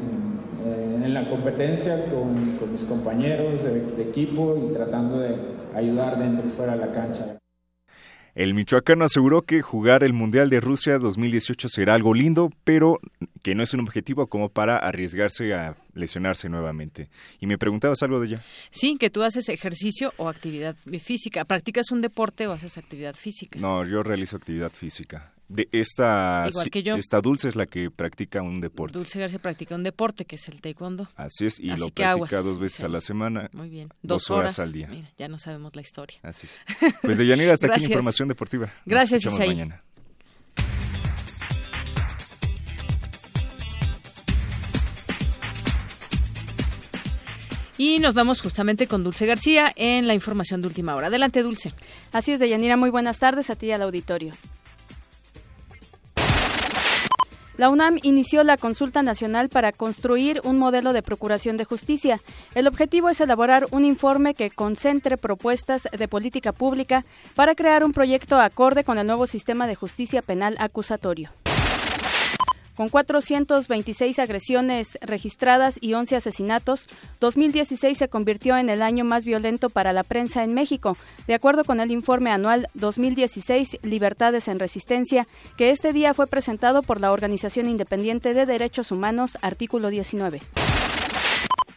eh, la competencia con, mis compañeros de equipo y tratando de ayudar dentro y fuera de la cancha. El michoacano aseguró que jugar el Mundial de Rusia 2018 será algo lindo, pero que no es un objetivo como para arriesgarse a lesionarse nuevamente. Y me preguntabas algo de ella. Sí, que tú haces ejercicio o actividad física. ¿Practicas un deporte o haces actividad física? No, yo realizo actividad física de esta, esta Dulce es la que practica un deporte. Dulce García practica un deporte que es el taekwondo. Así es, y lo practica dos veces a la semana. Muy bien. Dos, horas, al día. Mira, ya no sabemos la historia. Así es. Pues de Yanira hasta aquí la (laughs) información deportiva. Gracias, Isaí. mañana. Y nos vamos justamente con Dulce García en la información de última hora. Adelante, Dulce. Así es, Deyanira. Muy buenas tardes a ti y al auditorio. La UNAM inició la consulta nacional para construir un modelo de procuración de justicia. El objetivo es elaborar un informe que concentre propuestas de política pública para crear un proyecto acorde con el nuevo sistema de justicia penal acusatorio. Con 426 agresiones registradas y 11 asesinatos, 2016 se convirtió en el año más violento para la prensa en México, de acuerdo con el informe anual 2016 Libertades en Resistencia, que este día fue presentado por la Organización Independiente de Derechos Humanos, artículo 19.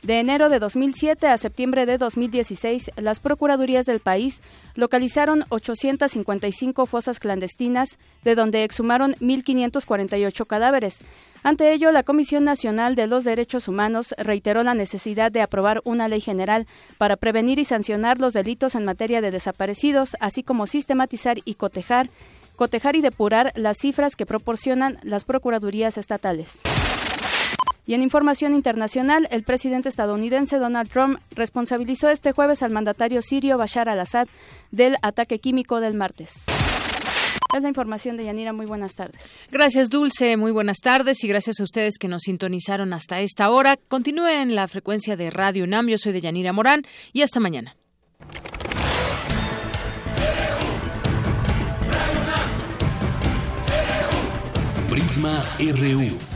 De enero de 2007 a septiembre de 2016, las procuradurías del país localizaron 855 fosas clandestinas, de donde exhumaron 1.548 cadáveres. Ante ello, la Comisión Nacional de los Derechos Humanos reiteró la necesidad de aprobar una ley general para prevenir y sancionar los delitos en materia de desaparecidos, así como sistematizar y cotejar, cotejar y depurar las cifras que proporcionan las procuradurías estatales. Y en información internacional, el presidente estadounidense Donald Trump responsabilizó este jueves al mandatario sirio Bashar al-Assad del ataque químico del martes. Es la información de Yanira. Muy buenas tardes. Gracias, Dulce. Muy buenas tardes y gracias a ustedes que nos sintonizaron hasta esta hora. Continúen la frecuencia de Radio UNAM. Yo soy de Yanira Morán y hasta mañana. Prisma RU.